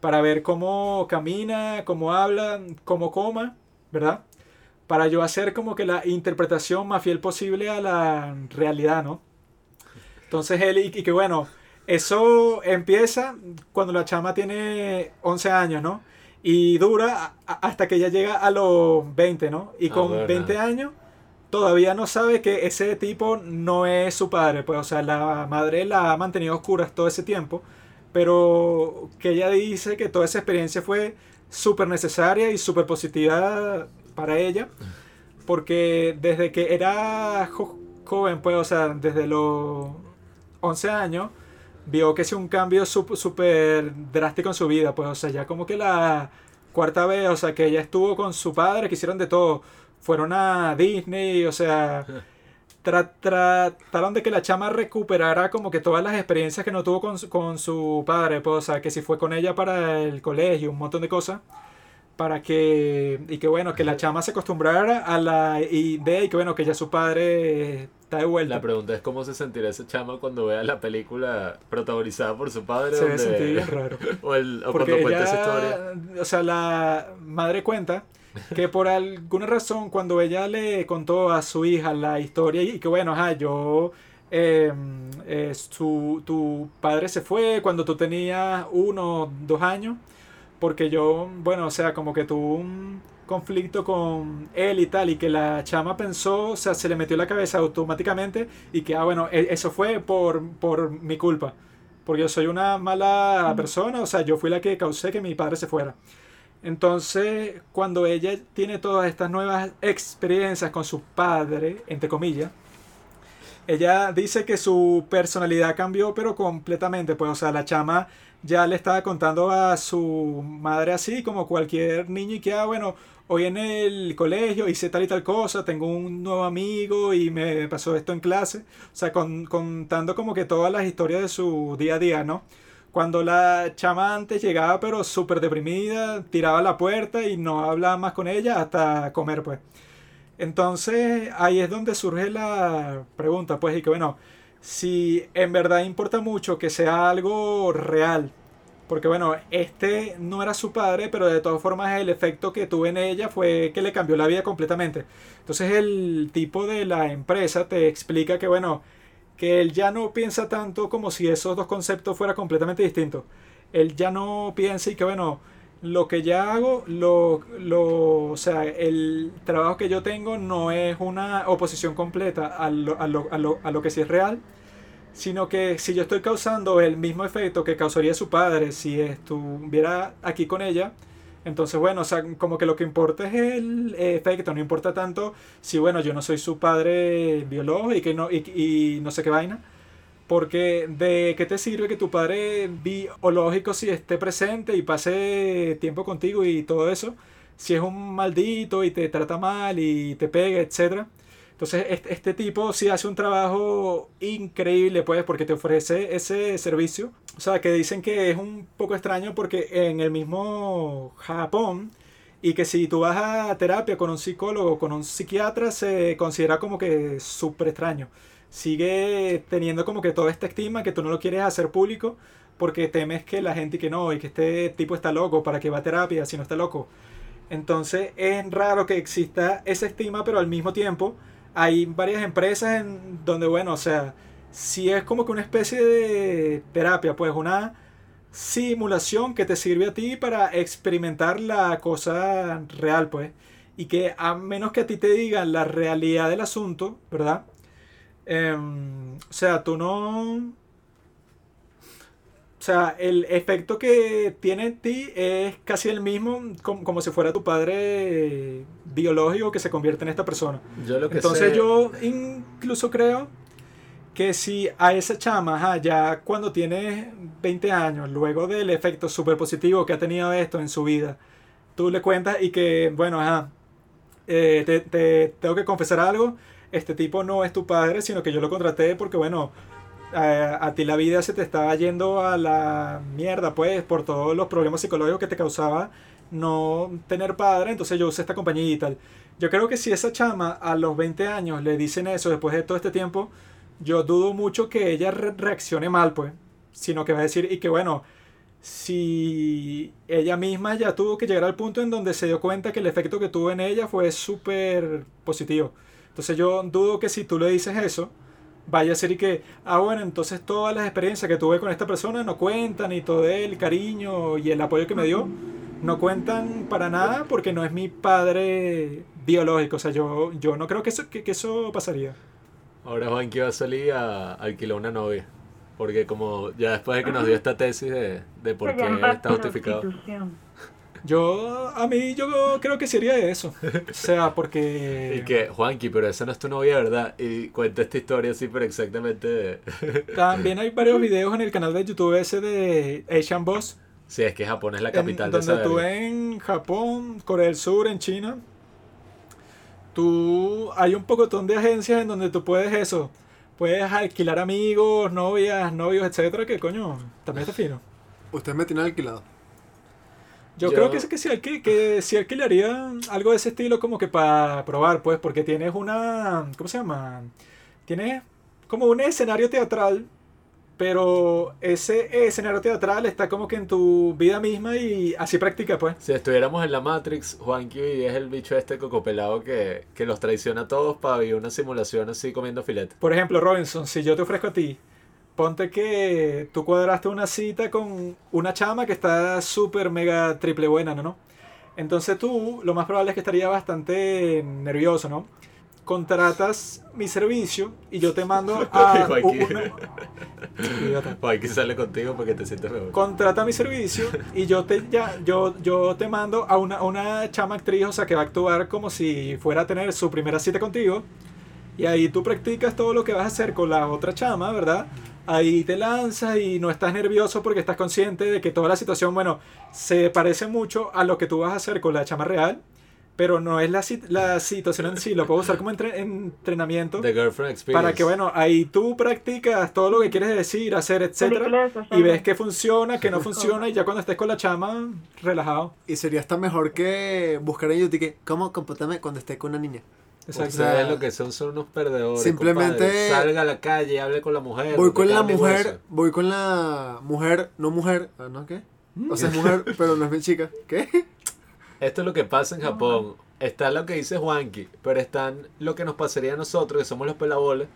para ver cómo camina, cómo habla, cómo coma, ¿verdad? Para yo hacer como que la interpretación más fiel posible a la realidad, ¿no? Entonces él, y, y que bueno, eso empieza cuando la chama tiene 11 años, ¿no? Y dura hasta que ella llega a los 20, ¿no? Y Ah, con bueno. 20 años todavía no sabe que ese tipo no es su padre. Pues, o sea, la madre la ha mantenido oscuras todo ese tiempo. Pero que ella dice que toda esa experiencia fue súper necesaria y súper positiva para ella. Porque desde que era jo- joven, pues, o sea, desde los 11 años, vio que es un cambio súper drástico en su vida. Pues, o sea, ya como que la cuarta vez, o sea, que ella estuvo con su padre, que hicieron de todo. Fueron a Disney, o sea, tra- trataron de que la chama recuperara como que todas las experiencias que no tuvo con su, con su padre, pues, o sea, que si fue con ella para el colegio, un montón de cosas, para que, y que bueno, que la chama se acostumbrara a la idea y que bueno, que ya su padre está de vuelta. La pregunta es cómo se sentirá ese chama cuando vea la película protagonizada por su padre. Se donde- bien raro. O, el, o cuando cuenta esa historia. o sea, la madre cuenta que por alguna razón cuando ella le contó a su hija la historia y que bueno, ajá, yo, eh, eh, su, tu padre se fue cuando tú tenías uno, dos años, porque yo, bueno, o sea, como que tuvo un conflicto con él y tal, y que la chama pensó, o sea, se le metió en la cabeza automáticamente y que, ah, bueno, e- eso fue por, por mi culpa. Porque yo soy una mala persona, o sea, yo fui la que causé que mi padre se fuera. Entonces, cuando ella tiene todas estas nuevas experiencias con su padre, entre comillas, ella dice que su personalidad cambió, pero completamente. Pues, o sea, la chama ya le estaba contando a su madre así, como cualquier niño, y que, ah, bueno, hoy en el colegio hice tal y tal cosa, tengo un nuevo amigo y me pasó esto en clase. O sea, con- contando como que todas las historias de su día a día, ¿no? Cuando la chama antes llegaba pero súper deprimida, tiraba la puerta y no hablaba más con ella hasta comer, pues. Entonces ahí es donde surge la pregunta, pues, y que bueno, si en verdad importa mucho que sea algo real, porque bueno, este no era su padre, pero de todas formas el efecto que tuvo en ella fue que le cambió la vida completamente. Entonces el tipo de la empresa te explica que bueno, que él ya no piensa tanto como si esos dos conceptos fueran completamente distintos. Él ya no piensa y que bueno, lo que ya hago, lo, lo, o sea, el trabajo que yo tengo no es una oposición completa a lo, a lo, a lo, a lo que sí es real, sino que si yo estoy causando el mismo efecto que causaría su padre si estuviera aquí con ella, entonces bueno, o sea, como que lo que importa es el efecto, no importa tanto si bueno, yo no soy su padre biológico y, no, y, y no sé qué vaina. Porque de qué te sirve que tu padre biológico si esté presente y pase tiempo contigo y todo eso, si es un maldito y te trata mal y te pega, etcétera. Entonces este, este tipo sí hace un trabajo increíble pues porque te ofrece ese servicio. O sea que dicen que es un poco extraño porque en el mismo Japón y que si tú vas a terapia con un psicólogo, con un psiquiatra, se considera como que súper extraño sigue teniendo como que toda esta estima que tú no lo quieres hacer público porque temes que la gente y que no, y que este tipo está loco, para que va a terapia si no está loco. Entonces es raro que exista esa estima, pero al mismo tiempo hay varias empresas en donde, bueno, o sea, si es como que una especie de terapia, pues una simulación que te sirve a ti para experimentar la cosa real, pues. Y que a menos que a ti te digan la realidad del asunto, ¿verdad? Em, o sea, tú no... O sea, el efecto que tiene en ti es casi el mismo como, como si fuera tu padre biológico que se convierte en esta persona. Yo lo que Entonces sé- yo incluso creo que si a esa chama, ajá, ya cuando tiene 20 años, luego del efecto súper positivo que ha tenido esto en su vida, tú le cuentas y que, bueno, ajá, eh, te, te tengo que confesar algo, este tipo no es tu padre, sino que yo lo contraté porque, bueno, a, a ti la vida se te estaba yendo a la mierda, pues, por todos los problemas psicológicos que te causaba no tener padre, entonces yo usé esta compañía y tal. Yo creo que si esa chama a los 20 años le dicen eso después de todo este tiempo, yo dudo mucho que ella re- reaccione mal, pues. Sino que va a decir, y que bueno, si ella misma ya tuvo que llegar al punto en donde se dio cuenta que el efecto que tuvo en ella fue súper positivo. Entonces yo dudo que si tú le dices eso, vaya a ser y que, ah, bueno, entonces todas las experiencias que tuve con esta persona no cuentan y todo el cariño y el apoyo que me dio no cuentan para nada porque no es mi padre biológico. O sea, yo, yo no creo que eso, que, que eso pasaría. Ahora Juanqui va a salir a alquilar una novia. Porque como ya después de que nos dio esta tesis de, de por qué está justificado. Yo, a mí, yo creo que sería eso. O sea, porque... Y que, Juanqui, pero esa no es tu novia, ¿verdad? Y cuenta esta historia así, pero exactamente... También hay varios videos en el canal de YouTube ese de Asian Boss. Sí, es que Japón es la en capital de donde esa tú verga. en Japón, Corea del Sur, en China, tú hay un pocotón de agencias en donde tú puedes eso, puedes alquilar amigos, novias, novios, etcétera, que coño, también está fino. Ustedes me tienen alquilado. Yo, Yo- creo que, que, sí, alqui- que sí alquilaría algo de ese estilo como que para probar, pues, porque tienes una, ¿cómo se llama? Tienes como un escenario teatral, pero ese escenario teatral está como que en tu vida misma y así practica, pues. Si estuviéramos en la Matrix, Juanqui es el bicho este cocopelado que, que los traiciona a todos para vivir una simulación así comiendo filete. Por ejemplo, Robinson, si yo te ofrezco a ti, ponte que tú cuadraste una cita con una chama que está súper mega triple buena, ¿no? Entonces tú, lo más probable es que estaría bastante nervioso, ¿no? Contratas mi servicio y yo te mando a una- sale contigo para que te sientas mejor. Contrata mi servicio y yo te ya yo yo te mando a una, a una chama actriz, o sea, que va a actuar como si fuera a tener su primera cita contigo. Y ahí tú practicas todo lo que vas a hacer con la otra chama, ¿verdad? Ahí te lanzas y no estás nervioso porque estás consciente de que toda la situación, bueno, se parece mucho a lo que tú vas a hacer con la chama real, pero no es la, la situación en sí, lo puedo usar como entre- entrenamiento. The Girlfriend Experience. Para que, bueno, ahí tú practicas todo lo que quieres decir, hacer, etcétera. Y ves que funciona, que no funciona, y ya cuando estés con la chama, relajado. Y sería hasta mejor que buscar en YouTube que cómo comportarme cuando esté con una niña. Exacto. Ustedes O sea, lo que son son unos perdedores. simplemente- compadre. Salga a la calle, hable con la mujer. Voy con la mujer, hueso. voy con la mujer, no mujer, ah, ¿no qué? O sea, es mujer, pero no es mi chica. ¿Qué? Esto es lo que pasa en Japón. Está lo que dice Juanqui, pero están lo que nos pasaría a nosotros, que somos los pelabolas,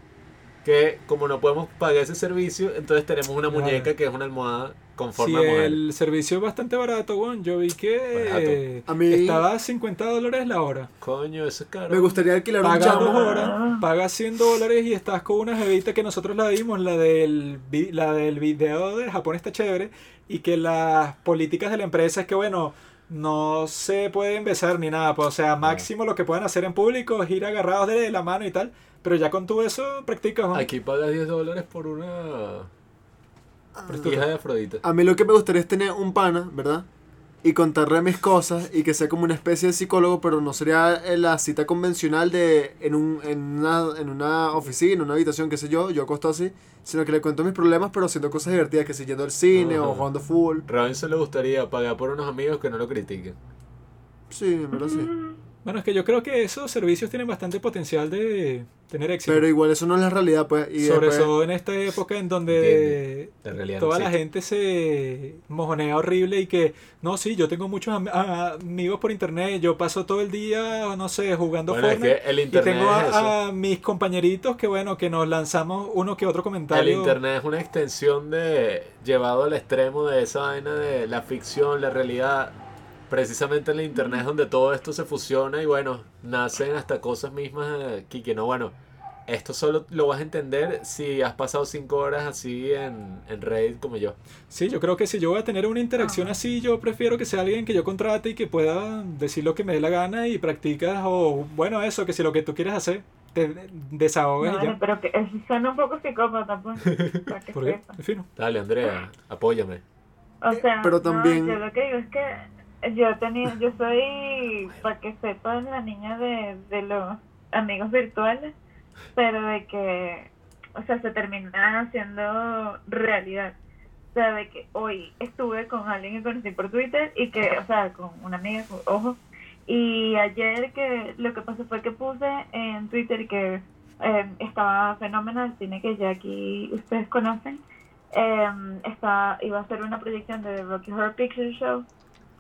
que como no podemos pagar ese servicio, entonces tenemos una Claro. muñeca que es una almohada con forma de mujer. el servicio es bastante barato, bueno, yo vi que A mí- estaba a 50 dólares la hora. Coño, eso es caro. Me gustaría alquilar un Pagas dos horas, pagas 100 dólares y estás con una jevita que nosotros la vimos, la del, vi- la del video de Japón está chévere, y que las políticas de la empresa es que, bueno, no se pueden besar ni nada, pues, o sea, máximo lo que pueden hacer en público es ir agarrados de la mano y tal, pero ya con todo eso practicas. ¿no? Aquí pagas 10 dólares por una hija de Afrodita. A mí lo que me gustaría es tener un pana, ¿verdad? Y contarle mis cosas y que sea como una especie de psicólogo, pero no sería eh, la cita convencional de en, un, en, una, en una oficina, en una habitación, qué sé yo, yo acostado así, sino que le cuento mis problemas, pero haciendo cosas divertidas, que si yendo al cine o jugando fútbol. Robinson le gustaría pagar por unos amigos que no lo critiquen. Sí, en verdad sí. Bueno, es que yo creo que esos servicios tienen bastante potencial de tener éxito. Pero igual eso no es la realidad, pues. Y Sobre después- todo en esta época en donde La realidad no toda la gente se mojonea horrible y que, no, sí, yo tengo muchos am- amigos por internet, yo paso todo el día, no sé, jugando Bueno, es Fortnite. que el y internet tengo es eso. a, a mis compañeritos que, bueno, que nos lanzamos uno que otro El comentario. internet es una extensión de llevado al extremo de esa vaina de la ficción, la realidad. Precisamente en el internet es donde todo esto se fusiona y bueno, nacen hasta cosas mismas aquí que no, bueno, esto solo lo vas a entender si has pasado cinco horas así en, en Reddit como yo. Sí, yo creo que si yo voy a tener una interacción así, yo prefiero que sea alguien que yo contrate y que pueda decir lo que me dé la gana y practicas, o bueno, eso, que si lo que tú quieres hacer te y Vale, ya. pero que suena un poco psicópata, pues. Porque, sepa. en fin. Dale, Andrea, apóyame. O sea, pero no, también- yo lo que digo es que yo tenía, yo soy, para que sepan, la niña de, de los amigos virtuales, pero de que, o sea, se termina haciendo realidad. O sea, de que hoy estuve con alguien que conocí por Twitter y que, o sea, con una amiga, ojo, y ayer que lo que pasó fue que puse en Twitter que eh, estaba fenomenal, cine que ya aquí ustedes conocen, eh, está, iba a hacer una proyección de Rocky Horror Picture Show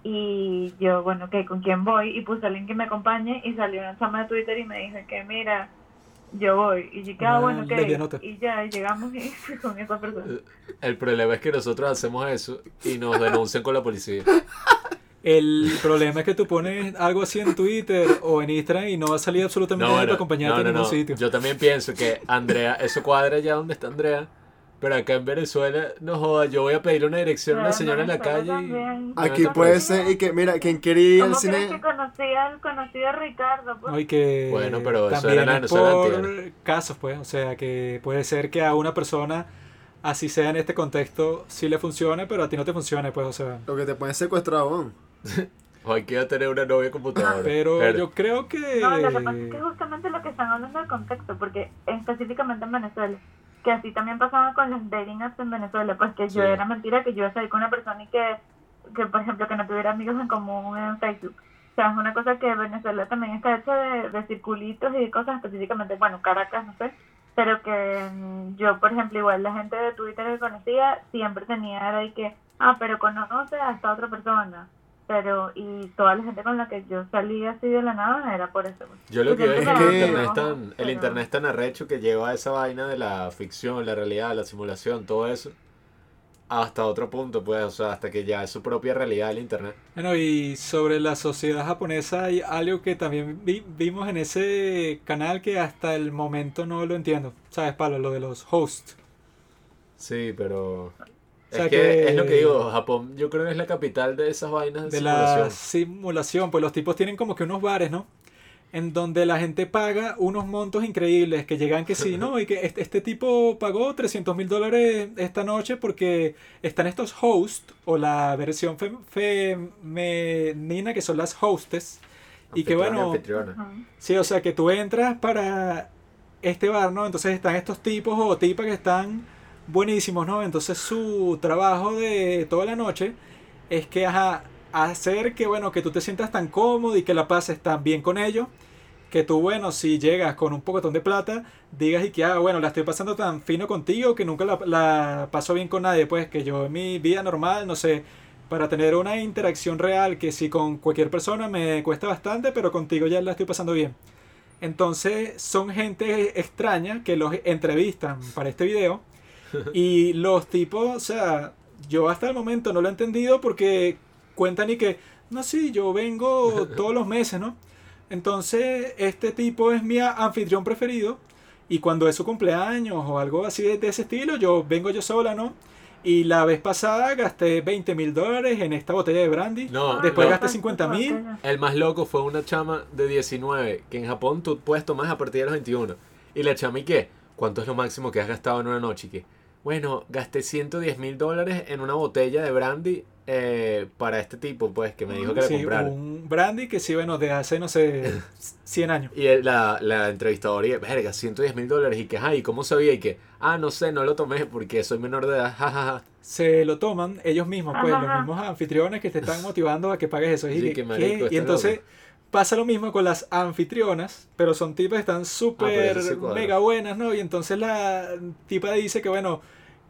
y yo, bueno, ok, ¿con quién voy? Y puse a alguien que me acompañe y salió una chama de Twitter y me dijo que mira, yo voy. Y yo, que, ah, bueno, ok. lesbianota. Y ya, llegamos y con esa persona. El problema es que nosotros hacemos eso y nos denuncian con la policía. El problema es que tú pones algo así en Twitter o en Instagram y no va a salir absolutamente No, nadie bueno, para acompañarte no, no, en ningún no. sitio. Yo también pienso que Andrea, eso cuadra ya donde está Andrea. Pero acá en Venezuela, no joda, yo voy a pedirle una dirección a una señora en la calle y... Aquí puede ser, y que, mira, quien quería ir al ¿Cómo crees cine. que conocí al conocí a Ricardo? Pues? No, que Bueno, pero eso también era la por casos, pues. O sea, que puede ser que a una persona, así sea en este contexto, sí le funcione, pero a ti no te funcione, pues. O sea, Lo que te pueden secuestrar, weón. O hay que ir a tener una novia computadora. pero Pero- yo creo que... No, lo que pasa es que justamente lo que están hablando del contexto, porque específicamente en Venezuela, que así también pasaba con los dating apps en Venezuela, pues que yo era mentira que yo iba a salir con una persona y que, que, por ejemplo, que no tuviera amigos en común en Facebook. O sea, es una cosa que Venezuela también está hecha de, de circulitos y de cosas específicamente, bueno, Caracas, no sé, pero que mm, yo, por ejemplo, igual la gente de Twitter que conocía siempre tenía era de que, ah, pero conoce a esta otra persona. Pero, y toda la gente con la que yo salí así de la nada era por eso. Yo lo Y que veo es que el internet, es tan, el pero- internet es tan arrecho que lleva a esa vaina de la ficción, la realidad, la simulación, todo eso, hasta otro punto, pues, o sea, hasta que ya es su propia realidad el internet. Bueno, y sobre la sociedad japonesa hay algo que también vi- vimos en ese canal que hasta el momento no lo entiendo. ¿Sabes, Pablo? Lo de los hosts. Sí, pero... Es sea que, que- es lo que digo, Japón yo creo que es la capital de esas vainas de, de simulación. la simulación, pues los tipos tienen como que unos bares, ¿no? En donde la gente paga unos montos increíbles, que llegan que sí, ¿no? Y que este, este tipo pagó 300 mil dólares esta noche porque están estos hosts, o la versión fem- femenina, que son las hostes. Y que bueno. Sí, o sea que tú entras para este bar, ¿no? Entonces están estos tipos o tipas que están buenísimos, ¿no? Entonces su trabajo de toda la noche es que ajá, hacer que, bueno, que tú te sientas tan cómodo y que la pases tan bien con ellos, que tú, bueno, si llegas con un pocotón de plata, digas y que, ah, bueno, la estoy pasando tan fino contigo que nunca la, la paso bien con nadie, pues que yo en mi vida normal, no sé, para tener una interacción real que si con cualquier persona me cuesta bastante, pero contigo ya la estoy pasando bien. Entonces son gente extraña que los entrevistan para este video y los tipos, o sea, yo hasta el momento no lo he entendido porque cuentan y que, no, sí, yo vengo todos los meses, ¿no? Entonces este tipo es mi anfitrión preferido y cuando es su cumpleaños o algo así de, de ese estilo, yo vengo yo sola, ¿no? Y la vez pasada gasté 20 mil dólares en esta botella de brandy. No, Después no. gasté 50.000. El más loco fue una chama de 19, que en Japón tú puedes tomar a partir de los 21. Y la chama, ¿y qué? ¿Cuánto es lo máximo que has gastado en una noche? ¿Y qué? Bueno, gasté 110 mil dólares en una botella de brandy eh, para este tipo, pues, que me dijo que la Sí, comprara. un brandy que sí, bueno, de hace, no sé, 100 años. Y el- la, la entrevistadora, y, verga, 110 mil dólares. Y que, ay, ¿cómo sabía? Y que, ah, no sé, no lo tomé porque soy menor de edad. jajaja. Se lo toman ellos mismos, pues, Ajá, los ajá. mismos anfitriones que te están motivando a que pagues eso. Y, Sí, que, que marico, y entonces loco. Pasa lo mismo con las anfitrionas, pero son tipas que están súper Ah, cuadra. mega buenas, ¿no? Y entonces la tipa dice que, bueno,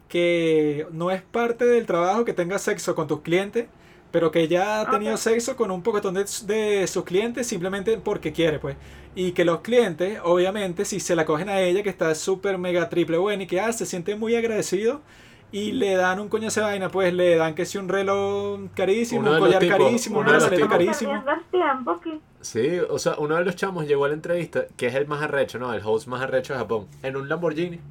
que no es parte del trabajo que tengas sexo con tus clientes, pero que ella ha tenido Ok. sexo con un pocotón de, de sus clientes simplemente porque quiere, pues. Y que los clientes, obviamente, si se la cogen a ella, que está súper mega triple buena y que ah, se siente muy agradecido y le dan un coño de vaina, pues le dan que si un reloj carísimo, Uno un collar tipos- carísimo, una tipos- carísimo. tiempo. Sí, o sea, uno de los chamos llegó a la entrevista, que es el más arrecho, ¿no? El host más arrecho de Japón, en un Lamborghini.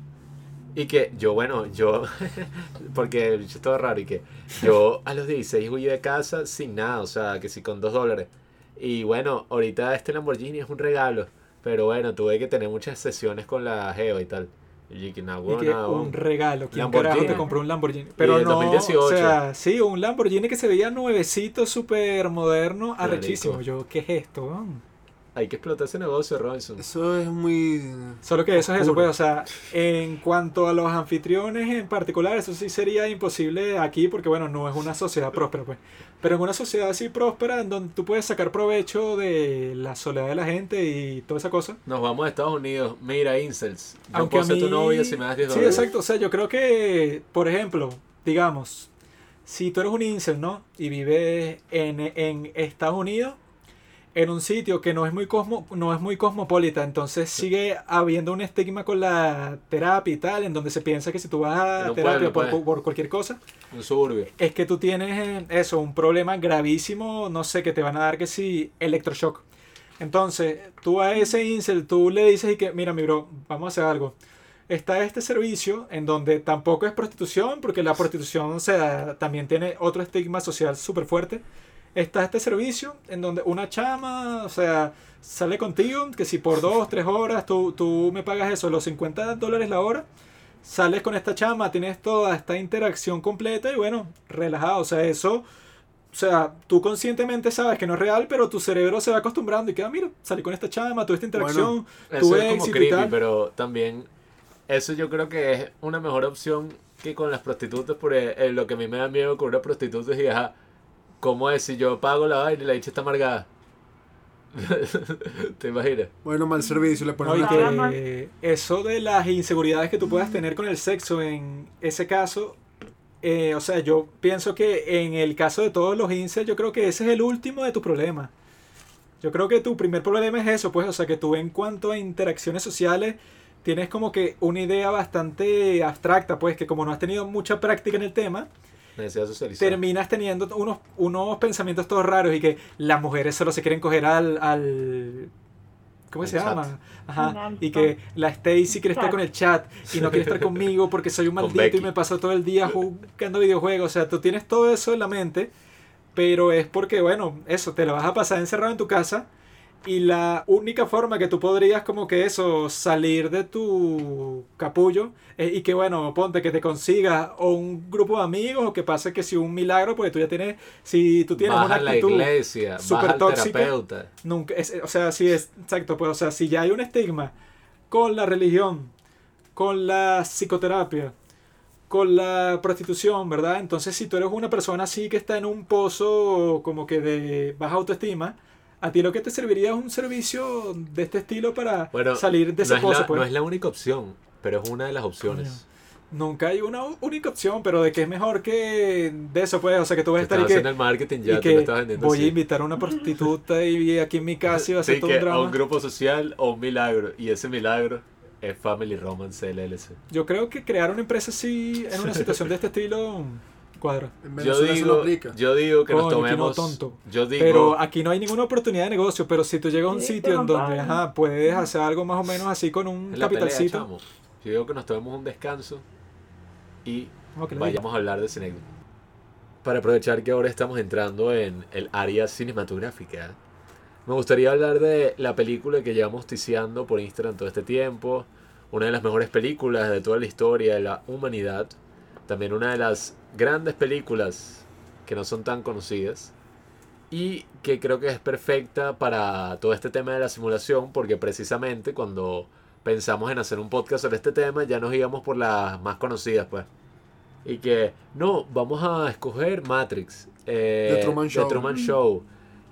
Y que yo, bueno, yo, porque el bicho es todo raro, y que yo a los 16 huí de casa sin nada, o sea, que sí con dos dólares. Y bueno, ahorita este Lamborghini es un regalo, Pero bueno, tuve que tener muchas sesiones con la Geo y tal. Y dije, "Nah, Y huevón, que nah, huevón". un regalo. ¿Quién carajo te compró un Lamborghini? Pero no, 2018. o sea, sí, un Lamborghini que se veía nuevecito, súper moderno, arrechísimo. Yo, ¿qué es esto? Hay que explotar ese negocio, Robinson. Eso es muy. Solo que eso es eso, pues, o sea, en cuanto a los anfitriones en particular, eso sí sería imposible aquí porque, bueno, no es una sociedad próspera, pues. Pero en una sociedad así próspera, en donde tú puedes sacar provecho de la soledad de la gente y toda esa cosa. Nos vamos a Estados Unidos. Mira, Incels. Yo Aunque puedo a ser tu novia si me das 10 Sí, dólares. exacto. O sea, yo creo que, por ejemplo, digamos, si tú eres un incel, ¿no? Y vives en, en Estados Unidos, en un sitio que no es muy cosmo, no es muy cosmopolita, entonces sigue habiendo un estigma con la terapia y tal, en donde se piensa que si tú vas a terapia pueblo, por, pues. por cualquier cosa, Un suburbio. es que tú tienes eh, eso, un problema gravísimo, no sé, que te van a dar que si electroshock. Entonces, tú a ese incel, tú le dices y que, mira, mi bro, vamos a hacer algo. Está este servicio en donde tampoco es prostitución, porque la prostitución, o sea, también tiene otro estigma social súper fuerte. Está este servicio en donde una chama, o sea, sale contigo, que si por dos, tres horas tú, tú me pagas eso, los 50 dólares la hora, sales con esta chama, tienes toda esta interacción completa y bueno, relajado, o sea, eso, o sea, tú conscientemente sabes que no es real, pero tu cerebro se va acostumbrando y queda, mira, salí con esta chama, tuve esta interacción, Eso tuve es como y creepy, tal. pero también eso yo creo que es una mejor opción que con las prostitutas, porque eh, lo que a mí me da miedo con una prostituta es, y, ajá, ¿cómo es si yo pago la vaina y la dicha está amargada? ¿Te imaginas? Bueno, mal servicio, le No, ponen Nada que eso de las inseguridades que tú puedas tener con el sexo en ese caso, eh, o sea, yo pienso que en el caso de todos los incels, yo creo que ese es el último de tus problemas. Yo creo que tu primer problema es eso, pues, o sea, que tú en cuanto a interacciones sociales tienes como que una idea bastante abstracta, pues, que como no has tenido mucha práctica en el tema, Necesidad socializar. terminas teniendo unos, unos pensamientos todos raros y que las mujeres solo se quieren coger al... al ¿Cómo se chat. llama? Ajá. Y que la Stacy quiere estar con el chat y no quiere estar conmigo porque soy un maldito y me paso todo el día jugando videojuegos. O sea, tú tienes todo eso en la mente, pero es porque, bueno, eso, te la vas a pasar encerrado en tu casa y la única forma que tú podrías como que eso, salir de tu capullo eh, y que bueno, ponte que te consigas o un grupo de amigos o que pase que si un milagro, porque tú ya tienes, si tú tienes Baja una a la actitud iglesia, súper baja tóxica. terapeuta. Nunca, es- o sea, sí es, exacto, pues, o sea, si ya hay un estigma con la religión, con la psicoterapia, con la prostitución, ¿verdad? Entonces, si tú eres una persona así que está en un pozo como que de baja autoestima, a ti lo que te serviría es un servicio de este estilo para Bueno, salir de ese no, es pozo, la, pues. no es la única opción, pero es una de las opciones. Nunca hay una única opción, pero de que es mejor que de eso, pues, o sea, que tú vas a estar estás y que, el marketing ya, y que estás vendiendo voy así. a invitar a una prostituta y aquí en mi casa y va a ser Sí, todo que un drama. a un grupo social o un milagro. Y ese milagro es Family Romance LLC. Yo creo que crear una empresa así en una situación de este estilo cuadra. En Yo digo, aplica. yo digo que nos Coño, aquí no, tomemos. tonto. Yo digo. Pero aquí no hay ninguna oportunidad de negocio, pero si tú llegas a un Sí, sitio en donde ajá, puedes hacer algo más o menos así con un pelea, capitalcito. chamo. Yo digo que nos tomemos un descanso y vayamos a hablar de cine. Para aprovechar que ahora estamos entrando en el área cinematográfica, me gustaría hablar de la película que llevamos ticiando por Instagram todo este tiempo. Una de las mejores películas de toda la historia de la humanidad. También una de las grandes películas que no son tan conocidas. Y que creo que es perfecta para todo este tema de la simulación, porque precisamente cuando pensamos en hacer un podcast sobre este tema, ya nos íbamos por las más conocidas, pues. Y que, no, vamos a escoger Matrix, eh, The Truman Show. Truman Show,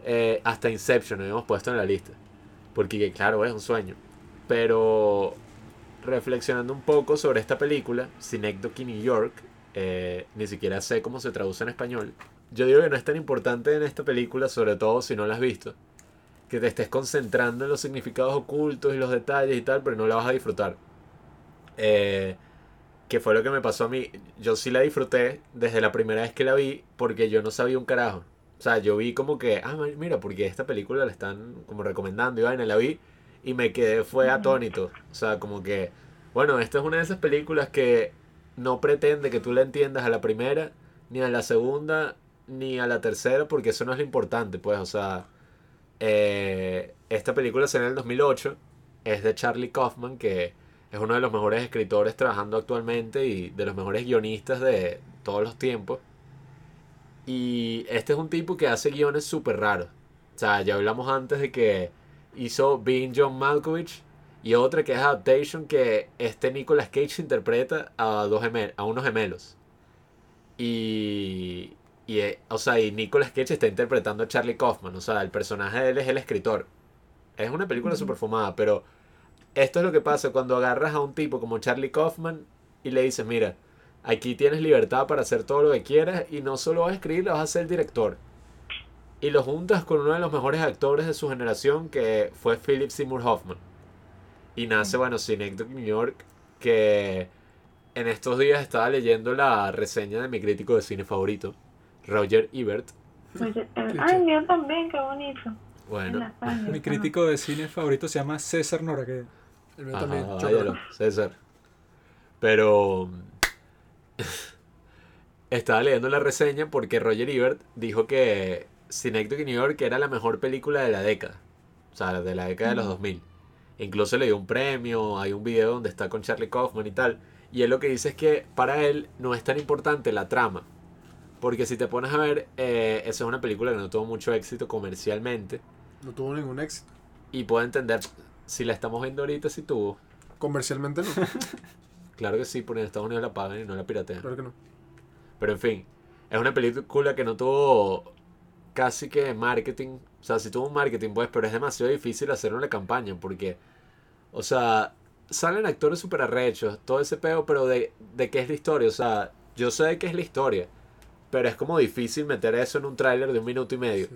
eh, hasta Inception, lo habíamos puesto en la lista. Porque, que, claro, es un sueño. Pero, reflexionando un poco sobre esta película, Synecdoche New York, eh, ni siquiera sé cómo se traduce en español. Yo digo que no es tan importante en esta película, sobre todo si no la has visto, que te estés concentrando en los significados ocultos y los detalles y tal, pero no la vas a disfrutar. Eh, que fue lo que me pasó a mí. Yo sí la disfruté desde la primera vez que la vi porque yo no sabía un carajo. O sea, yo vi como que, ah, mira, porque esta película la están como recomendando y vaina, la vi y me quedé, fue atónito. O sea, como que, bueno, esta es una de esas películas que no pretende que tú la entiendas a la primera, ni a la segunda, ni a la tercera, porque eso no es lo importante, pues, o sea, eh, esta película salió en el 2008 es de Charlie Kaufman, que es uno de los mejores escritores trabajando actualmente y de los mejores guionistas de todos los tiempos. Y este es un tipo que hace guiones súper raros. O sea, ya hablamos antes de que hizo Being John Malkovich y otra que es Adaptation que este Nicolas Cage interpreta a, dos gemel- a unos gemelos. Y, y, o sea, y Nicolas Cage está interpretando a Charlie Kaufman. O sea, el personaje de él es el escritor. Es una película Ujú. súper fumada, pero esto es lo que pasa cuando agarras a un tipo como Charlie Kaufman y le dices, mira, aquí tienes libertad para hacer todo lo que quieras y no solo vas a escribir, vas a ser el director. Y lo juntas con uno de los mejores actores de su generación que fue Philip Seymour Hoffman. Y nace, bueno, Synecdoche New York, que en estos días estaba leyendo la reseña de mi crítico de cine favorito, Roger Ebert. Ay, yo también, qué bonito. En Bueno, Mi crítico de cine favorito se llama César Noragueda. El mío Ajá, también. váyalo. César. Pero estaba leyendo la reseña porque Roger Ebert dijo que Synecdoche New York era la mejor película de la década. O sea, de la década de los 2000. Incluso le dio un premio, hay un video donde está con Charlie Kaufman y tal. Y él lo que dice es que para él no es tan importante la trama. Porque si te pones a ver, eh, esa es una película que no tuvo mucho éxito comercialmente. No tuvo ningún éxito. Y puedo entender, si la estamos viendo ahorita, si tuvo. Comercialmente no. Claro que sí, porque en Estados Unidos la pagan y no la piratean. claro que no. Pero en fin, es una película que no tuvo casi que marketing. O sea, sí tuvo un marketing, pues, pero es demasiado difícil hacer una campaña porque, o sea, salen actores súper arrechos, todo ese peo, pero de, de qué es la historia. O sea, yo sé de qué es la historia, pero es como difícil meter eso en un tráiler de un minuto y medio. Sí.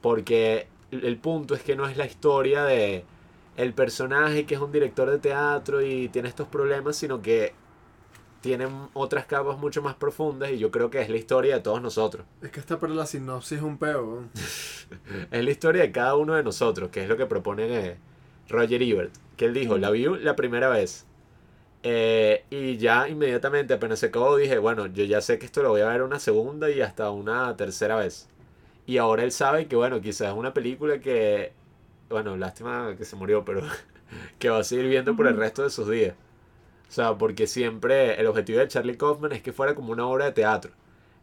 Porque el punto es que no es la historia de el personaje que es un director de teatro y tiene estos problemas, sino que tienen otras capas mucho más profundas y yo creo que es la historia de todos nosotros. Es que esta para la sinopsis es un peo. Es la historia de cada uno de nosotros, que es lo que propone eh, Roger Ebert, que él dijo, la vi la primera vez. eh, y ya inmediatamente apenas se acabó dije, bueno, yo ya sé que esto lo voy a ver una segunda y hasta una tercera vez. Y ahora él sabe que, bueno, quizás es una película que, bueno, lástima que se murió, pero que va a seguir viendo por el resto de sus días. O sea, porque siempre el objetivo de Charlie Kaufman es que fuera como una obra de teatro.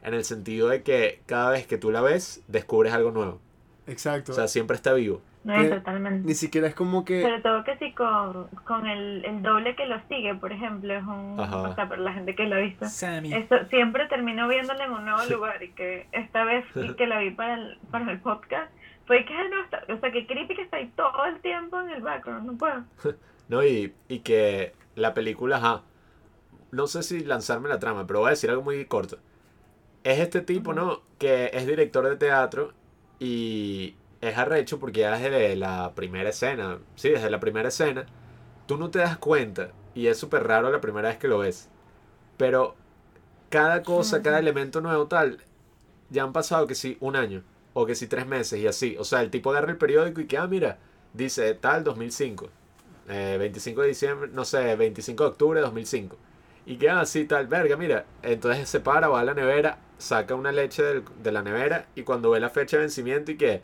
En el sentido de que cada vez que tú la ves, descubres algo nuevo. Exacto. O sea, siempre está vivo. No, que- totalmente. Ni siquiera es como que. Sobre todo que sí con, con el, el doble que lo sigue, por ejemplo, es un... Ajá. O sea, para la gente que lo ha visto. Sammy. Esto, siempre termino viéndola en un nuevo lugar y que esta vez sí que la vi para el, para el podcast fue que no está, o sea que creepy que está ahí todo el tiempo en el background, no puedo. ¿No? Y, y que la película, ajá. No sé si lanzarme la trama, pero voy a decir algo muy corto. Es este tipo, ¿no? Que es director de teatro y es arrecho porque ya desde la primera escena, sí, desde la primera escena, tú no te das cuenta y es súper raro la primera vez que lo ves. Pero cada cosa, cada elemento nuevo tal, ya han pasado que sí, un año o que sí tres meses y así. O sea, el tipo agarra el periódico y que, ah, mira, dice tal 2005. Eh, 25 de diciembre, no sé, 25 de octubre de 2005. Y que así tal, verga, mira. Entonces se para, va a la nevera, saca una leche del- de la nevera y cuando ve la fecha de vencimiento y que,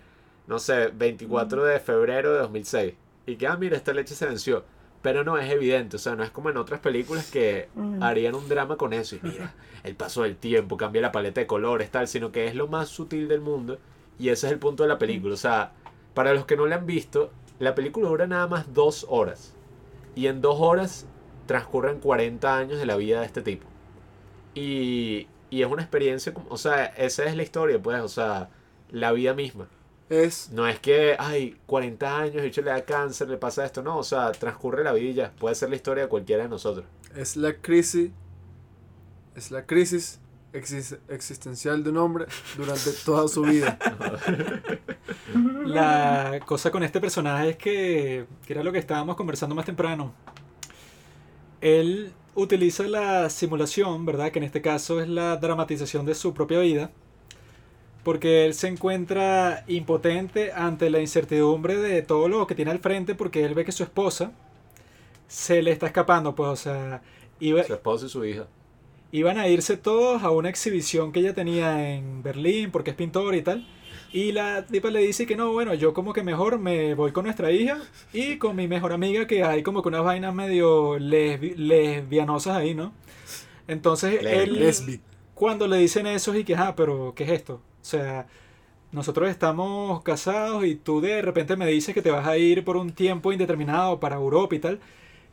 no sé, 24 de febrero de 2006. Y que, ah, mira, esta leche se venció. Pero no es evidente, o sea, no es como en otras películas que harían un drama con eso. Y mira, el paso del tiempo, cambia la paleta de colores, tal, sino que es lo más sutil del mundo. Y ese es el punto de la película. O sea, para los que no la han visto, la película dura nada más dos horas. Y en dos horas transcurren 40 años de la vida de este tipo. Y, y es una experiencia, como- o sea, esa es la historia, pues, o sea, la vida misma. Es. No es que, ay, 40 años, el hecho le da cáncer, le pasa esto, no, o sea, transcurre la vida y ya. Puede ser la historia de cualquiera de nosotros. Es la crisis. Es la crisis exis- existencial de un hombre durante toda su vida. La cosa con este personaje es que, que era lo que estábamos conversando más temprano. Él utiliza la simulación, ¿verdad? Que en este caso es la dramatización de su propia vida. Porque él se encuentra impotente ante la incertidumbre de todo lo que tiene al frente porque él ve que su esposa se le está escapando, pues, o sea, iba, Su esposo y su hija. Iban a irse todos a una exhibición que ella tenía en Berlín porque es pintor y tal. Y la tipa le dice que no, bueno, yo como que mejor me voy con nuestra hija y con mi mejor amiga, que hay como que unas vainas medio lesbi- lesbianosas ahí, ¿no? Entonces Lesbi- él, Lesbi. cuando le dicen eso, y que, ah, pero ¿qué es esto? O sea, nosotros estamos casados y tú de repente me dices que te vas a ir por un tiempo indeterminado para Europa y tal.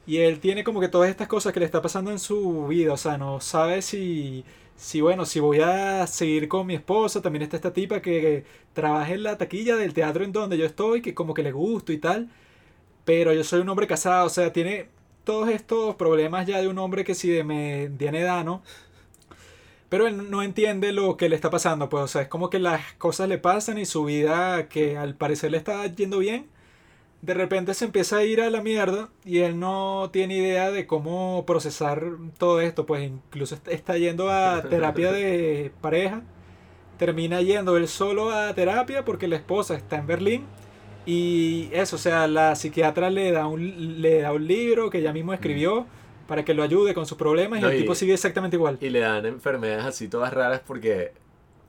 Y él tiene como que todas estas cosas que le está pasando en su vida. O sea, no sabe si, si bueno, si voy a seguir con mi esposa. También está esta tipa que trabaja en la taquilla del teatro en donde yo estoy, que como que le gusto y tal. Pero yo soy un hombre casado, o sea, tiene todos estos problemas ya de un hombre que si de mediana edad, ¿no? Pero él no entiende lo que le está pasando, pues, o sea, es como que las cosas le pasan y su vida, que al parecer le está yendo bien, de repente se empieza a ir a la mierda y él no tiene idea de cómo procesar todo esto, pues incluso est- está yendo a terapia de pareja, termina yendo él solo a terapia porque la esposa está en Berlín y eso, o sea, la psiquiatra le da un, le da un libro que ella mismo escribió para que lo ayude con sus problemas y el y- tipo sigue exactamente igual. Y le dan enfermedades así todas raras porque,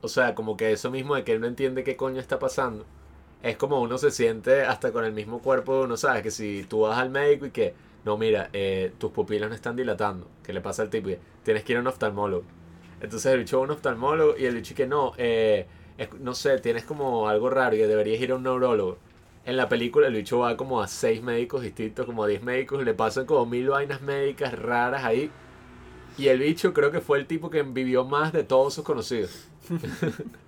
o sea, como que eso mismo de que él no entiende qué coño está pasando. Es como uno se siente hasta con el mismo cuerpo uno, ¿sabes? Que si tú vas al médico y que, no, mira, eh, tus pupilas no están dilatando, ¿qué le pasa al tipo? Y tienes que ir a un oftalmólogo. Entonces el bicho va a un oftalmólogo y el bicho que no, eh, no sé, tienes como algo raro y deberías ir a un neurólogo. En la película el bicho va como a seis médicos distintos, como a 10 médicos, le pasan como mil vainas médicas raras ahí. Y el bicho creo que fue el tipo que vivió más de todos sus conocidos.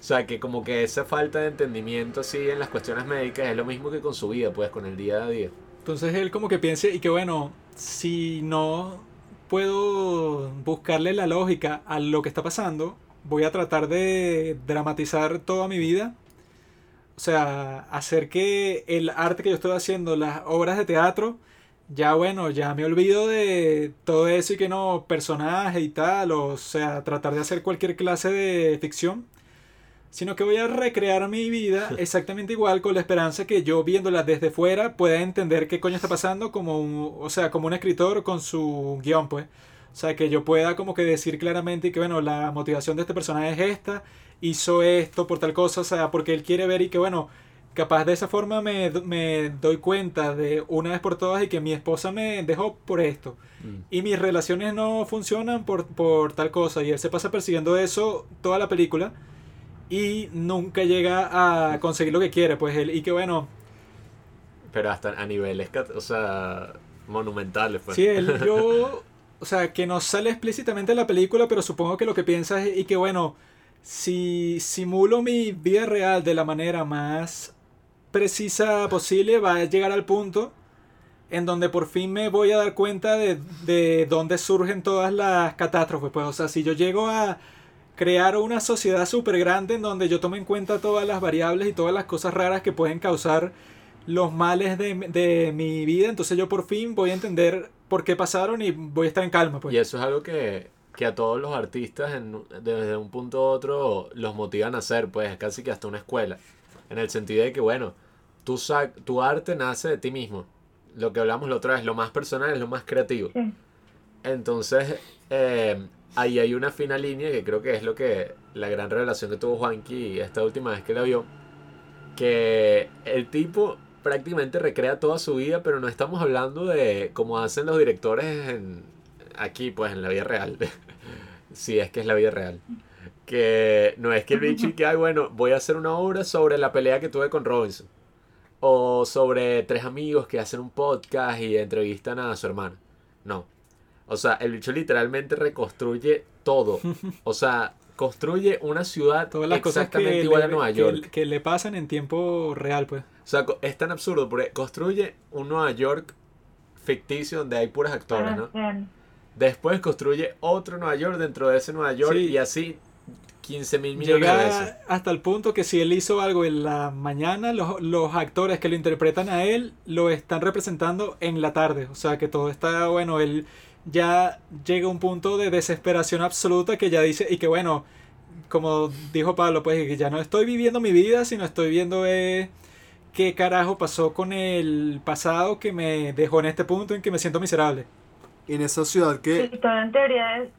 o sea, que como que esa falta de entendimiento así en las cuestiones médicas es lo mismo que con su vida, pues, con el día a día. Entonces él como que piense y que bueno, si no puedo buscarle la lógica a lo que está pasando, voy a tratar de dramatizar toda mi vida. O sea, hacer que el arte que yo estoy haciendo, las obras de teatro, ya bueno, ya me olvido de todo eso y que no, personaje y tal, o sea, tratar de hacer cualquier clase de ficción sino que voy a recrear mi vida exactamente igual con la esperanza que yo viéndola desde fuera pueda entender qué coño está pasando como un, o sea, como un escritor con su guion, pues. O sea, que yo pueda como que decir claramente que, bueno, la motivación de este personaje es esta, hizo esto por tal cosa, o sea, porque él quiere ver y que, bueno, capaz de esa forma me, me doy cuenta de una vez por todas y que mi esposa me dejó por esto. Y mis relaciones no funcionan por, por tal cosa. Y él se pasa persiguiendo eso toda la película y nunca llega a conseguir lo que quiere. Pues él, y que bueno, Pero hasta a niveles, o sea, monumentales, pues. sí, él, yo, o sea, que no sale explícitamente en la película, pero supongo que lo que piensa es, y que bueno, si simulo mi vida real de la manera más precisa posible, va a llegar al punto en donde por fin me voy a dar cuenta de, de dónde surgen todas las catástrofes. Pues, o sea, si yo llego a crear una sociedad súper grande en donde yo tome en cuenta todas las variables y todas las cosas raras que pueden causar los males de, de mi vida, entonces yo por fin voy a entender por qué pasaron y voy a estar en calma. Pues. Y eso es algo que, que a todos los artistas en- desde un punto a otro los motivan a hacer, pues casi que hasta una escuela. En el sentido de que, bueno, tu, sa- tu arte nace de ti mismo. Lo que hablamos la otra vez, lo más personal es lo más creativo. Sí. Entonces, eh, ahí hay una fina línea que creo que es lo que la gran revelación que tuvo Juanqui esta última vez que la vio. Que el tipo prácticamente recrea toda su vida, pero no estamos hablando de como hacen los directores en, aquí, pues en la vida real. si es que es la vida real. Que no es que el bicho que, ay, bueno, voy a hacer una obra sobre la pelea que tuve con Robinson. O sobre tres amigos que hacen un podcast y entrevistan a su hermana. No. O sea, el bicho literalmente reconstruye todo. O sea, construye una ciudad Todas las cosas exactamente igual le, a Nueva que- York. que le pasan en tiempo real, pues. O sea, es tan absurdo porque construye un Nueva York ficticio donde hay puras actores, ¿no? Después construye otro Nueva York dentro de ese Nueva York Sí. y así 15 mil millones de veces. Llega hasta el punto que si él hizo algo en la mañana, los, los actores que lo interpretan a él lo están representando en la tarde. O sea que todo está bueno. Él ya llega un punto de desesperación absoluta que ya dice, y que bueno, como dijo Pablo, pues que ya no estoy viviendo mi vida, sino estoy viendo eh, qué carajo pasó con el pasado que me dejó en este punto en que me siento miserable. Y en esa ciudad que Sí, todo en teoría es.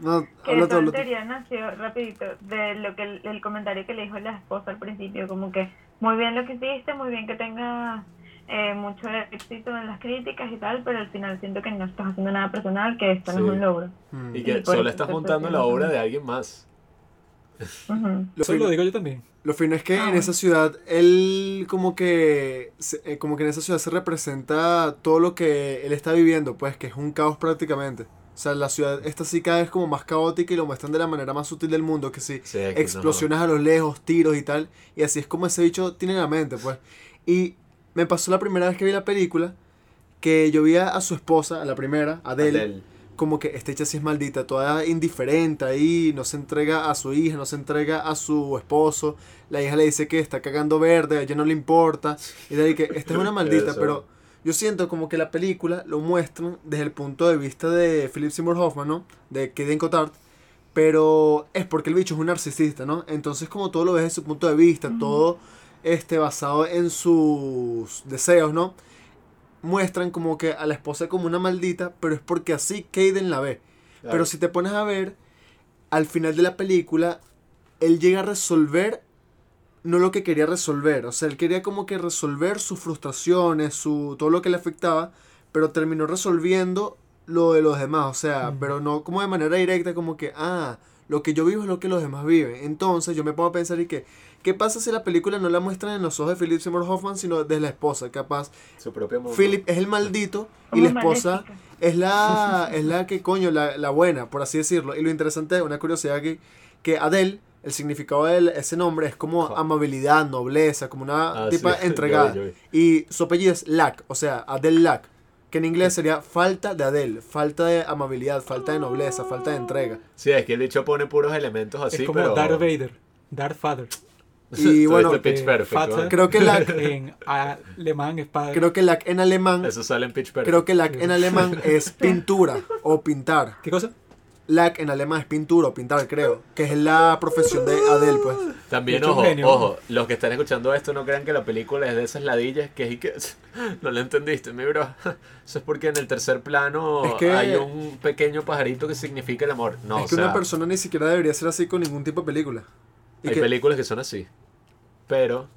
No, Que habla todo. tú. teoría nació rapidito de lo que el, el comentario que le dijo la esposa al principio, como que muy bien lo que hiciste, muy bien que tengas eh, mucho éxito en las críticas y tal, pero al final siento que no estás haciendo nada personal, que esto no Sí. es un logro. Mm. Y Y que por solo estás montando la obra de alguien más. Ujú. Lo Eso fino, lo digo yo también. lo fino es que Ah, en esa ciudad, él como que, se- eh, como que en esa ciudad se representa todo lo que él está viviendo, pues que es un caos prácticamente. O sea, la ciudad esta sí cada vez como más caótica y lo muestran de la manera más sutil del mundo, que sí, Sí, explosiones a lo lejos, tiros y tal. Y así es como ese bicho tiene la mente, pues. Y me pasó la primera vez que vi la película, que yo vi a, a su esposa, a la primera. Adele, Adele. como que esta hecha sí es maldita, toda indiferente ahí, no se entrega a su hija, no se entrega a su esposo. La hija le dice que está cagando verde, a ella no le importa. Y de ahí que esta es una maldita, pero yo siento como que la película lo muestran desde el punto de vista de Philip Seymour Hoffman, ¿no? De Kaden Cotard. Pero es porque el bicho es un narcisista, ¿no? Entonces como todo lo ves desde su punto de vista, todo este, basado en sus deseos, ¿no? Muestran como que a la esposa como una maldita, pero es porque así Kaden la ve. Pero si te pones a ver, al final de la película, él llega a resolver no lo que quería resolver. O sea, él quería como que resolver sus frustraciones, su, todo lo que le afectaba, pero terminó resolviendo lo de los demás. O sea, Mm. pero no como de manera directa, como que, ah, lo que yo vivo es lo que los demás viven. Entonces yo me pongo a pensar y que, ¿qué pasa si la película no la muestran en los ojos de Philip Seymour Hoffman, sino desde la esposa? Capaz, Su propio mundo. Philip es el maldito y la esposa es la, es la que coño, la, la buena, por así decirlo. Y lo interesante, una curiosidad aquí, que Adele, el significado de ese nombre es como amabilidad, nobleza, como una Ah, tipa sí, yo entregada. vi, yo vi. Y su apellido es Lack, o sea, Adele Lack, que en inglés sería falta de Adele, falta de amabilidad, falta de nobleza, falta de entrega. Sí, es que el dicho pone puros elementos así, es como pero... Darth Vader. Darth Father. Y bueno, viste Pitch eh, Perfect. ¿no? Creo que Lack, En alemán es padre. creo que Lack en alemán, Eso sale en Pitch Perfect. creo que Lack en alemán es pintura o pintar. ¿Qué cosa? Lack en alemán es pintura o pintar, creo, que es la profesión de Adele, pues. También, ojo, genio. ojo, los que están escuchando esto no crean que la película es de esas ladillas que es que no lo entendiste, mi bro. Eso es porque en el tercer plano Es que- hay un pequeño pajarito que significa el amor. No, es o que sea, una persona ni siquiera debería ser así con ningún tipo de película. Y hay que- películas que son así. Pero,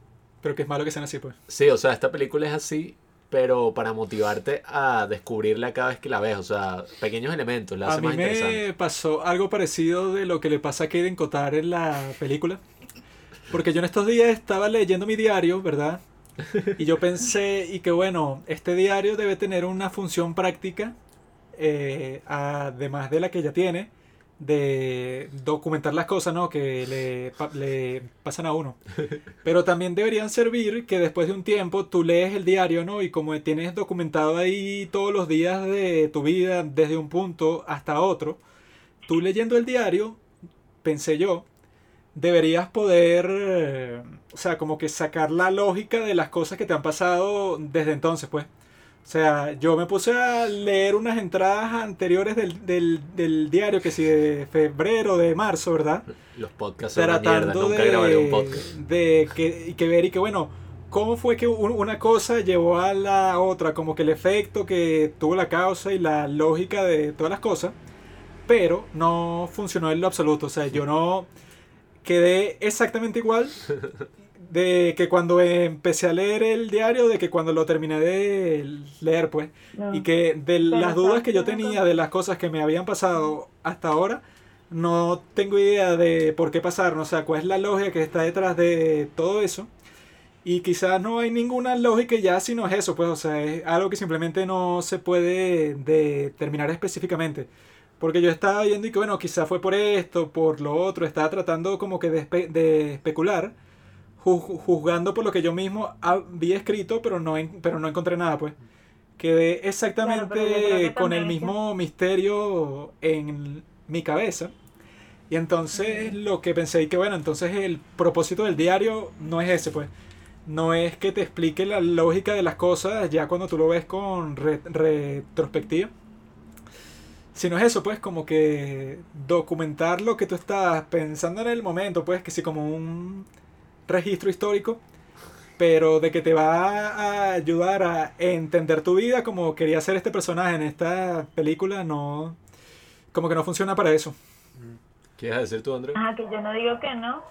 Pero que es malo que sean así, pues. sí, o sea, esta película es así, pero para motivarte a descubrirla cada vez que la ves. O sea, pequeños elementos, la A hace mí más interesante. me pasó algo parecido de lo que le pasa a Kaden Kotar en la película. Porque yo en estos días estaba leyendo mi diario, ¿verdad? Y yo pensé, y que bueno, este diario debe tener una función práctica, eh, además de la que ya tiene, de documentar las cosas, ¿no? Que le, pa- le pasan a uno. Pero también deberían servir que después de un tiempo tú lees el diario, ¿no? Y como tienes documentado ahí todos los días de tu vida, desde un punto hasta otro, tú leyendo el diario, pensé yo, deberías poder, eh, o sea, como que sacar la lógica de las cosas que te han pasado desde entonces, pues. O sea, yo me puse a leer unas entradas anteriores del, del, del diario, que si de febrero, de marzo, ¿verdad? Los podcasts una mierda, Tratando nunca grabaré un de, podcast. de que, y que ver y que bueno, ¿cómo fue que un- una cosa llevó a la otra? Como que el efecto que tuvo la causa y la lógica de todas las cosas, pero no funcionó en lo absoluto. O sea, yo no quedé exactamente igual de que cuando empecé a leer el diario, de que cuando lo terminé de leer, pues. No. Y que de las dudas que yo ¿sabes qué me tenía de las cosas que me habían pasado hasta ahora, no tengo idea de por qué pasaron, o sea, cuál es la lógica que está detrás de todo eso. Y quizás no hay ninguna lógica ya, sino es eso, pues, o sea, es algo que simplemente no se puede determinar específicamente. Porque yo estaba viendo y que, bueno, quizás fue por esto, por lo otro, estaba tratando como que de, espe- de especular, juzgando por lo que yo mismo había escrito, pero no, en- pero no encontré nada, pues. Quedé exactamente Claro, que con el es mismo misterio en mi cabeza. Y entonces lo que pensé que bueno, entonces el propósito del diario no es ese, pues. No es que te explique la lógica de las cosas ya cuando tú lo ves con re- retrospectiva. Sino es eso, pues, como que documentar lo que tú estás pensando en el momento, pues, que sí, como un registro histórico, pero de que te va a ayudar a entender tu vida como quería ser este personaje en esta película, no. como que no funciona para eso. ¿Quieres decir tú, Andrés? Ajá, que yo no digo que no,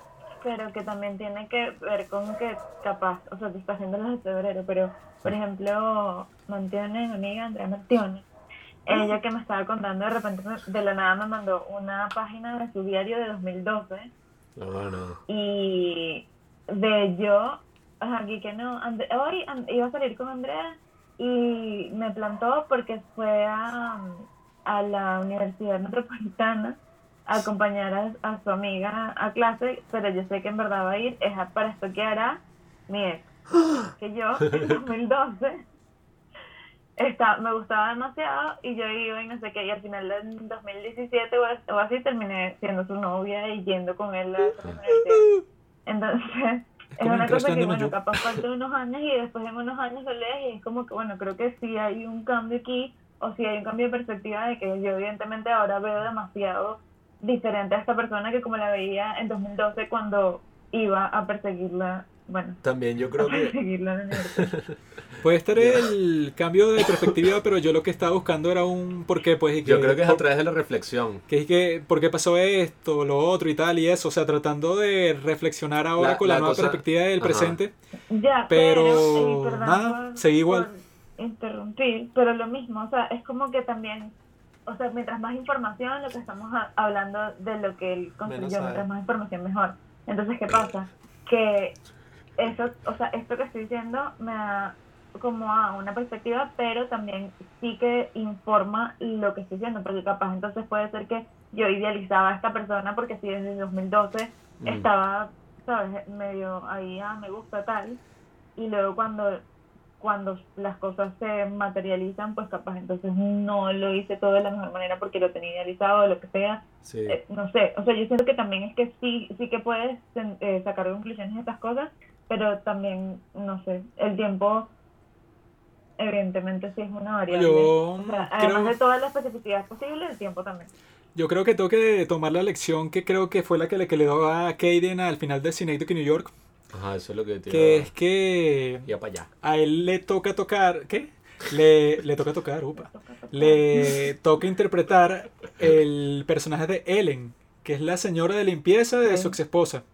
pero que también tiene que ver con que capaz, o sea, te está haciendo las de febrero, pero por ejemplo, Mantione, mi amiga Andrea Martione, ella que me estaba contando de repente de la nada me mandó una página de su diario de 2012 No, no. y de yo, ajá, aquí que no, Andre- hoy iba a salir con Andrea y me plantó porque fue a, a la Universidad Metropolitana a acompañar a, a su amiga a clase, pero yo sé que en verdad va a ir es para estoquear a mi ex, que yo en 2012 está, me gustaba demasiado y yo iba y no sé qué, y al final en 2017 o as- o así terminé siendo su novia y yendo con él a la universidad. Entonces, es, una cosa que, bueno, yo. capaz falta unos años y después en unos años lo lees y es como que, bueno, creo que sí hay un cambio aquí, o sí hay un cambio de perspectiva de que yo evidentemente ahora veo demasiado diferente a esta persona que como la veía en 2012 cuando iba a perseguirla, bueno, También yo a creo que. Puede estar el cambio de perspectiva, pero yo lo que estaba buscando era un por qué, pues. y yo creo que es a por- través de la reflexión. que es que, ¿por qué pasó esto, lo otro y tal y eso? O sea, tratando de reflexionar ahora La- con la, la nueva cosa- perspectiva del Ajá. presente. Ya, Pero, pero, perdón nada, por- seguí igual. interrumpir, pero lo mismo, o sea, es como que también, o sea, mientras más información, lo que estamos a- hablando de lo que él construyó, mientras más información, mejor. Entonces, ¿qué pasa? Que eso, o sea, esto que estoy diciendo me da como a una perspectiva, pero también sí que informa lo que estoy diciendo, porque capaz entonces puede ser que yo idealizaba a esta persona porque si desde 2012 Mm. estaba, ¿sabes? Medio ahí, ah, me gusta tal. Y luego cuando, cuando las cosas se materializan, pues capaz entonces no lo hice todo de la mejor manera porque lo tenía idealizado o lo que sea. Sí. Eh, no sé, o sea, yo siento que también es que sí, sí que puedes eh, sacar conclusiones de estas cosas, pero también, no sé, el tiempo evidentemente sí es una variable. Yo o sea, además creo- de todas las especificidades posibles, el tiempo también. Yo creo que tengo que tomar la lección que creo que fue la que le quedó a Kaden al final de Synecdoche New York, Ajá, eso es lo que te que es que iba para allá. a él le toca tocar, ¿qué? Le, le toca tocar, upa. Le toca interpretar el personaje de Ellen, que es la señora de limpieza de su ex esposa.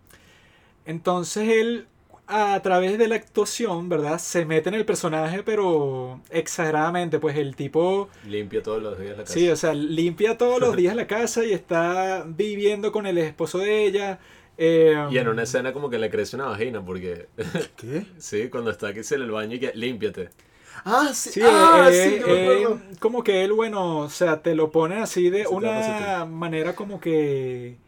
Entonces él, a través de la actuación, ¿verdad? Se mete en el personaje, pero exageradamente, pues el tipo, Limpia todos los días la casa. sí, o sea, limpia todos los días la casa y está viviendo con el esposo de ella. eh, Y en una escena como que le crece una vagina, porque ¿Qué? sí, cuando está aquí en el baño y que límpiate. Ah, sí. Sí, ah, eh, sí, eh, como que él, bueno, o sea, te lo pone así de Se una manera como que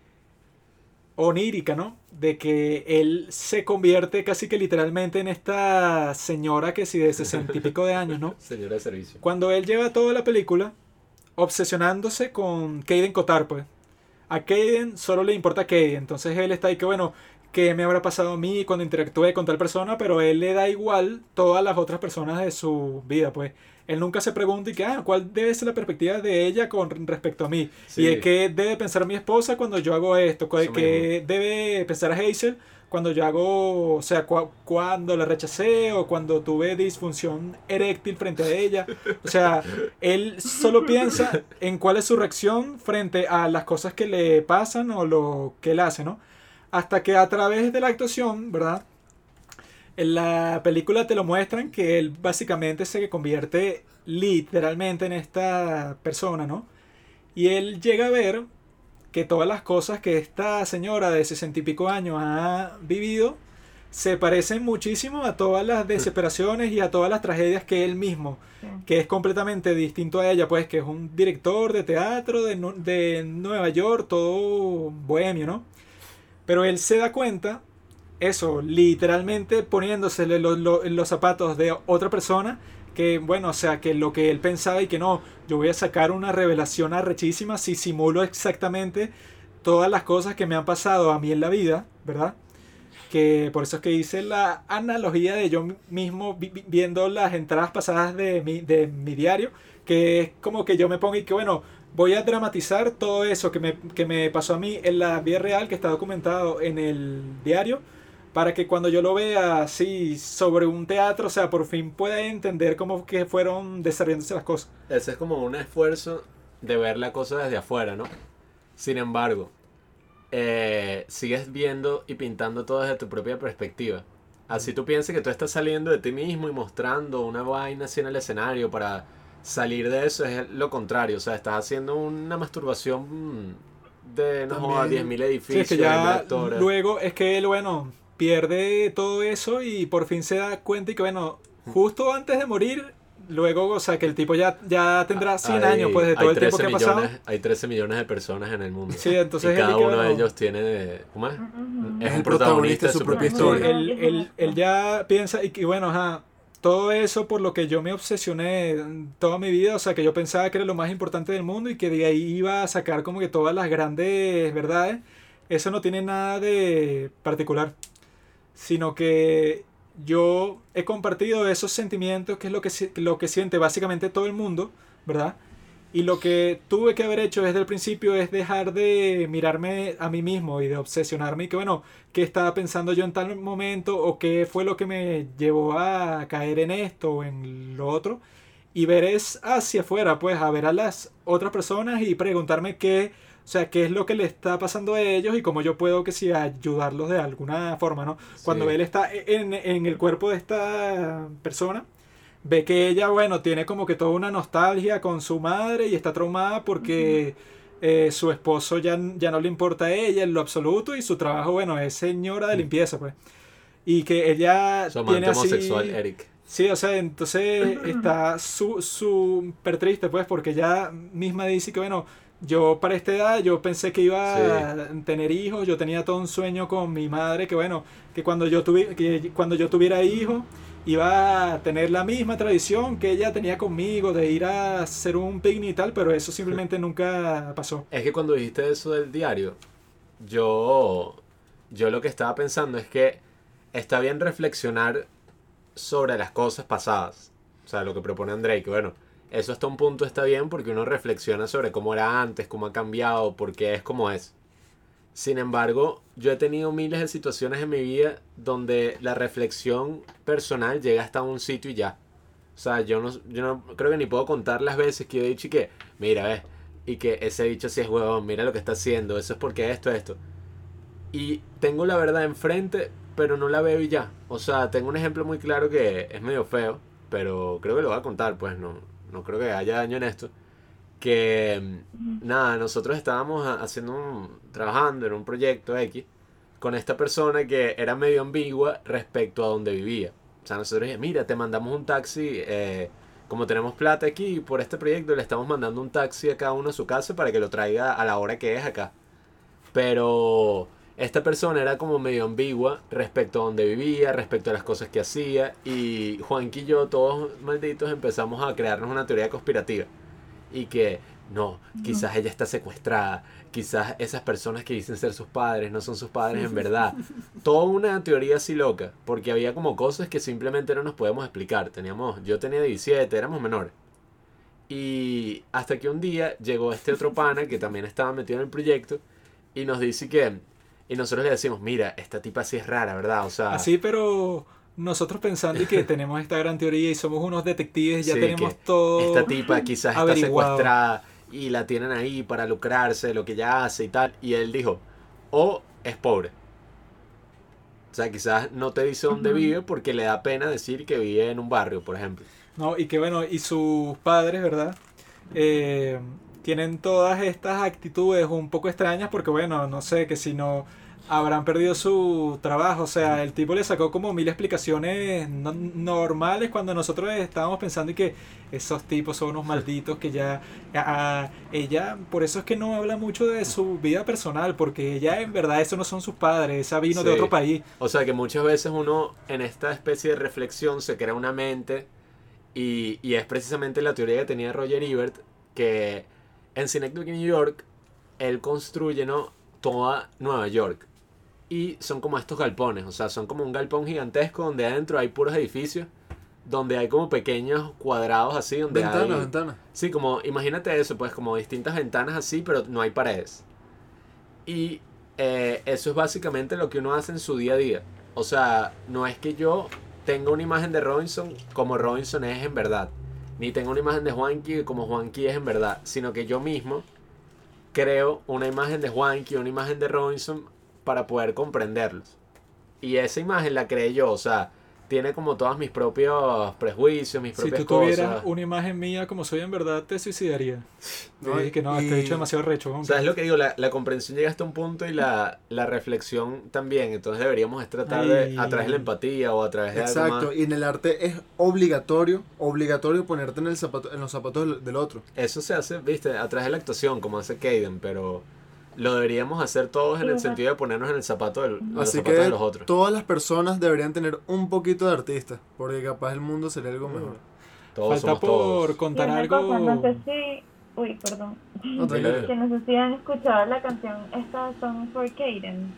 onírica, ¿no? De que él se convierte casi que literalmente en esta señora que sí de sesenta y pico de años, ¿no? Señora de servicio. Cuando él lleva toda la película obsesionándose con Kaden Kotar, pues. A Kaden solo le importa Kaden, entonces él está ahí que, bueno, ¿qué me habrá pasado a mí cuando interactúe con tal persona? Pero él le da igual todas las otras personas de su vida, pues. Él nunca se pregunta y que, ah, ¿cuál debe ser la perspectiva de ella con respecto a mí? Sí. Y de qué debe pensar mi esposa cuando yo hago esto, ¿Cuál- Eso qué debe pensar Hazel cuando yo hago, o sea, cua- cuando la rechacé o cuando tuve disfunción eréctil frente a ella. O sea, él solo piensa en cuál es su reacción frente a las cosas que le pasan o lo que él hace, ¿no? Hasta que a través de la actuación, ¿verdad? En la película te lo muestran que él básicamente se convierte literalmente en esta persona, ¿no? Y él llega a ver que todas las cosas que esta señora de sesenta y pico años ha vivido se parecen muchísimo a todas las desesperaciones y a todas las tragedias que él mismo, que es completamente distinto a ella, pues que es un director de teatro de, de Nueva York, todo bohemio, ¿no? Pero él se da cuenta, eso, literalmente poniéndosele los, los- zapatos de otra persona, que bueno, o sea, que lo que él pensaba y que no, yo voy a sacar una revelación arrechísima si simulo exactamente todas las cosas que me han pasado a mí en la vida, ¿verdad? Que por eso es que hice la analogía de yo mismo vi- viendo las entradas pasadas de mi, de mi diario, que es como que yo me pongo y que bueno, voy a dramatizar todo eso que me, que me pasó a mí en la vida real, que está documentado en el diario, para que cuando yo lo vea así sobre un teatro, o sea, por fin pueda entender cómo que fueron desarrollándose las cosas. Ese es como un esfuerzo de ver la cosa desde afuera, ¿no? Sin embargo, eh, sigues viendo y pintando todo desde tu propia perspectiva. Así tú piensas que tú estás saliendo de ti mismo y mostrando una vaina así en el escenario para salir de eso, es lo contrario. O sea, estás haciendo una masturbación de, no joda, También- 10.000 Sí, edificios, es que 10.000 ya actores. luego es que bueno, pierde todo eso y por fin se da cuenta y que, bueno, justo antes de morir, luego, o sea, que el tipo ya, ya tendrá 100 Hay- años, pues, de todo el tiempo 13 que ha pasado. millones- Hay 13 millones de personas en el mundo. Sí, entonces y cada uno de ellos tiene... ¿Cómo es? Es el un protagonista de su su propia historia. él, él- él ya piensa y que bueno, ajá, todo eso por lo que yo me obsesioné toda mi vida, o sea, que yo pensaba que era lo más importante del mundo y que de ahí iba a sacar como que todas las grandes verdades, eso no tiene nada de particular, sino que yo he compartido esos sentimientos, que es lo que, lo que siente básicamente todo el mundo, ¿verdad? Y lo que tuve que haber hecho desde el principio es dejar de mirarme a mí mismo y de obsesionarme y que, bueno, qué estaba pensando yo en tal momento o qué fue lo que me llevó a caer en esto o en lo otro. Y ver es hacia afuera, pues, a ver a las otras personas y preguntarme qué, o sea, qué es lo que le está pasando a ellos y cómo yo puedo que sí ayudarlos de alguna forma, ¿no? Cuando Sí. él está en, en el cuerpo de esta persona, ve que ella, bueno, tiene como que toda una nostalgia con su madre y está traumada porque eh, su esposo ya, ya no le importa a ella en lo absoluto y su trabajo, bueno, es señora de limpieza, pues. Y que ella Su tiene así... homosexual, Eric. Sí, o sea, entonces está su- súper triste, pues, porque ella misma dice que, bueno, yo para esta edad, yo pensé que iba a tener hijos, yo tenía todo un sueño con mi madre, que bueno, que cuando yo, tuvi- que cuando yo tuviera hijos, iba a tener la misma tradición que ella tenía conmigo, de ir a hacer un picnic y tal, pero eso simplemente nunca pasó. Es que cuando dijiste eso del diario, yo, yo lo que estaba pensando es que está bien reflexionar sobre las cosas pasadas. O sea, lo que propone André, que bueno, eso hasta un punto está bien porque uno reflexiona sobre cómo era antes, cómo ha cambiado, por qué es como es. Sin embargo, yo he tenido miles de situaciones en mi vida donde la reflexión personal llega hasta un sitio y ya. O sea, yo no, yo no creo que ni puedo contar las veces que yo he dicho y que, mira, ves, y que ese bicho sí es huevón, mira lo que está haciendo, eso es porque esto, esto. Y tengo la verdad enfrente, pero no la veo y ya. O sea, tengo un ejemplo muy claro que es medio feo, pero creo que lo voy a contar, pues no, no creo que haya daño en esto. Que nada, nosotros estábamos ha- haciendo un, trabajando en un proyecto X con esta persona que era medio ambigua respecto a donde vivía. O sea, nosotros dijimos, mira, te mandamos un taxi, eh, como tenemos plata aquí por este proyecto, le estamos mandando un taxi a cada uno a su casa para que lo traiga a la hora que es acá. Pero esta persona era como medio ambigua respecto a donde vivía, respecto a las cosas que hacía. Y Juanqui y yo, todos malditos, empezamos a crearnos una teoría conspirativa. Y que, no, quizás ella está secuestrada. Quizás esas personas que dicen ser sus padres no son sus padres en verdad. Toda una teoría así loca. Porque había como cosas que simplemente no nos podemos explicar. Teníamos, yo tenía 17, éramos menores. Y hasta que un día llegó este otro pana que también estaba metido en el proyecto y nos dice que. Y nosotros le decimos, mira, esta tipa sí es rara, ¿verdad? O sea, Así, pero nosotros pensando y que tenemos esta gran teoría y somos unos detectives, ya Sí, tenemos todo... esta tipa quizás está secuestrada y la tienen ahí para lucrarse de lo que ella hace y tal. Y él dijo, o es pobre. O sea, quizás no te dice dónde vive porque le da pena decir que vive en un barrio, por ejemplo. No, y que bueno, y sus padres, ¿verdad? Eh, tienen todas estas actitudes un poco extrañas porque, bueno, no sé, que si no habrán perdido su trabajo. O sea, el tipo le sacó como mil explicaciones no- normales cuando nosotros estábamos pensando y que esos tipos son unos malditos que ya... a- a- ella, por eso es que no habla mucho de su vida personal, porque ella en verdad eso no son sus padres, esa vino de otro país. O sea que muchas veces uno en esta especie de reflexión se crea una mente y, y es precisamente la teoría que tenía Roger Ebert que en Synecdoche, New York, él construye ¿no? toda Nueva York. Y son como estos galpones, o sea, son como un galpón gigantesco donde adentro hay puros edificios, donde hay como pequeños cuadrados así, donde Ventanas, hay... ventanas. Sí, como imagínate eso, pues como distintas ventanas así, pero no hay paredes. Y eh, eso es básicamente lo que uno hace en su día a día. O sea, no es que yo tenga una imagen de Robinson como Robinson es en verdad. Ni tengo una imagen de Juanqui como Juanqui es en verdad, sino que yo mismo creo una imagen de Juanqui, una imagen de Robinson para poder comprenderlos. Y esa imagen la creé yo, o sea, tiene como todos mis propios prejuicios, mis Si propias tú tuvieras cosas. una imagen mía como soy en verdad, te suicidaría. No, No, que no, y- este bicho es demasiado recho. O vamos. sea, es lo que digo, la, la comprensión llega hasta un punto y la, la reflexión también. Entonces deberíamos tratar de, a través de la empatía o a través de algo Exacto, más. y en el arte es obligatorio, obligatorio ponerte en, el zapato, en los zapatos del, del otro. Eso se hace, viste, a través de la actuación, como hace Kaden, pero lo deberíamos hacer todos en el sentido de ponernos en el zapato del, en Así que de los otros. todas las personas deberían tener un poquito de artista, porque capaz el mundo sería algo mejor. Todos Falta somos por todos. Contar algo. cosa, no sé si... Uy, perdón. No, Dile. tranquilo. Que no sé si han escuchado la canción esta Song for Kaden.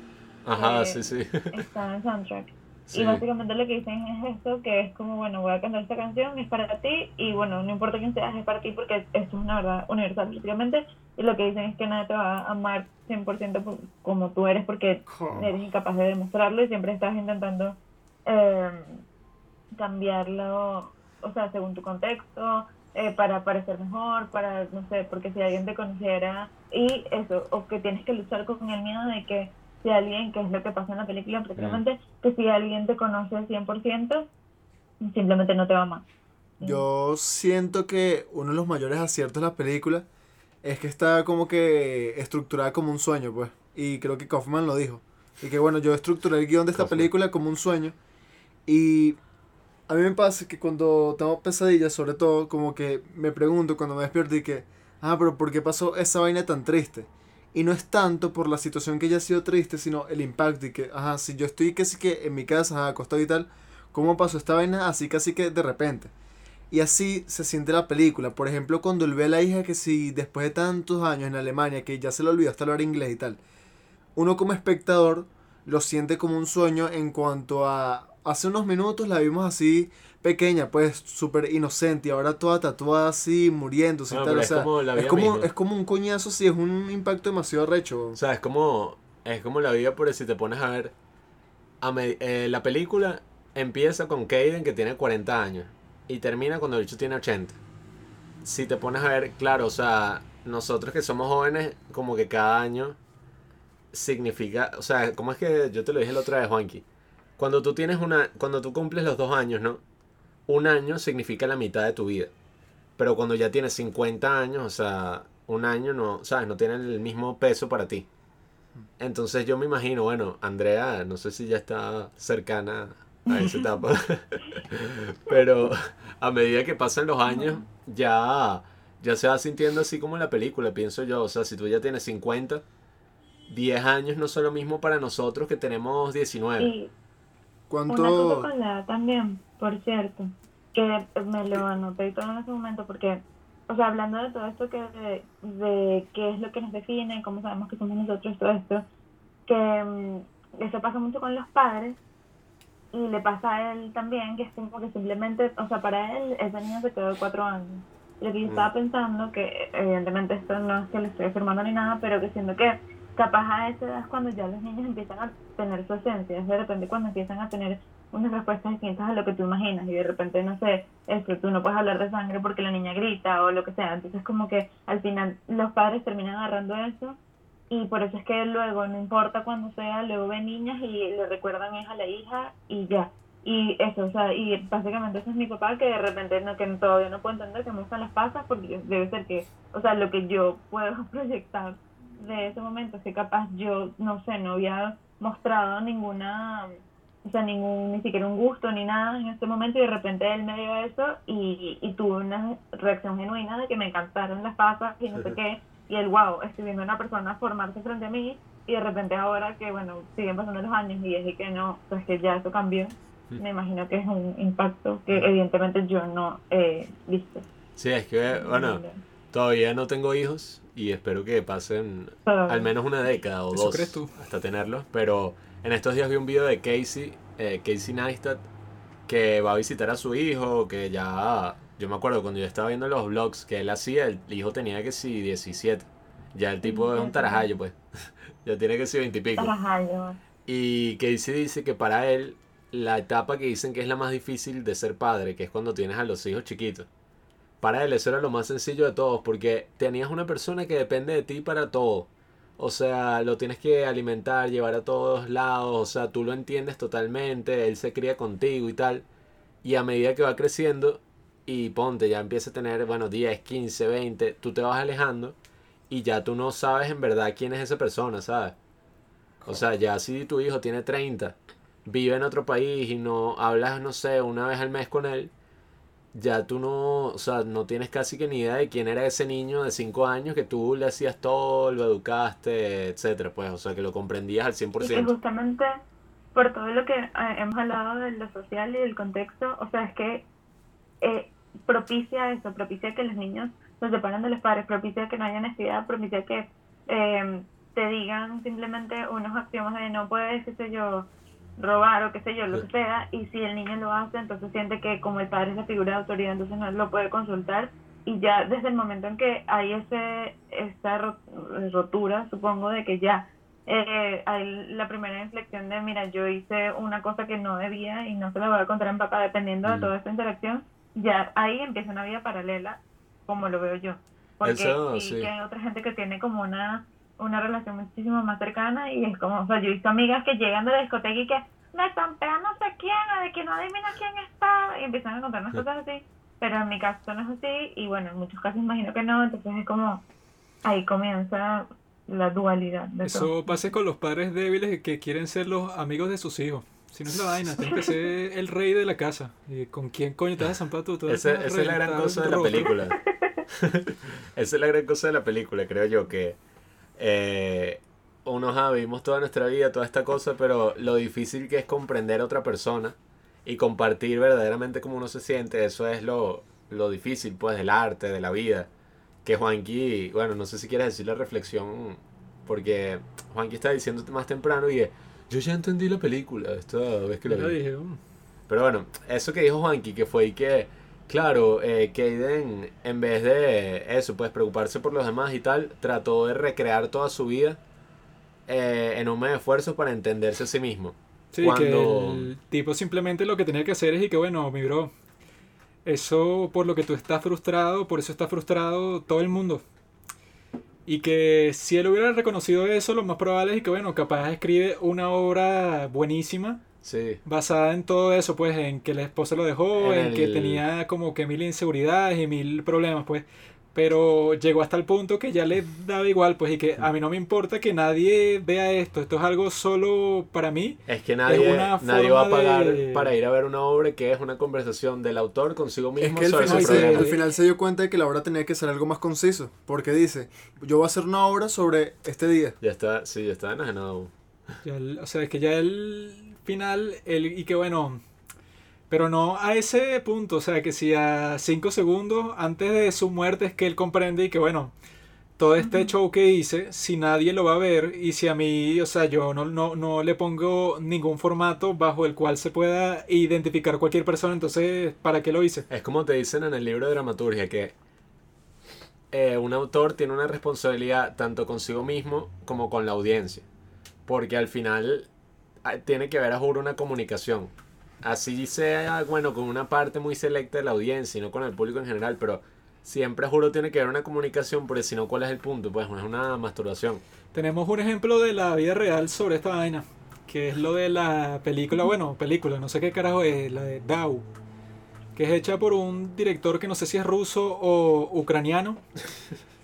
Ajá, eh, sí, sí. Está en el soundtrack. Sí. Y básicamente lo que dicen es esto, que es como, bueno, voy a cantar esta canción, es para ti, y bueno, no importa quién seas, es para ti, porque esto es una verdad universal prácticamente, y lo que dicen es que nadie te va a amar 100% por- como tú eres, porque eres incapaz de demostrarlo y siempre estás intentando eh, cambiarlo, o sea, según tu contexto, eh, para parecer mejor, para, no sé, porque si alguien te conociera, y eso, o que tienes que luchar con el miedo de que si alguien, que es lo que pasa en la película prácticamente, que si alguien te conoce 100%, simplemente no te va a amar. Yo siento que uno de los mayores aciertos de la película es que está como que estructurada como un sueño, pues. Y creo que Kaufman lo dijo. Y que bueno, yo estructuré el guion de esta Kaufman. película como un sueño. Y a mí me pasa que cuando tengo pesadillas, sobre todo, como que me pregunto cuando me despierto y que, ah, pero ¿por qué pasó esa vaina tan triste? Y no es tanto por la situación que ya ha sido triste, sino el impacto y que, ajá, si yo estoy casi que en mi casa, ajá, acostado y tal, ¿cómo pasó esta vaina así casi que de repente? Y así se siente la película. Por ejemplo, cuando él ve a la hija que si después de tantos años en Alemania, que ya se le olvidó hasta hablar inglés y tal, uno como espectador lo siente como un sueño en cuanto a... Hace unos minutos la vimos así pequeña, pues súper inocente y ahora toda tatuada así, muriéndose y No, tal. O es sea, como la es como, es como un coñazo, sí, es un impacto demasiado recho. O sea, es como, es como la vida, por si te pones a ver. a me- eh, la película empieza con Kaden que tiene 40 años y termina cuando el bicho tiene 80. Si te pones a ver, claro, o sea, nosotros que somos jóvenes, como que cada año significa, o sea, ¿cómo es que yo te lo dije la otra vez, Juanqui? Cuando tú tienes una, cuando tú cumples los dos años, ¿no? Un año significa la mitad de tu vida. Pero cuando ya tienes 50 años, o sea, un año no, ¿sabes? No tiene el mismo peso para ti. Entonces yo me imagino, bueno, Andrea, no sé si ya está cercana a esa etapa, pero a medida que pasan los años, ya, ya se va sintiendo así como en la película, pienso yo. O sea, si tú ya tienes 50, 10 años no son lo mismo para nosotros que tenemos 19. Y una cosa ¿Cuánto...? con la edad también, por cierto, que me lo anoté todo en ese momento porque, o sea, hablando de todo esto que de, de qué es lo que nos define, cómo sabemos que somos nosotros, todo esto, que mm, eso pasa mucho con los padres y le pasa a él también, que es como que simplemente, o sea, para él ese niño se quedó de cuatro años. Lo que yo estaba pensando, que evidentemente esto no es que le estoy afirmando ni nada, pero que siento que capaz a esa edad es cuando ya los niños empiezan a tener su esencia, es de repente cuando empiezan a tener unas respuestas distintas a lo que tú imaginas y de repente, no sé, esto, tú no puedes hablar de sangre porque la niña grita o lo que sea, entonces como que al final los padres terminan agarrando eso y por eso es que luego, no importa cuando sea, luego ven niñas y le recuerdan es a la hija y ya. Y eso, o sea, y básicamente ese es mi papá que de repente no, que todavía no puedo entender que me gustan las pasas porque debe ser que, o sea, lo que yo puedo proyectar de ese momento es que capaz yo, no sé, no había mostrado ninguna, o sea, ningún, ni siquiera un gusto ni nada en este momento y de repente él me dio eso y, y tuve una reacción genuina de que me encantaron las pasas y no sé qué. Y el wow, estoy viendo a una persona formarse frente a mí y de repente ahora que bueno, siguen pasando los años y es que no, pues que ya eso cambió, me imagino que es un impacto que evidentemente yo no he visto. Sí, es que, bueno, todavía no tengo hijos y espero que pasen al menos una década o Eso dos crees tú. hasta tenerlos. Pero en estos días vi un video de Casey, eh, Casey Neistat, que va a visitar a su hijo, que ya, yo me acuerdo cuando yo estaba viendo los vlogs que él hacía, el hijo tenía que sí 17. Ya el tipo es un tarajayo, pues. ya tiene que ser 20 y pico. Tarajayo. Y Casey dice que para él, la etapa que dicen que es la más difícil de ser padre, que es cuando tienes a los hijos chiquitos. Para él eso era lo más sencillo de todos, porque tenías una persona que depende de ti para todo. O sea, lo tienes que alimentar, llevar a todos lados, o sea, tú lo entiendes totalmente, él se cría contigo y tal. Y a medida que va creciendo y ponte, ya empieza a tener, bueno, 10, 15, 20, tú te vas alejando y ya tú no sabes en verdad quién es esa persona, ¿sabes? O sea, ya si tu hijo tiene 30, vive en otro país y no hablas, no sé, una vez al mes con él, ya tú no, o sea, no tienes casi que ni idea de quién era ese niño de 5 años que tú le hacías todo, lo educaste, etcétera, pues, o sea, que lo comprendías al Y que 100%. justamente por todo lo que eh, hemos hablado de lo social y del contexto, o sea, es que eh, propicia eso, propicia que los niños se separen de los padres, propicia que no haya honestidad, propicia que eh, te digan simplemente unos axiomas de no puedes, qué sé yo, robar o qué sé yo, lo que sea, y si el niño lo hace, entonces siente que como el padre es la figura de autoridad, entonces no lo puede consultar, y ya desde el momento en que hay ese esa ro- rotura, supongo, de que ya eh, hay la primera inflexión de, mira, yo hice una cosa que no debía y no se la voy a contar mi papá, dependiendo de Mm. toda esta interacción, ya ahí empieza una vida paralela, como lo veo yo. Porque Eso, sí, sí. que hay otra gente que tiene como una, una relación muchísimo más cercana y es como, o sea, yo he visto amigas que llegan de la discoteca y que me tampea no sé quién, o de que no adivina quién está, y empiezan a contarnos cosas así, pero en mi caso no es así, y bueno, en muchos casos imagino que no, entonces es como, ahí comienza la dualidad de todo. Eso pasa con los padres débiles que quieren ser los amigos de sus hijos. Si no es la vaina, tienes que ser el rey de la casa. ¿Y ¿Con quién coño te vas a zampar tú? Te vas Esa, es la gran cosa de la película. esa es la gran cosa de la película, creo yo, que eh, uno ja, vivimos toda nuestra vida, toda esta cosa, pero lo difícil que es comprender a otra persona y compartir verdaderamente cómo uno se siente, eso es lo, lo difícil, pues, del arte, de la vida. Que Juanqui, bueno, no sé si quieres decir la reflexión, porque Juanqui está diciendo más temprano y es, yo ya entendí la película esta vez que la vi. "Mm, Pero bueno, eso que dijo Juanqui, que fue y que, claro, eh, Kaden, en vez de eso, pues preocuparse por los demás y tal, trató de recrear toda su vida eh, en un medio de esfuerzo para entenderse a sí mismo. Sí, Cuando- que el tipo simplemente lo que tenía que hacer es y que bueno, mi bro, eso por lo que tú estás frustrado, por eso está frustrado todo el mundo. Y que si él hubiera reconocido eso, lo más probable es que bueno, capaz escribe una obra buenísima Sí. basada en todo eso, pues en que la esposa lo dejó, En en, que el- tenía como que mil inseguridades y mil problemas, pues. Pero llegó hasta el punto que ya le daba igual, pues, y que a mí no me importa que nadie vea esto. Esto es algo solo para mí. Es que nadie, una nadie va a pagar de- para ir a ver una obra que es una conversación del autor consigo Es mismo que al sobre final, se, al final se dio cuenta de que la obra tenía que ser algo más conciso. Porque dice, yo voy a hacer una obra sobre este día. Ya está, sí, ya está enajenado. Ya el- o sea, es que ya el final, el, y que bueno, pero no a ese punto, o sea, que si a cinco segundos antes de su muerte es que él comprende y que bueno, todo este show que hice, si nadie lo va a ver y si a mí, o sea, yo no, no, no le pongo ningún formato bajo el cual se pueda identificar cualquier persona, entonces, ¿para qué lo hice? Es como te dicen en el libro de dramaturgia que eh, un autor tiene una responsabilidad tanto consigo mismo como con la audiencia. Porque al final tiene que haber a juro una comunicación. Así sea, bueno, con una parte muy selecta de la audiencia y no con el público en general, pero siempre juro tiene que haber una comunicación, porque si no, ¿cuál es el punto? Pues es una masturbación. Tenemos un ejemplo de la vida real sobre esta vaina, que es lo de la película, bueno, película, no sé qué carajo es, la de Dao, que es hecha por un director que no sé si es ruso o ucraniano,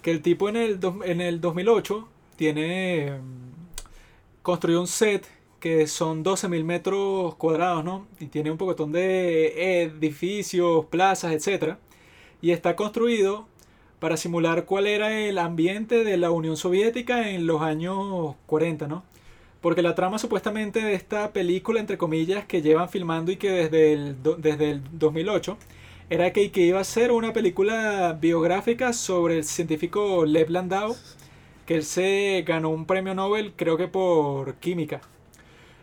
que el tipo en el, en el 2008 tiene mm, construyó un set que son 12.000 metros cuadrados, ¿no? Y tiene un pocotón de edificios, plazas, etcétera Y está construido para simular cuál era el ambiente de la Unión Soviética en los años 40, ¿no? Porque la trama supuestamente de esta película, entre comillas, que llevan filmando y que desde el, desde el 2008, era que, que iba a ser una película biográfica sobre el científico Lev Landau, que él se ganó un premio Nobel, creo que por química.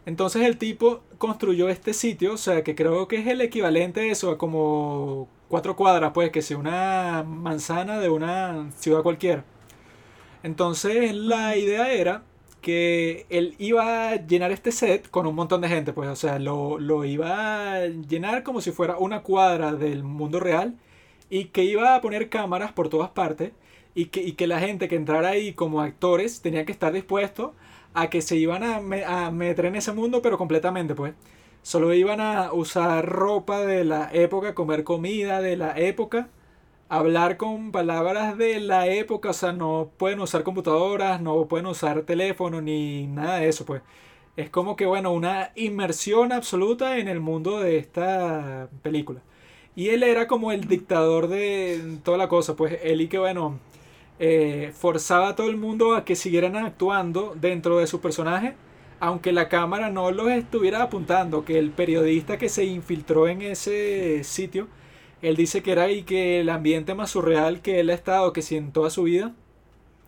Entonces el tipo construyó este sitio, o sea, que creo que es el equivalente a eso, a como cuatro cuadras, pues, que sea una manzana de una ciudad cualquiera. Entonces la idea era que él iba a llenar este set con un montón de gente, pues, o sea, lo, lo iba a llenar como si fuera una cuadra del mundo real y que iba a poner cámaras por todas partes y que, y que la gente que entrara ahí como actores tenía que estar dispuesto a que se iban a, me- a meter en ese mundo, pero completamente, pues. Solo iban a usar ropa de la época, comer comida de la época, hablar con palabras de la época, o sea, no pueden usar computadoras, no pueden usar teléfono ni nada de eso, pues. Es como que, bueno, una inmersión absoluta en el mundo de esta película. Y él era como el dictador de toda la cosa, pues él y que, bueno, eh, forzaba a todo el mundo a que siguieran actuando dentro de su personaje, aunque la cámara no los estuviera apuntando, que el periodista que se infiltró en ese sitio, él dice que era ahí que el ambiente más surreal que él ha estado, que sí en toda su vida,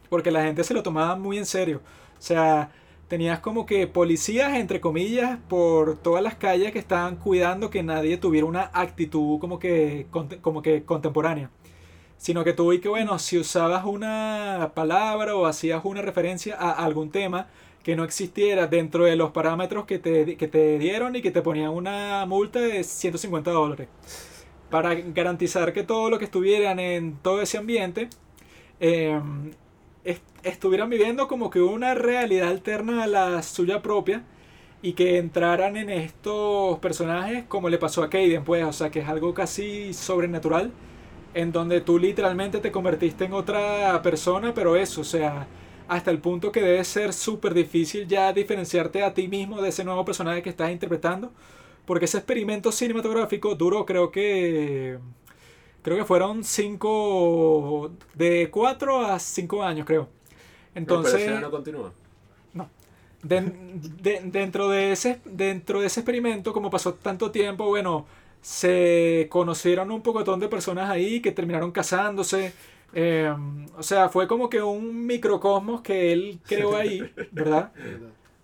porque la gente se lo tomaba muy en serio. O sea, tenías como que policías, entre comillas, por todas las calles que estaban cuidando que nadie tuviera una actitud como que, como que contemporánea. Sino que tú que, bueno, si usabas una palabra o hacías una referencia a algún tema que no existiera dentro de los parámetros que te, que te dieron y que te ponían una multa de 150 dólares. Para garantizar que todo lo que estuvieran en todo ese ambiente est- estuvieran viviendo como que una realidad alterna a la suya propia y que entraran en estos personajes como le pasó a Kaden, pues, o sea, que es algo casi sobrenatural en donde tú literalmente te convertiste en otra persona, pero eso, o sea, hasta el punto que debe ser súper difícil ya diferenciarte a ti mismo de ese nuevo personaje que estás interpretando, porque ese experimento cinematográfico duró creo que creo que fueron cinco de cuatro a cinco años, creo. Entonces, Pero no continúa. De- dentro, de ese, dentro de ese experimento, como pasó tanto tiempo, bueno, se conocieron un pocotón de personas ahí que terminaron casándose. eh, o sea, fue como que un microcosmos que él creó ahí, ¿verdad?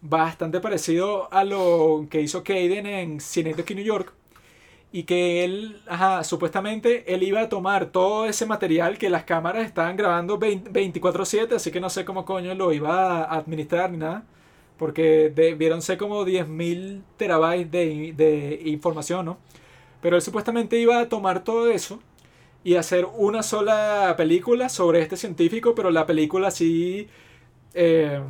Bastante parecido a lo que hizo Caden en Synecdoche, New York. Y que él, ajá, supuestamente él iba a tomar todo ese material que las cámaras estaban grabando 20 24/7, así que no sé cómo coño lo iba a administrar ni nada. Porque debieron ser como 10.000 terabytes de, de información, ¿no? Pero él supuestamente iba a tomar todo eso y hacer una sola película sobre este científico, pero la película así, eh,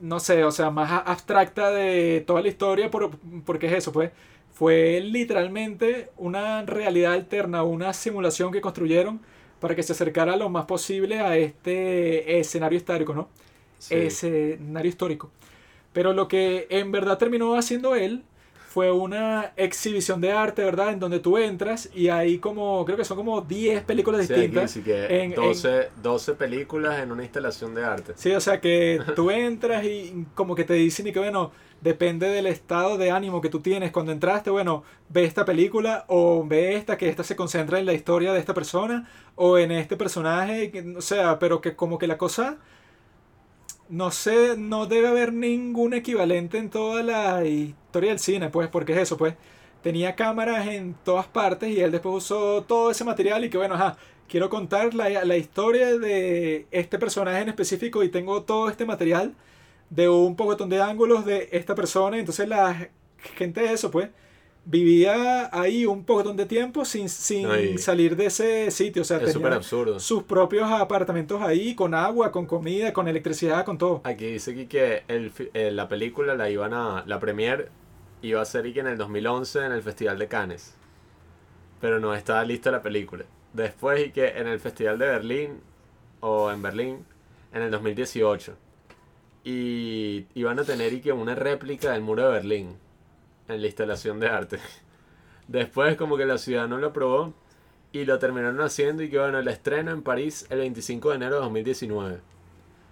no sé, o sea, más abstracta de toda la historia, por, porque es eso, pues. Fue literalmente una realidad alterna, una simulación que construyeron para que se acercara lo más posible a este escenario histórico, ¿no? Sí. escenario histórico. Pero lo que en verdad terminó haciendo él fue una exhibición de arte, ¿verdad? En donde tú entras y hay como, creo que son como 10 películas Sí, aquí distintas. sí que en- 12, 12 películas en una instalación de arte. Sí, o sea que tú entras y como que te dicen y que bueno, depende del estado de ánimo que tú tienes cuando entraste, bueno, ve esta película o ve esta, que esta se concentra en la historia de esta persona o en este personaje, que- o sea, pero que como que la cosa, no sé, no debe haber ningún equivalente en toda la historia del cine, pues, porque es eso, pues. Tenía cámaras en todas partes y él después usó todo ese material y que bueno, ajá, quiero contar la, la historia de este personaje en específico y tengo todo este material de un pocotón de ángulos de esta persona. Entonces la gente de eso, pues, vivía ahí un pocotón de tiempo sin, sin salir de ese sitio. O sea, Es súper tenía absurdo. sus propios apartamentos ahí, con agua, con comida, con electricidad, con todo. Aquí dice aquí que el, eh, la película la iban a. La premier iba a ser y que en el 2011 en el Festival de Cannes. Pero no estaba lista la película. Después y que en el Festival de Berlín o en Berlín en el 2018. Y iban a tener y que una réplica del muro de Berlín en la instalación de arte. Después como que la ciudad no lo aprobó y lo terminaron haciendo y que bueno, el estreno en París el 25 de enero de 2019.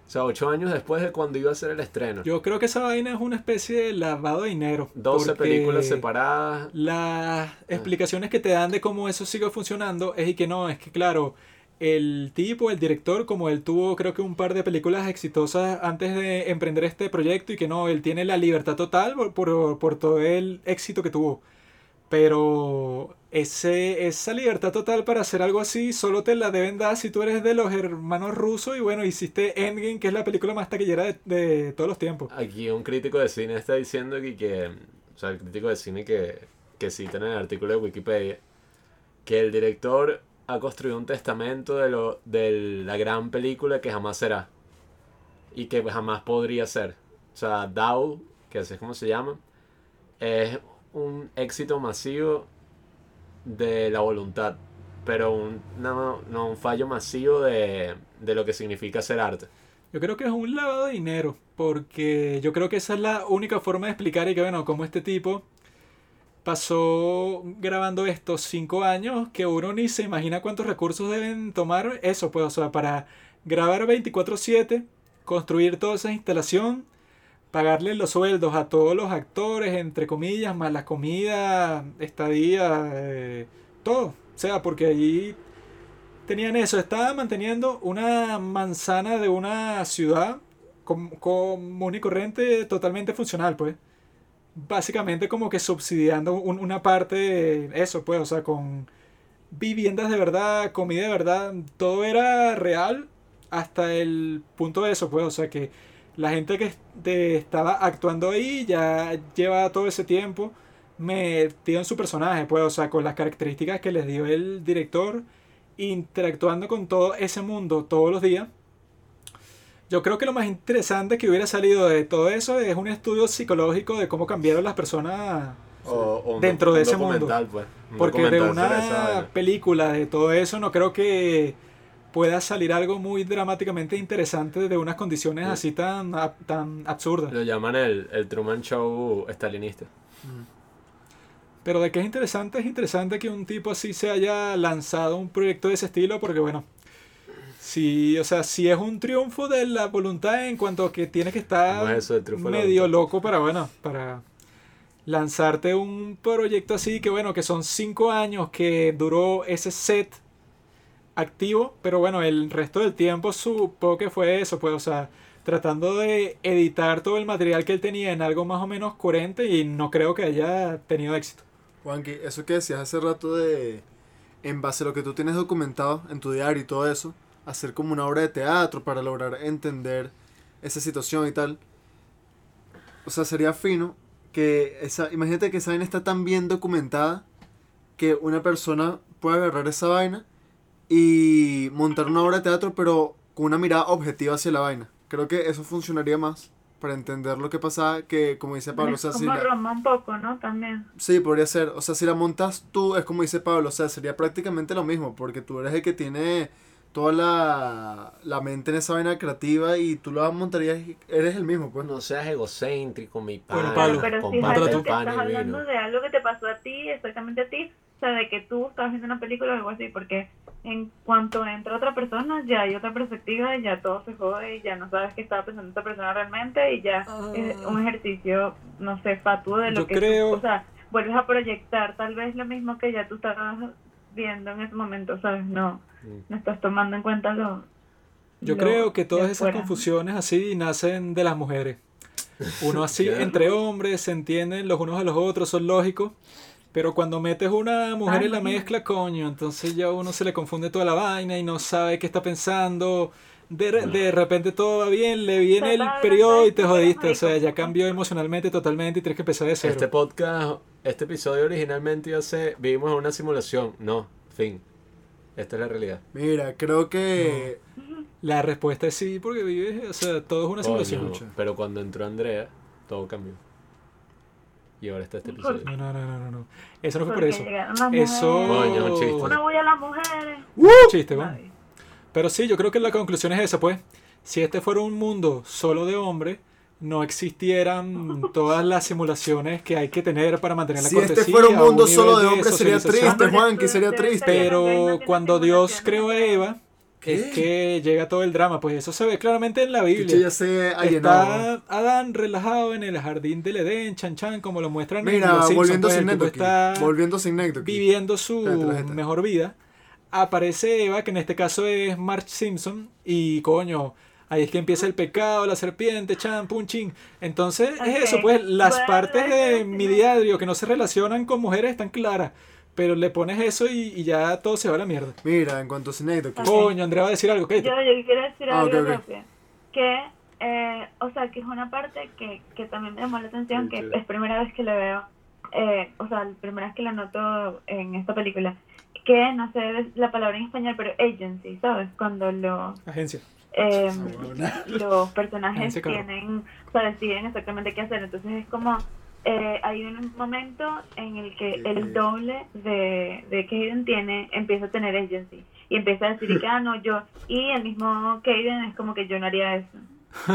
O sea, ocho años después de cuando iba a ser el estreno. Yo creo que esa vaina es una especie de lavado de dinero. 12 porque películas separadas. Las explicaciones que te dan de cómo eso sigue funcionando es y que no, es que claro, el tipo, el director, como él tuvo creo que un par de películas exitosas antes de emprender este proyecto y que no, él tiene la libertad total por, por, por todo el éxito que tuvo. Pero ese, esa libertad total para hacer algo así solo te la deben dar si tú eres de los hermanos rusos y bueno, hiciste Endgame, que es la película más taquillera de, de todos los tiempos. Aquí un crítico de cine está diciendo que, que o sea, el crítico de cine que, que cita en el artículo de Wikipedia, que el director ha construido un testamento de, lo, de la gran película que jamás será. Y que jamás podría ser. O sea, DAO, que así es como se llama, es un éxito masivo de la voluntad. Pero un, no, no, un fallo masivo de, de lo que significa hacer arte. Yo creo que es un lavado de dinero, porque yo creo que esa es la única forma de explicar y que, bueno, como este tipo pasó grabando estos cinco años que uno ni se imagina cuántos recursos deben tomar eso, pues, o sea, para grabar 24/7, construir toda esa instalación, pagarle los sueldos a todos los actores, entre comillas, más la comida, estadía, eh, todo. O sea, porque allí tenían eso, estaba manteniendo una manzana de una ciudad com- común y corriente totalmente funcional, pues básicamente como que subsidiando un- una parte de eso, pues, o sea, con viviendas de verdad, comida de verdad, todo era real hasta el punto de eso, pues, o sea, que la gente que estaba actuando ahí ya lleva todo ese tiempo metido en su personaje, pues, o sea, con las características que les dio el director, interactuando con todo ese mundo todos los días. Yo creo que lo más interesante que hubiera salido de todo eso es un estudio psicológico de cómo cambiaron las personas. O, o un Dentro de un ese mundo. pues. Un Porque de una película de todo eso no creo que pueda salir algo muy dramáticamente interesante de unas condiciones Sí. así tan, tan absurdas. Lo llaman el, el Truman Show stalinista. Pero de que es interesante, es interesante que un tipo así se haya lanzado un proyecto de ese estilo, porque bueno, sí, o sea, sí es un triunfo de la voluntad en cuanto a que tienes que estar ¿Cómo es eso del triunfo de la medio loco para, bueno, para lanzarte un proyecto así, que bueno, que son cinco años que duró ese set activo, pero bueno, el resto del tiempo supongo que fue eso, pues, o sea, tratando de editar todo el material que él tenía en algo más o menos coherente y no creo que haya tenido éxito. Juanqui, eso que decías hace rato de, en base a lo que tú tienes documentado en tu diario y todo eso, hacer como una obra de teatro para lograr entender esa situación y tal. O sea, sería fino que esa, imagínate que esa vaina está tan bien documentada que una persona puede agarrar esa vaina y montar una obra de teatro pero con una mirada objetiva hacia la vaina. Creo que eso funcionaría más para entender lo que pasaba que, como dice Pablo, o es sea, si como la- un poco, ¿no? También. Sí, podría ser. O sea, si la montas tú, es como dice Pablo, o sea, sería prácticamente lo mismo, porque tú eres el que tiene toda la, la mente en esa vaina creativa y tú la montarías y eres el mismo, pues. No seas egocéntrico, mi padre. Bueno, Pablo, pero si es algo que estás vino. hablando de algo que te pasó a ti, exactamente a ti, o sea, de que tú estabas viendo una película o algo así, porque en cuanto entra otra persona, ya hay otra perspectiva, y ya todo se jode y ya no sabes qué estaba pensando esta persona realmente y ya es un ejercicio, no sé, fatuo de lo Yo que tú- creo- o sea, vuelves a proyectar tal vez lo mismo que ya tú estabas viendo en ese momento, ¿sabes? No, Mm. no estás tomando en cuenta lo... Yo lo creo que todas esas confusiones así nacen de las mujeres. Uno así entre hombres se entienden los unos a los otros, son lógicos. Pero cuando metes una mujer Ay, en la mezcla, coño, entonces ya uno se le confunde toda la vaina y no sabe qué está pensando. De, re- de repente todo va bien, le viene el periodo y te jodiste. O sea, ya cambió emocionalmente totalmente y tienes que empezar de cero. Este podcast, este episodio originalmente iba a ser, vivimos en una simulación. No, fin. Esta es la realidad. Mira, creo que... La respuesta es sí, porque vives, o sea, todo es una Coño, simulación. pero cuando entró Andrea, todo cambió. Y ahora está este episodio. No, no, no, no, no. Eso no fue por eso. Eso. Coño, un chiste. Una voy a las mujeres. Chiste, ¿no? Ay. Pero sí, yo creo que la conclusión es esa, pues. Si este fuera un mundo solo de hombres, no existieran todas las simulaciones que hay que tener para mantener la Si cortesía. este fuera un mundo solo de hombres sería triste, Juanqui, sería triste. Pero cuando Dios creó a Eva, ¿Qué? es que llega todo el drama. Pues eso se ve claramente en la Biblia. ya se ha llenado. Está Adán relajado en el jardín del Edén, chan chan, como lo muestran en Mira, los Simpsons, volviendo pues, sin Necdoki. está Volviendo sin viviendo su mejor vida. Aparece Eva, que en este caso es Marge Simpson, y coño, ahí es que empieza el pecado, la serpiente, chan, pun, chin. Entonces Ok, es eso, pues las partes de mi diario que no se relacionan con mujeres están claras, pero le pones eso y, y ya todo se va a la mierda. Mira, en cuanto a sin Necdoki. Ok. Coño, Andrea va a decir algo, ¿qué? Yo, yo quiero decir Ah, algo ok, ok. rápido. Que, eh, o sea, que es una parte que, que también me llamó la atención, que Sí. es primera vez que le veo eh, o sea, la primera vez que la noto en esta película, que no sé la palabra en español, pero agency, ¿sabes? Cuando los, Agencia. eh, los personajes tienen, o sea, deciden exactamente qué hacer. Entonces es como, eh, hay un momento en el que el doble de, de Kaden tiene, empieza a tener agency. Y empieza a decir que, ah, no, yo, y el mismo Kaden es como que yo no haría eso.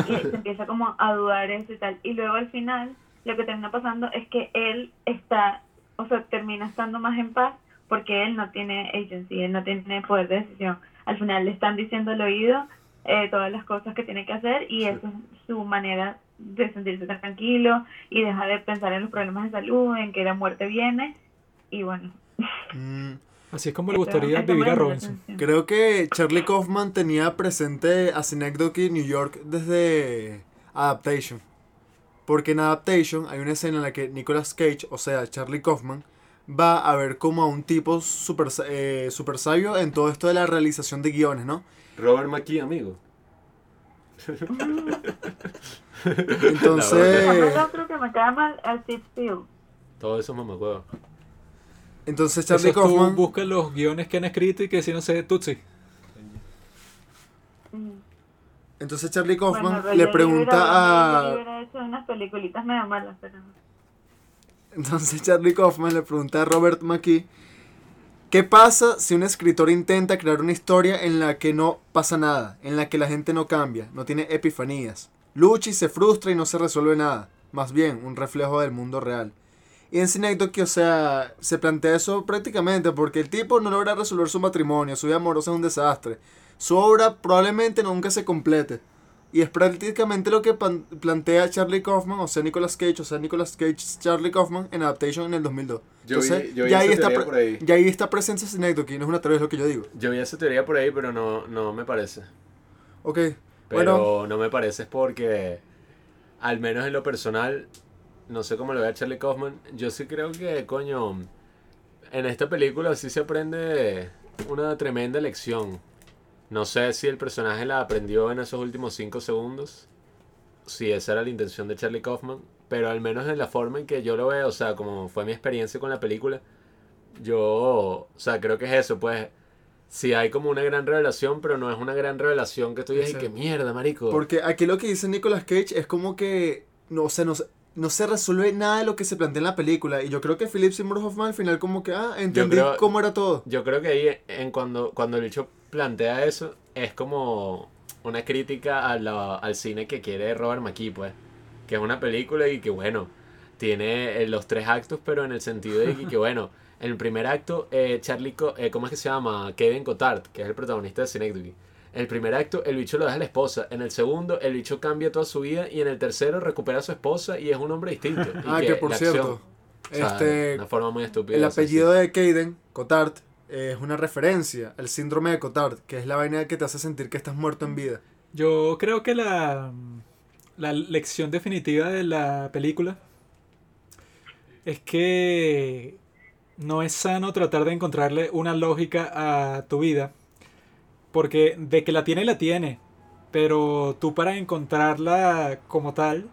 Y se empieza como a dudar eso y tal. Y luego al final, lo que termina pasando es que él está, o sea, termina estando más en paz porque él no tiene agency, él no tiene poder de decisión. Al final le están diciendo al oído eh, todas las cosas que tiene que hacer y eso es su manera de sentirse tan tranquilo y dejar de pensar en los problemas de salud, en que la muerte viene y bueno. Mm, Así es como le eso- gustaría eso me vivir a Robinson. Creo que Charlie Kaufman tenía presente a Synecdoche New York desde Adaptation. Porque en Adaptation hay una escena en la que Nicolas Cage, o sea, Charlie Kaufman, va a ver como a un tipo super, eh, super sabio en todo esto de la realización de guiones, ¿no? Robert McKee, amigo. Entonces, el otro que me cae mal, al Field. Todo eso mamacuevos. entonces Eso Charlie tú Kaufman, buscas los guiones que han escrito y que si no sé, Tutsi. Entonces Charlie Kaufman le pregunta a, ha hecho unas peliculitas medio malas, pero... Entonces Charlie Kaufman le pregunta a Robert McKee, ¿qué pasa si un escritor intenta crear una historia en la que no pasa nada, en la que la gente no cambia, no tiene epifanías? Lucha y se frustra y no se resuelve nada, más bien un reflejo del mundo real. Y en Synecdoche, o se plantea eso prácticamente porque el tipo no logra resolver su matrimonio, su vida amorosa es un desastre. Su obra probablemente nunca se complete. Y es prácticamente lo que plantea Charlie Kaufman, o sea, Nicolas Cage, o sea, Nicolas Cage, Charlie Kaufman en Adaptation en el 2002. Yo vi- Entonces, yo vi ya, ahí esa está teoría pre- por ahí. ya ahí está Synecdoche, no es una teoría, es lo que yo digo. Yo vi esa teoría por ahí, pero no, no me parece. Ok, Pero bueno, no me parece es porque, al menos en lo personal, no sé cómo lo ve a Charlie Kaufman, yo sí creo que, coño, en esta película sí se aprende una tremenda lección. No sé si el personaje la aprendió en esos últimos 5 segundos, si esa era la intención de Charlie Kaufman, pero al menos en la forma en que yo lo veo, o sea, como fue mi experiencia con la película, yo, o sea, creo que es eso, pues, si hay como una gran revelación, pero no es una gran revelación que tú dices, que mierda, marico. porque aquí lo que dice Nicolas Cage es como que, no, o sea, no, se- no se resuelve nada de lo que se plantea en la película. Y yo creo que Philip Seymour Hoffman al final como que, ah, entendí creo- cómo era todo. Yo creo que ahí, en cuando, cuando el bicho plantea eso, es como una crítica a la- al cine que quiere Robert McKee, pues. Que es una película y que, bueno, tiene eh, los tres actos, pero en el sentido de que, que, bueno, en el primer acto, eh, Charlie, Co- eh, ¿cómo es que se llama? Kevin Cotard, que es el protagonista de Synecdoche. En el primer acto, el bicho lo deja a la esposa. En el segundo, el bicho cambia toda su vida. Y en el tercero, recupera a su esposa y es un hombre distinto. Y Ah, que por la cierto, o sea, este, una forma muy estúpida. el apellido de Caden, Cotard, es una referencia al síndrome de Cotard, que es la vaina que te hace sentir que estás muerto en vida. Yo creo que la, la lección definitiva de la película es que no es sano tratar de encontrarle una lógica a tu vida. Porque de que la tiene, la tiene. Pero tú para encontrarla como tal,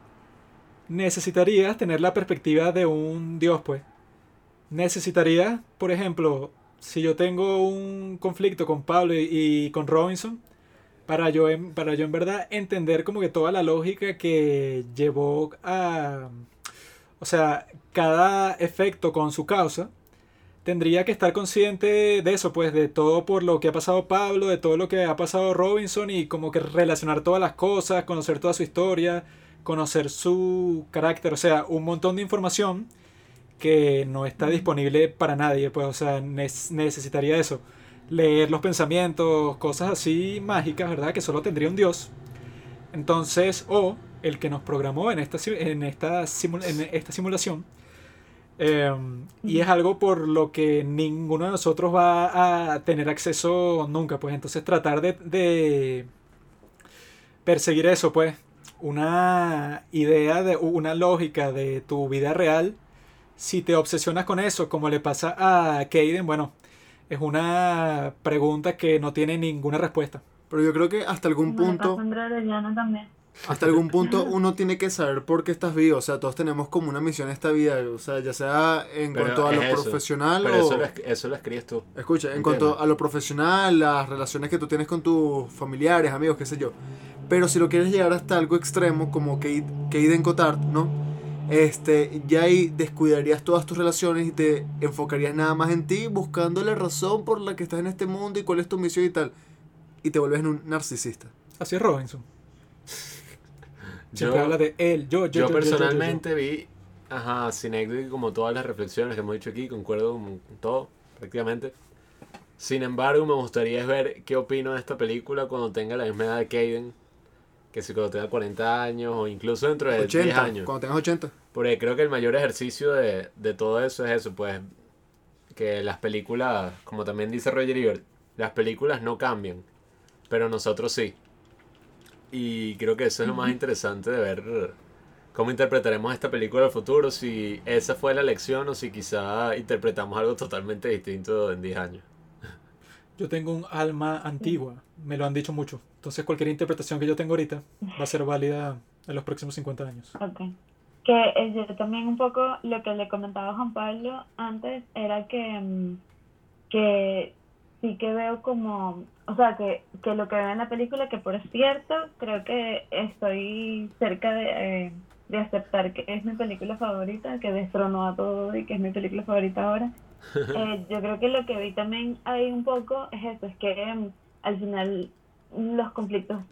necesitarías tener la perspectiva de un dios, pues. Necesitarías, por ejemplo, si yo tengo un conflicto con Pablo y, con Robinson, para yo, en, para yo en verdad entender como que toda la lógica que llevó a... O sea, cada efecto con su causa, tendría que estar consciente de eso, pues de todo por lo que ha pasado Pablo, de todo lo que ha pasado Robinson y como que relacionar todas las cosas, conocer toda su historia, conocer su carácter, o sea, un montón de información que no está disponible para nadie, pues, o sea, necesitaría eso leer los pensamientos, cosas así mágicas, ¿verdad? Que solo tendría un dios. Entonces, o el que nos programó en esta, en esta, simu- en esta simulación. eh, y es algo por lo que ninguno de nosotros va a tener acceso nunca. Pues entonces tratar de, de perseguir eso, pues. Una idea de una lógica de tu vida real. Si te obsesionas con eso, como le pasa a Kaden, bueno, es una pregunta que no tiene ninguna respuesta. Pero yo creo que hasta algún le punto... también. hasta algún punto uno tiene que saber por qué estás vivo. O sea, todos tenemos como una misión en esta vida. O sea, ya sea en Pero cuanto a lo eso. profesional Pero o... eso lo, es- eso lo escribes tú. Escucha, en Entiendo. cuanto a lo profesional, las relaciones que tú tienes con tus familiares, amigos, qué sé yo. Pero si lo quieres llegar hasta algo extremo, como Kaden Cotard, ¿no? Este, ya ahí descuidarías todas tus relaciones y te enfocarías nada más en ti, buscando la razón por la que estás en este mundo y cuál es tu misión y tal. Y te vuelves un narcisista. Así es Robinson. Yo, Siempre habla de él, yo, yo, yo. yo yo, personalmente vi, ajá, Synecdoche como todas las reflexiones que hemos dicho aquí, concuerdo con todo, prácticamente. Sin embargo, me gustaría ver qué opino de esta película cuando tenga la misma edad de Caden, que si cuando tenga 40 años o incluso dentro de 10 80, años. cuando tengas 80. Porque creo que el mayor ejercicio de, de todo eso es eso, pues, que las películas, como también dice Roger Ebert, las películas no cambian, pero nosotros sí. Y creo que eso es lo más interesante de ver cómo interpretaremos esta película al futuro, si esa fue la lección o si quizá interpretamos algo totalmente distinto en 10 años. Yo tengo un alma antigua, me lo han dicho mucho. Entonces cualquier interpretación que yo tengo ahorita va a ser válida en los próximos 50 años. Ok. Que eh, yo también un poco lo que le comentaba a Juan Pablo antes era que, mm, que sí que veo como, o sea, que, que lo que veo en la película, que por cierto, creo que estoy cerca de, eh, de aceptar que es mi película favorita, que destronó a todo y que es mi película favorita ahora. Eh, yo creo que lo que vi también ahí un poco es eso, es que em, al final los conflictos,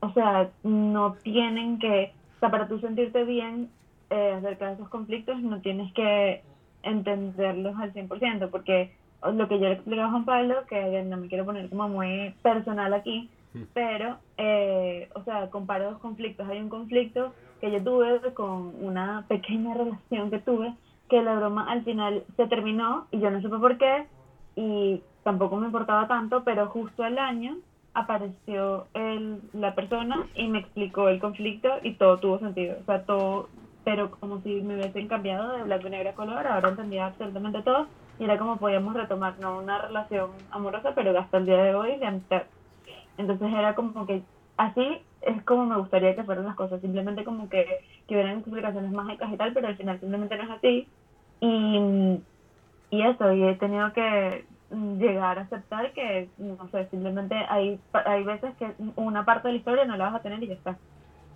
o sea, no tienen que, o sea, para tú sentirte bien eh, acerca de esos conflictos, no tienes que entenderlos al 100%, porque lo que yo le explicaba a Juan Pablo, que no me quiero poner como muy personal aquí, pero, eh, o sea, comparo dos conflictos. Hay un conflicto que yo tuve con una pequeña relación que tuve, que la broma al final se terminó y yo no supe por qué y tampoco me importaba tanto, pero justo al año apareció el, la persona y me explicó el conflicto y todo tuvo sentido. O sea, todo, pero como si me hubiesen cambiado de blanco y negro a color, ahora entendía absolutamente todo y era como podíamos retomar, no una relación amorosa, pero hasta el día de hoy de amistad. Entonces era como que así es como me gustaría que fueran las cosas, simplemente como que, que hubieran explicaciones mágicas y tal, pero al final simplemente no es así. Y, y eso, y he tenido que mm, llegar a aceptar que, no sé, simplemente hay, hay veces que una parte de la historia no la vas a tener y ya está.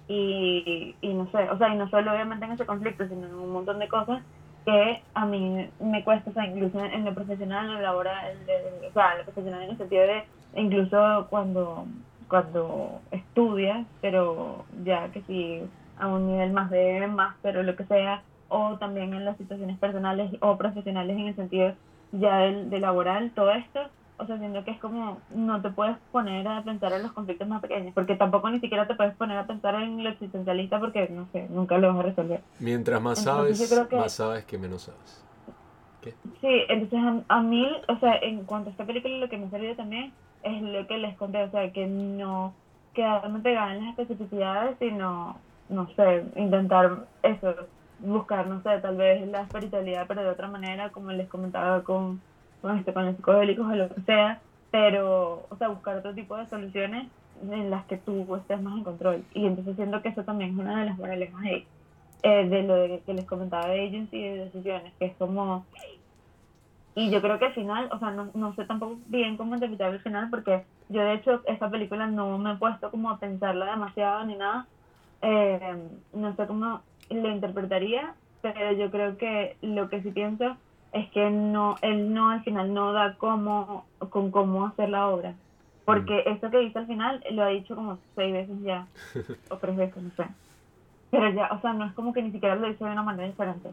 Y, y no sé, o sea, y no solo obviamente en ese conflicto, sino en un montón de cosas que a mí me cuesta, o sea, incluso en, lo profesional, en lo laboral, o sea, en lo profesional en el sentido de, incluso cuando, cuando estudias, pero ya que si a un nivel más de máster o lo que sea, o también en las situaciones personales o profesionales en el sentido ya del, de laboral, todo esto, o sea, siento que es como, no te puedes poner a pensar en los conflictos más pequeños, porque tampoco ni siquiera te puedes poner a pensar en lo existencialista porque, no sé, nunca lo vas a resolver. Mientras más Entonces, sabes, creo que- más sabes que menos sabes. Sí, entonces a, a mí, o sea, en cuanto a esta película, lo que me ha servido también es lo que les conté, o sea, que no quedarme pegada en las especificidades, sino, no sé, intentar eso, buscar, no sé, tal vez la espiritualidad, pero de otra manera, como les comentaba con, con, esto, con los psicodélicos o lo que sea, pero, o sea, buscar otro tipo de soluciones en las que tú estés más en control. Y entonces siento que eso también es una de las moralejas ahí, eh, de lo de- que les comentaba de agency y de decisiones, que es como y yo creo que al final, o sea, no, no sé tampoco bien cómo interpretar el final, porque yo de hecho esta película no me he puesto como a pensarla demasiado ni nada. Eh, no sé cómo lo interpretaría, pero yo creo que lo que sí pienso es que no, él no al final no da cómo, con cómo hacer la obra. Porque eso que dice al final lo ha dicho como seis veces ya, o tres veces, no sé. Pero ya, o sea, no es como que ni siquiera lo dice de una manera diferente.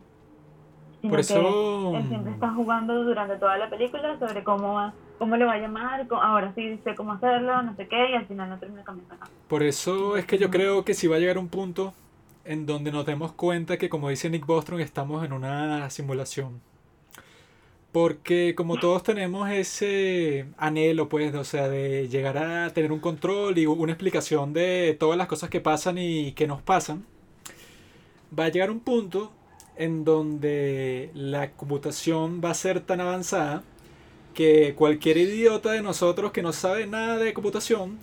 Sino Por que eso- él siempre está jugando durante toda la película sobre cómo va, cómo lo va a llamar, ahora sí sé cómo hacerlo, no sé qué, y al final no termina cambiando nada. Por eso es que yo creo que si va a llegar un punto en donde nos demos cuenta que, como dice Nick Bostrom, estamos en una simulación. Porque como todos tenemos ese anhelo, pues, o sea, de llegar a tener un control y una explicación de todas las cosas que pasan y que nos pasan, va a llegar un punto en donde la computación va a ser tan avanzada que cualquier idiota de nosotros que no sabe nada de computación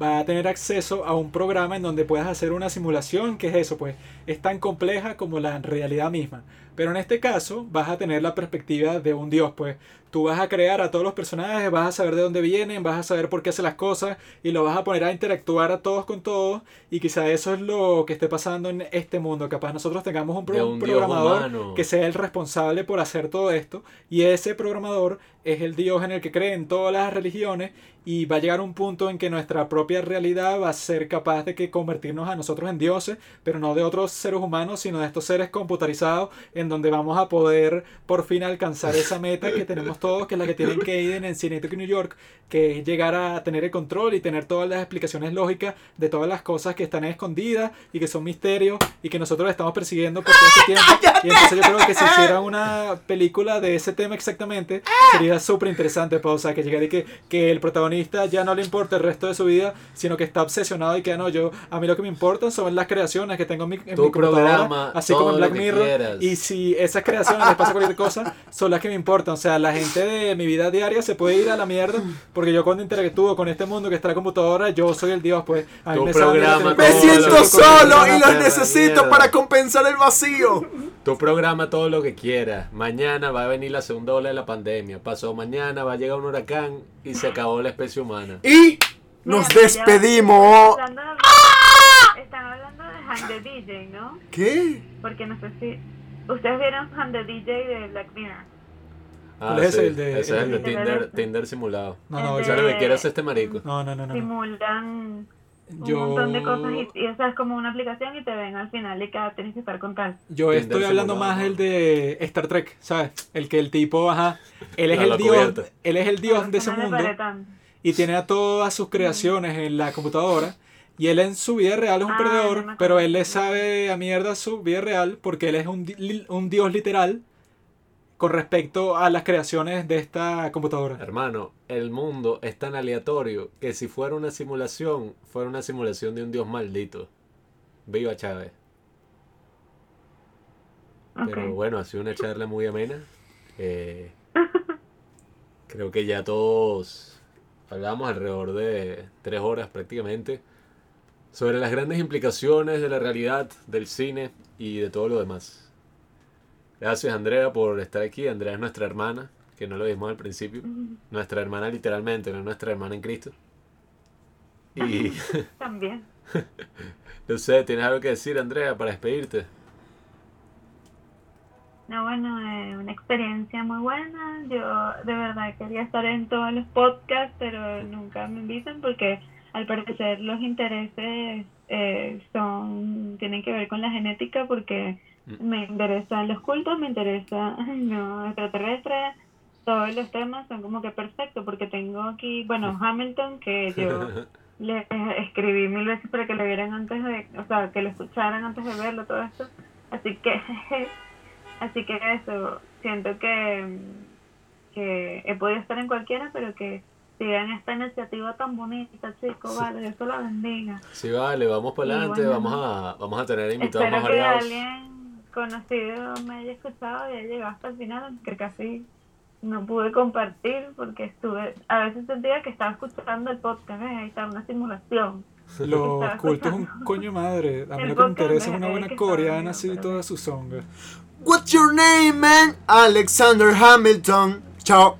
va a tener acceso a un programa en donde puedas hacer una simulación, que es eso, pues es tan compleja como la realidad misma. Pero en este caso vas a tener la perspectiva de un dios, pues tú vas a crear a todos los personajes, vas a saber de dónde vienen, vas a saber por qué hacen las cosas y lo vas a poner a interactuar a todos con todos y quizá eso es lo que esté pasando en este mundo. Capaz nosotros tengamos un, pro- un programador que sea el responsable por hacer todo esto y ese programador es el dios en el que creen todas las religiones y va a llegar un punto en que nuestra propia realidad va a ser capaz de que convertirnos a nosotros en dioses, pero no de otros seres humanos, sino de estos seres computarizados en donde vamos a poder por fin alcanzar esa meta que tenemos todos, que es la que tienen Kaden en Cinetic New York, que es llegar a tener el control y tener todas las explicaciones lógicas de todas las cosas que están escondidas y que son misterios y que nosotros estamos persiguiendo por todo este tiempo. Y entonces yo creo que si hiciera una película de ese tema exactamente, sería súper interesante, pues, o sea, que llegara y que, que el protagonista ya no le importa el resto de su vida, sino que está obsesionado y que no, yo, a mí lo que me importan son las creaciones que tengo en mi, en Tu mi programa, así como en Black Mirror, quieras. y si esas creaciones les pasa cualquier cosa, son las que me importan, o sea, la gente de mi vida diaria se puede ir a la mierda, porque yo cuando interactúo con este mundo que está la computadora, yo soy el dios, pues, a mí Tu me programa, Me siento lo solo y los necesito mierda. para compensar el vacío. Tu programa todo lo que quieras. Mañana va a venir la segunda ola de la pandemia. Pasó mañana va a llegar un huracán y se acabó la especie humana. Y nos Mira, ya- despedimos. Están hablando, de- están hablando de Han the DJ, ¿no? ¿Qué? Porque no sé si. Ustedes vieron Han the DJ de Black Mirror. Ah, ¿Cuál es sí? El de- ese es el de el de- Tinder, Tinder simulado. No, no, es lo que este marico. no, no, no, no. Simulan un Yo- montón de cosas y, y esa es como una aplicación y te ven al final y cada tienes que estar con tal. Yo Tinder estoy hablando simulado, más ¿no? el de Star Trek, ¿sabes? El que el tipo, ajá, él es el dios, él es el dios de ese mundo paré tanto. Y tiene a todas sus creaciones en la computadora y él en su vida real es un Ah, perdedor, no pero él le sabe a mierda su vida real porque él es un, di- un dios literal con respecto a las creaciones de esta computadora. Hermano, el mundo es tan aleatorio que si fuera una simulación, fuera una simulación de un dios maldito. Viva Chávez. Pero bueno, ha sido una charla muy amena. Eh, creo que ya todos hablamos alrededor de tres horas prácticamente sobre las grandes implicaciones de la realidad, del cine y de todo lo demás. Gracias Andrea por estar aquí. Andrea es nuestra hermana, que no lo dijimos al principio. Nuestra hermana literalmente, no nuestra hermana en Cristo. Y También. no sé, ¿tienes algo que decir Andrea para despedirte? No, bueno, eh, una experiencia muy buena. Yo de verdad quería estar en todos los podcasts, pero nunca me invitan porque al parecer los intereses eh, son tienen que ver con la genética porque Mm. me interesan los cultos, me interesa no extraterrestre, todos los temas son como que perfectos porque tengo aquí, bueno, Hamilton que yo le escribí mil veces para que lo vieran antes de, o sea, que lo escucharan antes de verlo, todo esto. Así que, así que eso, siento que, que he podido estar en cualquiera, pero que sigan esta iniciativa tan bonita, chicos, vale, Dios te la bendiga. Sí, vale, vamos para adelante, bueno, vamos a, vamos a tener invitados Espero más que variados. alguien conocido me haya escuchado y haya llegado hasta el final, que casi no pude compartir porque estuve, a veces sentía que estaba escuchando el podcast, ¿ves? ahí está una simulación. Los Estaba cultos es un coño madre. A mí lo que me interesa es una buena estaba coreana así, toda su songa. What's your name, man? Alexander Hamilton. Chao.